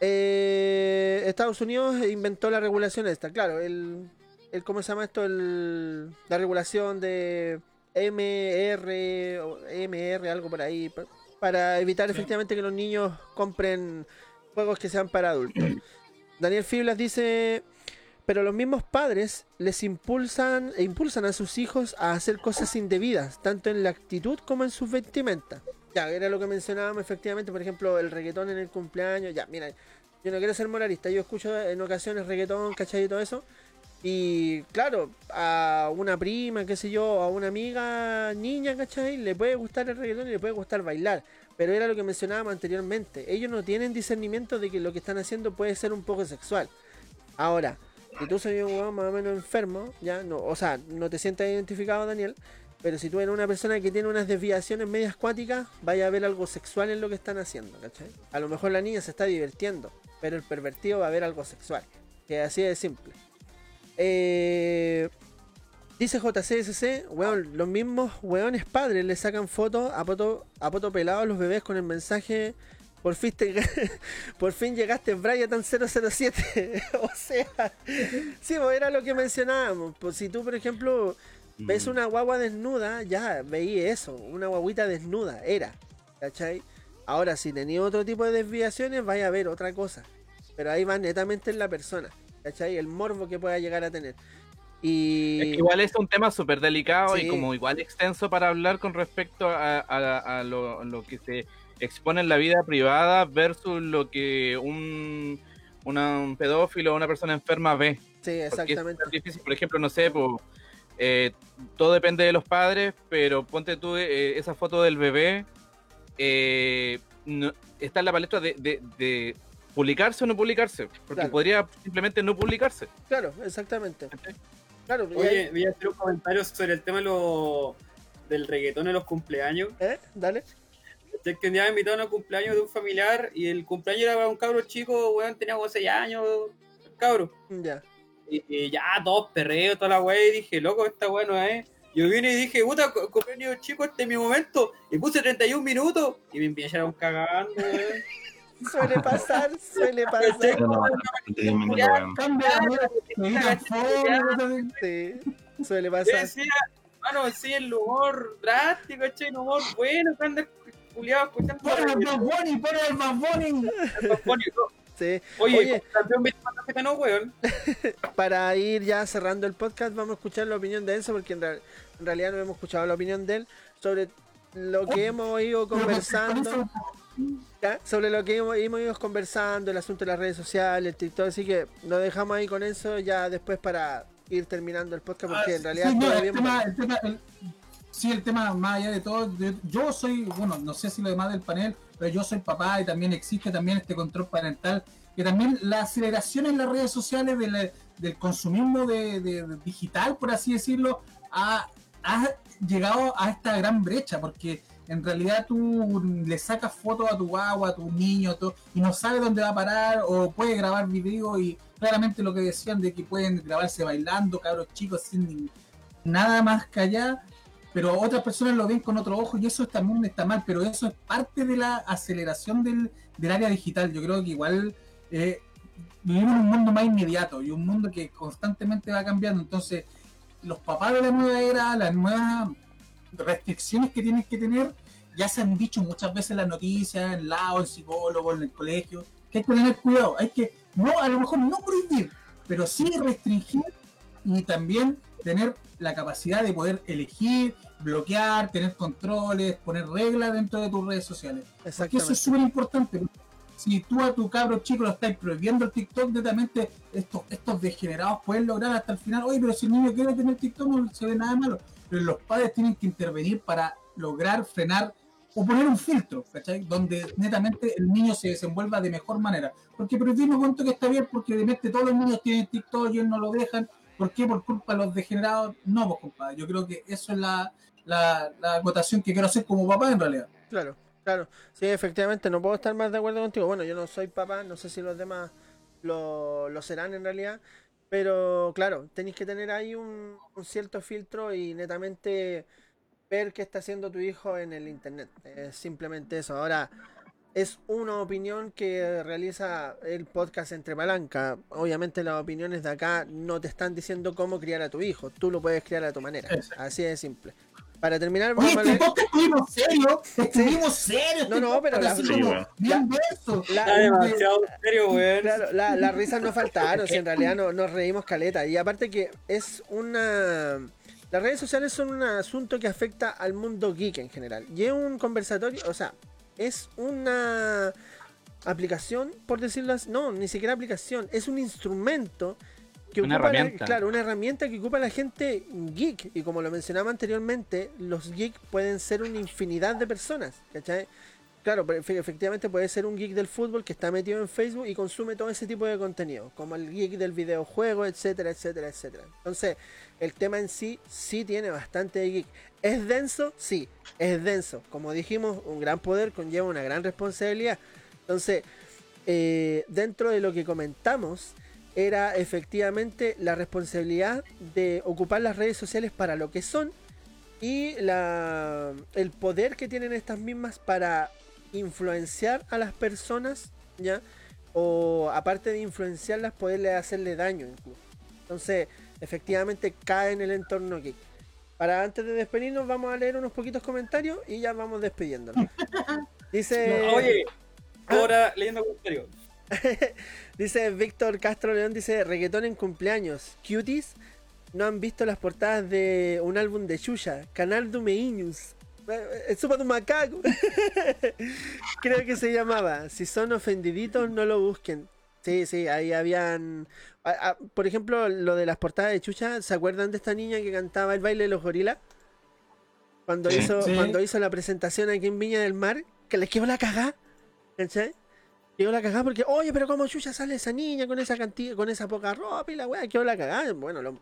S2: Eh, Estados Unidos inventó la regulación esta, claro, el, el ¿cómo se llama esto? El, la regulación de MR o MR, algo por ahí, pa- para evitar efectivamente que los niños compren juegos que sean para adultos. Daniel Fiblas dice, pero los mismos padres les impulsan e impulsan a sus hijos a hacer cosas indebidas, tanto en la actitud como en sus vestimentas. Ya, era lo que mencionábamos efectivamente, por ejemplo, el reggaetón en el cumpleaños. Ya, mira, yo no quiero ser moralista, yo escucho en ocasiones reggaetón, ¿cachai? Y todo eso. Y claro, a una prima, qué sé yo, a una amiga niña, ¿cachai? Le puede gustar el reggaetón y le puede gustar bailar. Pero era lo que mencionábamos anteriormente. Ellos no tienen discernimiento de que lo que están haciendo puede ser un poco sexual. Ahora, si tú soy un huevón más o menos enfermo, ya, no, o sea, no te sientas identificado, Daniel, pero si tú eres una persona que tiene unas desviaciones medias cuáticas, vaya a ver algo sexual en lo que están haciendo, ¿cachai? A lo mejor la niña se está divirtiendo, pero el pervertido va a ver algo sexual. Que así de simple. Eh, dice JCSC, weón, los mismos weones padres le sacan fotos a poto, a poto pelado a los bebés con el mensaje por fin, te- por fin llegaste Brian 007. o sea, sí, pues era lo que mencionábamos. Pues si tú, por ejemplo, ves una guagua desnuda, ya veí eso, una guaguita desnuda, era. ¿Cachai? Ahora, si tenía otro tipo de desviaciones, vaya a ver otra cosa. Pero ahí va netamente en la persona. ¿Cachai? El morbo que pueda llegar a tener. Y.
S6: Es que igual es un tema súper delicado
S2: Sí.
S6: y como igual extenso para hablar con respecto a, a- a lo, lo que se expone en la vida privada versus lo que un, una- un pedófilo o una persona enferma ve.
S2: Sí, exactamente.
S6: Es difícil, por ejemplo, no sé, pues, eh, todo depende de los padres, pero ponte tú eh, esa foto del bebé, eh, no- está en la palestra de, de- de publicarse o no publicarse, porque
S2: Claro.
S6: podría simplemente no publicarse.
S2: Claro, exactamente. Claro,
S3: Oye,
S2: ahí-
S3: voy a hacer un comentario sobre el tema de lo- del reggaetón en los cumpleaños.
S2: ¿eh? Dale.
S3: Es que un día me invitaron a un cumpleaños de un familiar y el cumpleaños era para un cabro chico, weón, tenía como 6 años, cabro.
S2: Ya.
S3: Y, y ya, todos perreos, toda la weá, y dije, loco, esta weá no es. Yo vine y dije, puta, cu- cumpleaños chico, este es mi momento. Y puse 31 minutos y me empezaron cagando, weón.
S2: Suele pasar, suele pasar. Suele pasar.
S3: decía, mano, sí, el humor drástico, che, el humor bueno, que anda culiado escuchando.
S5: Pon el Bad Bunny, pon el Bad Bunny.
S2: Sí.
S3: Oye,
S2: Oye,
S3: como campeón 24 que ganó, weón.
S2: para ir ya cerrando el podcast, vamos a escuchar la opinión de Enzo, porque en, real- en realidad no hemos escuchado la opinión de él sobre lo que hemos ido conversando. ¿ya? Sobre lo que hemos, hemos ido conversando, el asunto de las redes sociales, el TikTok, así que lo dejamos ahí con Enzo ya después para ir terminando el podcast, porque en realidad
S5: Sí, no, el tema, el tema, el- sí, el tema más allá de todo, de- yo soy, bueno, no sé si lo demás del panel, pero yo soy papá y también existe también este control parental, que también la aceleración en las redes sociales del, del consumismo de, de- de digital, por así decirlo, ha, ha llegado a esta gran brecha, porque en realidad tú le sacas fotos a tu guagua, a tu niño, todo, y no sabes dónde va a parar, o puede grabar video y claramente lo que decían de que pueden grabarse bailando, cabros chicos, sin nada más que allá, pero otras personas lo ven con otro ojo y eso también está mal, pero eso es parte de la aceleración del, del área digital. Yo creo que igual eh, vivimos en un mundo más inmediato y un mundo que constantemente va cambiando, entonces los papás de la nueva era, las nuevas restricciones que tienen que tener, ya se han dicho muchas veces en las noticias, en lado, en psicólogo, en el colegio, que hay que tener cuidado, hay que, no, a lo mejor no prohibir, pero sí restringir y también tener la capacidad de poder elegir, bloquear, tener controles, poner reglas dentro de tus redes sociales. Porque eso es súper importante. Si tú a tu cabro chico lo estás prohibiendo el TikTok, netamente estos, estos degenerados pueden lograr hasta el final, oye, pero si el niño quiere tener TikTok no se ve nada malo. Pero los padres tienen que intervenir para lograr frenar o poner un filtro, ¿cachai? Donde netamente el niño se desenvuelva de mejor manera. Porque prohibir no cuento que está bien, porque de repente todos los niños tienen TikTok y él no lo dejan. ¿Por qué? Por culpa de los degenerados. No, pues compadre. Yo creo que eso es la, la, la acotación que quiero hacer como papá en realidad.
S2: Claro, claro. Sí, efectivamente, no puedo estar más de acuerdo contigo. Bueno, yo no soy papá, no sé si los demás lo, lo serán en realidad. Pero claro, tenéis que tener ahí un, un cierto filtro y netamente ver qué está haciendo tu hijo en el internet. Es simplemente eso. Ahora, es una opinión que realiza el podcast Entre Palanca. Obviamente las opiniones de acá no te están diciendo cómo criar a tu hijo. Tú lo puedes criar a tu manera.
S5: Exacto.
S2: Así de simple. Para terminar,
S5: Oye,
S2: vamos a
S5: este
S2: leer-
S5: podcast estuvimos serios, estuvimos serios.
S2: No, no, pero la-
S4: Sí,
S5: como
S4: weón.
S5: bien denso.
S2: la-
S3: Está demasiado serio, weón.
S2: Claro, la- las risas no faltaron, si en realidad no, nos reímos caleta. Y aparte que es una... Las redes sociales son un asunto que afecta al mundo geek en general. Y es un conversatorio, o sea, es una aplicación, por decirlo así. No, ni siquiera aplicación, es un instrumento que
S6: Una
S2: ocupa la-
S6: herramienta.
S2: claro, una herramienta que ocupa la gente geek. Y como lo mencionaba anteriormente, los geeks pueden ser una infinidad de personas, ¿cachai? Claro, pero efe- efectivamente puede ser un geek del fútbol que está metido en Facebook y consume todo ese tipo de contenido, como el geek del videojuego, etcétera, etcétera, etcétera. Entonces, el tema en sí sí tiene bastante de geek. ¿Es denso? Sí, es denso. Como dijimos, un gran poder conlleva una gran responsabilidad. Entonces, eh, dentro de lo que comentamos, era efectivamente la responsabilidad de ocupar las redes sociales para lo que son y la, el poder que tienen estas mismas para influenciar a las personas, ¿ya? O aparte de influenciarlas, poderle hacerle daño incluso. Entonces, efectivamente cae en el entorno geek. Para antes de despedirnos, vamos a leer unos poquitos comentarios y ya vamos despidiéndonos. Dice.
S3: Oye, ahora leyendo comentarios.
S2: Dice Víctor Castro León, dice reggaetón en cumpleaños. Cuties no han visto las portadas de un álbum de Xuxa, Canal Dumeiños. De un macaco. Creo que se llamaba. Si son ofendiditos, no lo busquen. Sí, sí, ahí habían. a- a- por ejemplo, lo de las portadas de Chucha, ¿se acuerdan de esta niña que cantaba el baile de los gorilas? Cuando,
S4: Sí.
S2: hizo,
S5: Sí.
S2: cuando hizo la presentación aquí en Viña del Mar, que les quedó la cagá. ¿Cachai? Quedó la cagada porque, oye, pero cómo chucha sale esa niña con esa cantidad, con esa poca ropa y la weá, quedó la cagada. Bueno, lo-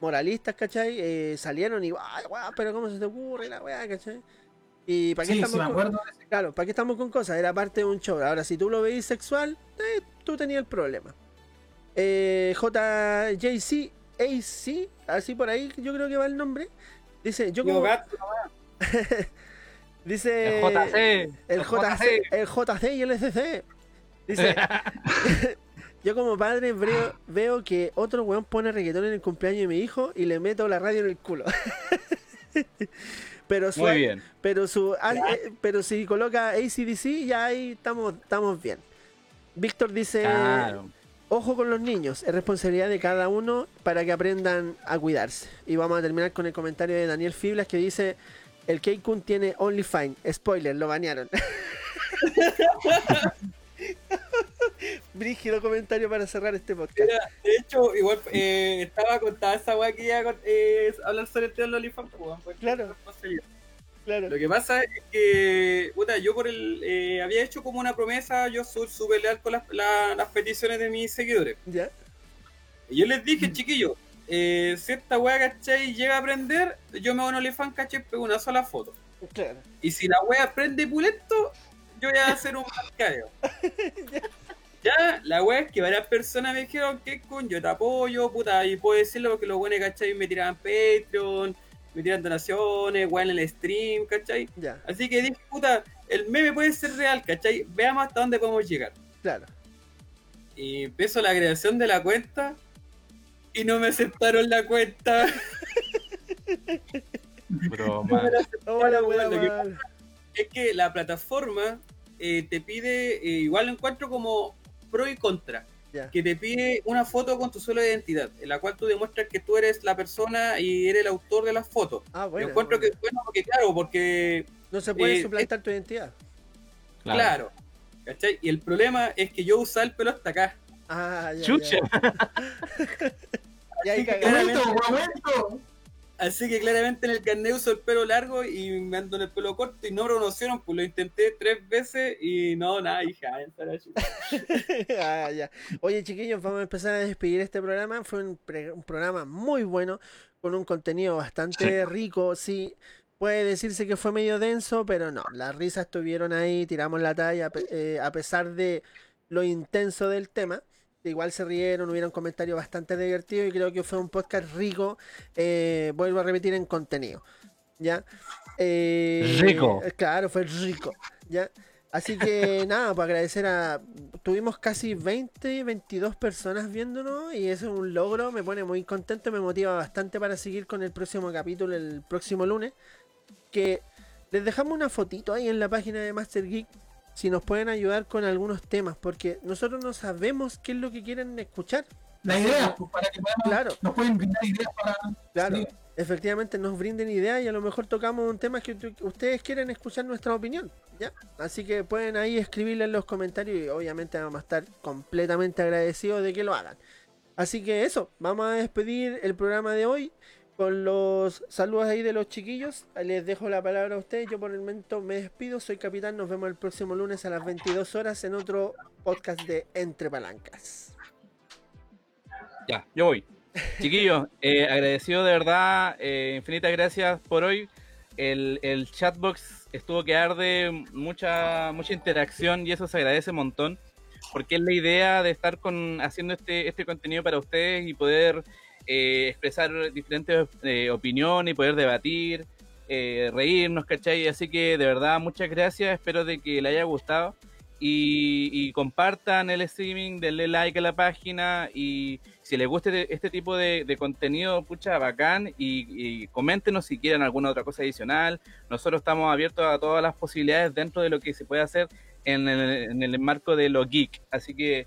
S2: moralistas, ¿cachai? Eh, salieron y, "Ay, weá, pero ¿cómo se te ocurre la weá, ¿cachai? Y para qué
S5: Sí,
S2: estamos
S5: sí,
S2: con-. Claro, ¿para qué estamos con cosas? Era parte de un show. Ahora, si tú lo veis sexual, eh, tú tenías el problema. Eh, JJC AC, así por ahí yo creo que va el nombre. Dice, yo como... Dice...
S6: El JC.
S2: El JC, el JC y el SC. Dice, yo como padre veo, veo que otro weón pone reggaetón en el cumpleaños de mi hijo y le meto la radio en el culo. pero su,
S6: Muy bien.
S2: pero su ah, eh, pero si coloca ACDC ya ahí estamos estamos bien. Víctor dice,
S6: Claro.
S2: ojo con los niños, es responsabilidad de cada uno para que aprendan a cuidarse. Y vamos a terminar con el comentario de Daniel Fiblas que dice, el K-Kun tiene OnlyFine. Spoiler, lo banearon. Brígido comentario para cerrar este podcast.
S3: Mira, de hecho, igual eh, estaba contada esa weá que iba a eh, hablar sobre el tema del pues,
S2: Claro. Claro.
S3: Lo que pasa es que, puta, yo por el, eh, había hecho como una promesa, yo soy súper leal con las, la- las peticiones de mis seguidores.
S2: ¿Ya?
S3: Y yo les dije, chiquillos, eh, si esta weá, ¿cachai? Llega a aprender, yo me hago un OnlyFans, ¿cachai? Pego una sola foto.
S2: Claro.
S3: Y si la wea prende pulento, yo voy a hacer un mercadeo. Ya, la wea es que varias personas me dijeron que con yo te apoyo, puta, y puedo decirlo porque los buenos, ¿cachai? Me tiraban Patreon, me tiran donaciones, weá en el stream, ¿cachai?
S2: Ya,
S3: Así que dije, puta, el meme puede ser real, ¿cachai? Veamos hasta dónde podemos llegar.
S2: claro.
S3: Y empezó la creación de la cuenta y no me aceptaron la cuenta.
S6: Broma.
S2: Hola,
S3: que es que la plataforma eh, te pide, eh, igual lo encuentro como pro y contra, que te pide una foto con tu suelo de identidad, en la cual tú demuestras que tú eres la persona y eres el autor de las fotos.
S2: Ah,
S3: Yo
S2: bueno.
S3: encuentro
S2: bueno.
S3: que bueno porque claro, porque
S2: No se puede
S3: eh,
S2: suplantar tu identidad.
S3: claro. ¿cachai? Y el problema es que yo usaba el pelo hasta acá.
S2: Ah, ya.
S6: Chucha.
S2: Ya, ya ahí cagaste.
S3: Claramente.
S5: ¡Momento, momento!
S3: Así que claramente en el carnet uso el pelo largo y me ando en el pelo corto y no me reconocieron, pues lo intenté tres veces y no, nada, hija, chuta.
S2: Ah, ya. Oye, chiquillos, vamos a empezar a despedir este programa. Fue un, pre- un programa muy bueno, con un contenido bastante rico. Sí, puede decirse que fue medio denso, pero no. Las risas estuvieron ahí, tiramos la talla, pe- eh, a pesar de lo intenso del tema. Igual se rieron, hubieron comentarios bastante divertidos y creo que fue un podcast rico. eh, vuelvo a repetir en contenido. ¿Ya? Eh,
S6: Rico.
S2: Claro, fue rico. ¿Ya? Así que nada, para agradecer a. Tuvimos casi 20, 22 personas viéndonos y eso es un logro, me pone muy contento, me motiva bastante para seguir con el próximo capítulo el próximo lunes. Que les dejamos una fotito ahí en la página de Master Geek si nos pueden ayudar con algunos temas, porque nosotros no sabemos qué es lo que quieren escuchar.
S5: La idea, pues, para que podamos,
S2: Claro.
S5: nos pueden brindar ideas para.
S2: Claro,
S5: Sí.
S2: efectivamente nos brinden ideas y a lo mejor tocamos un tema que ustedes quieren escuchar nuestra opinión, ¿ya? Así que pueden ahí escribirle en los comentarios y obviamente vamos a estar completamente agradecidos de que lo hagan. Así que eso, vamos a despedir el programa de hoy con los saludos ahí de los chiquillos. Les dejo la palabra a ustedes, yo por el momento me despido, soy capitán, nos vemos el próximo lunes a las 22 horas en otro podcast de Entre Palancas.
S6: Ya, yo voy. Chiquillos, eh, agradecido de verdad, eh, infinitas gracias por hoy. El, el chatbox estuvo que arde, mucha, mucha interacción y eso se agradece un montón, porque es la idea de estar con, haciendo este, este contenido para ustedes y poder eh, expresar diferentes eh, opiniones y poder debatir, eh, reírnos, ¿cachai? Así que de verdad, muchas gracias, espero de que les haya gustado y, y compartan el streaming, denle like a la página y si les gusta este, este tipo de, contenido, pucha, bacán y, y coméntenos si quieren alguna otra cosa adicional. Nosotros estamos abiertos a todas las posibilidades dentro de lo que se puede hacer en el, en el marco de lo geek. Así que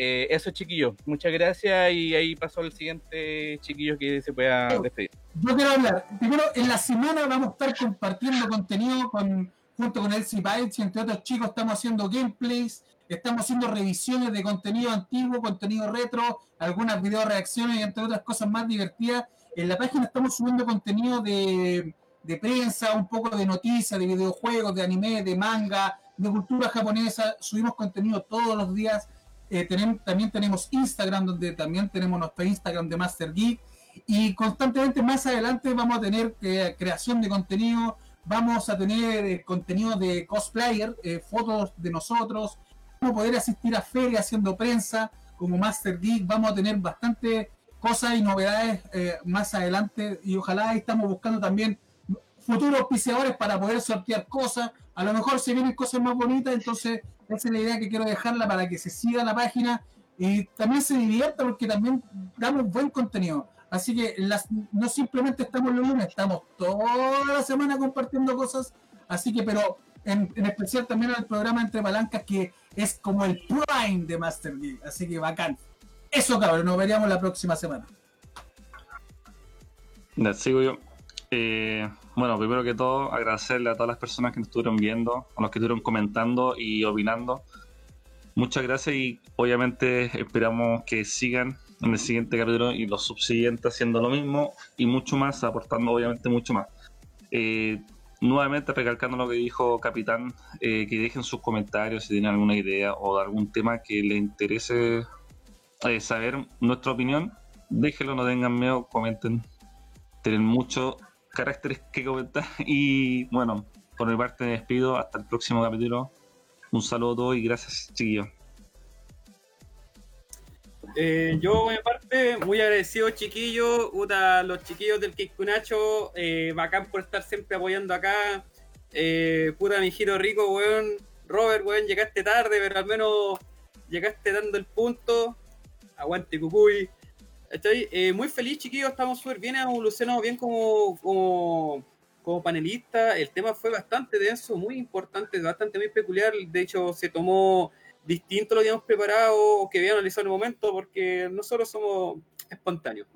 S6: eh, eso, chiquillos, muchas gracias y ahí pasó el siguiente chiquillo que se pueda despedir.
S5: Yo quiero hablar. Primero, en la semana vamos a estar compartiendo contenido con, junto con Elsie Bites y entre otros chicos estamos haciendo gameplays, estamos haciendo revisiones de contenido antiguo, contenido retro, algunas video reacciones y entre otras cosas más divertidas. En la página estamos subiendo contenido de, de prensa, un poco de noticias, de videojuegos, de anime, de manga, de cultura japonesa. Subimos contenido todos los días. Eh, tenem- también tenemos Instagram, donde también tenemos nuestro Instagram de Master Geek. y constantemente más adelante vamos a tener eh, creación de contenido, vamos a tener eh, contenido de cosplayer, eh, fotos de nosotros, vamos a poder asistir a ferias haciendo prensa como Master Geek, vamos a tener bastante cosas y novedades eh, más adelante y ojalá estamos buscando también futuros auspiciadores para poder sortear cosas, a lo mejor se vienen cosas más bonitas, entonces esa es la idea que quiero dejarla para que se siga la página y también se divierta porque también damos buen contenido. Así que no simplemente estamos los lunes, estamos toda la semana compartiendo cosas. Así que, pero en, especial también al programa Entre Palancas, que es como el prime de Master Geek. Así que bacán. Eso, cabrón, nos veríamos la próxima semana.
S4: Sigo yo. Eh, bueno, primero que todo, agradecerle a todas las personas que nos estuvieron viendo, a los que estuvieron comentando y opinando. Muchas gracias y obviamente esperamos que sigan en el siguiente capítulo y los subsiguientes haciendo lo mismo y mucho más, aportando obviamente mucho más. Eh, nuevamente recalcando lo que dijo Capitán, eh, que dejen sus comentarios si tienen alguna idea o algún tema que les interese eh, saber nuestra opinión, déjenlo, no tengan miedo, comenten. Tienen muchos caracteres que comentar y bueno, por mi parte me despido, hasta el próximo capítulo. Un saludo a todos y gracias chiquillos.
S3: Eh, yo, por mi parte, muy agradecido, chiquillos. Puta, los chiquillos del Kikunacho, eh, bacán por estar siempre apoyando acá. Eh, puta, mi giro rico, weón. Robert, weón, llegaste tarde, pero al menos llegaste dando el punto. Aguante, Cucuy. Estoy eh, muy feliz, chiquillos. Estamos súper bien, evolucionamos bien como, como, como panelista. El tema fue bastante denso, muy importante, bastante muy peculiar. De hecho, se tomó distinto lo que habíamos preparado o que habíamos analizado en el momento, porque nosotros somos espontáneos.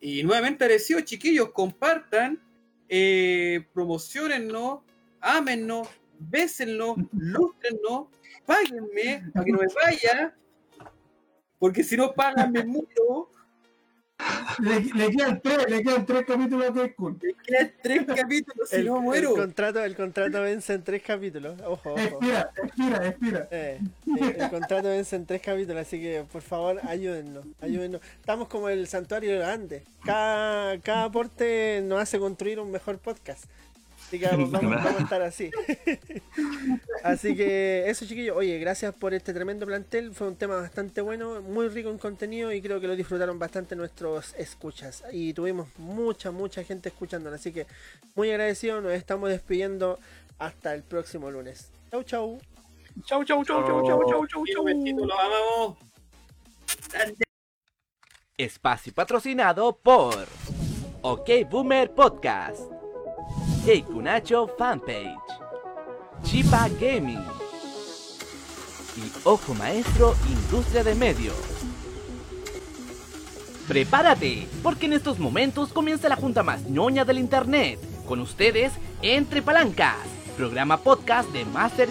S3: Y nuevamente agradecido, chiquillos, compartan, eh, promocionennos, ámennos, bésennos, lústrennos, páguenme para que no me vaya, porque si no pagan me muero.
S5: Le, le quedan tres, le quedan tres capítulos de Kun.
S3: Me quedan tres capítulos, si
S2: El,
S3: no
S2: el
S3: muero.
S2: contrato, el contrato vence en tres capítulos. Ojo, ojo.
S5: Expira, expira, expira.
S2: Eh, eh, el contrato vence en tres capítulos, así que por favor ayúdennos, ayúdennos. Estamos como el santuario de los Andes. Cada, cada aporte nos hace construir un mejor podcast. Así que vamos, vamos- vamos a estar así. así que eso chiquillos, oye, gracias por este tremendo plantel. Fue un tema bastante bueno, muy rico en contenido y creo que lo disfrutaron bastante nuestros escuchas. Y tuvimos mucha, mucha gente escuchándonos. Así que muy agradecido, nos estamos despidiendo hasta el próximo lunes. Chau, chau.
S6: Chau, chau, chau, chau, chau, chau, chau,
S3: los amamos.
S1: Espacio patrocinado por OK Boomer Podcast, Kunacho Fanpage, Chipa Gaming y Ojo Maestro Industria de Medios. Prepárate, porque en estos momentos comienza la junta más ñoña del internet. Con ustedes, Entre Palancas, programa podcast de Master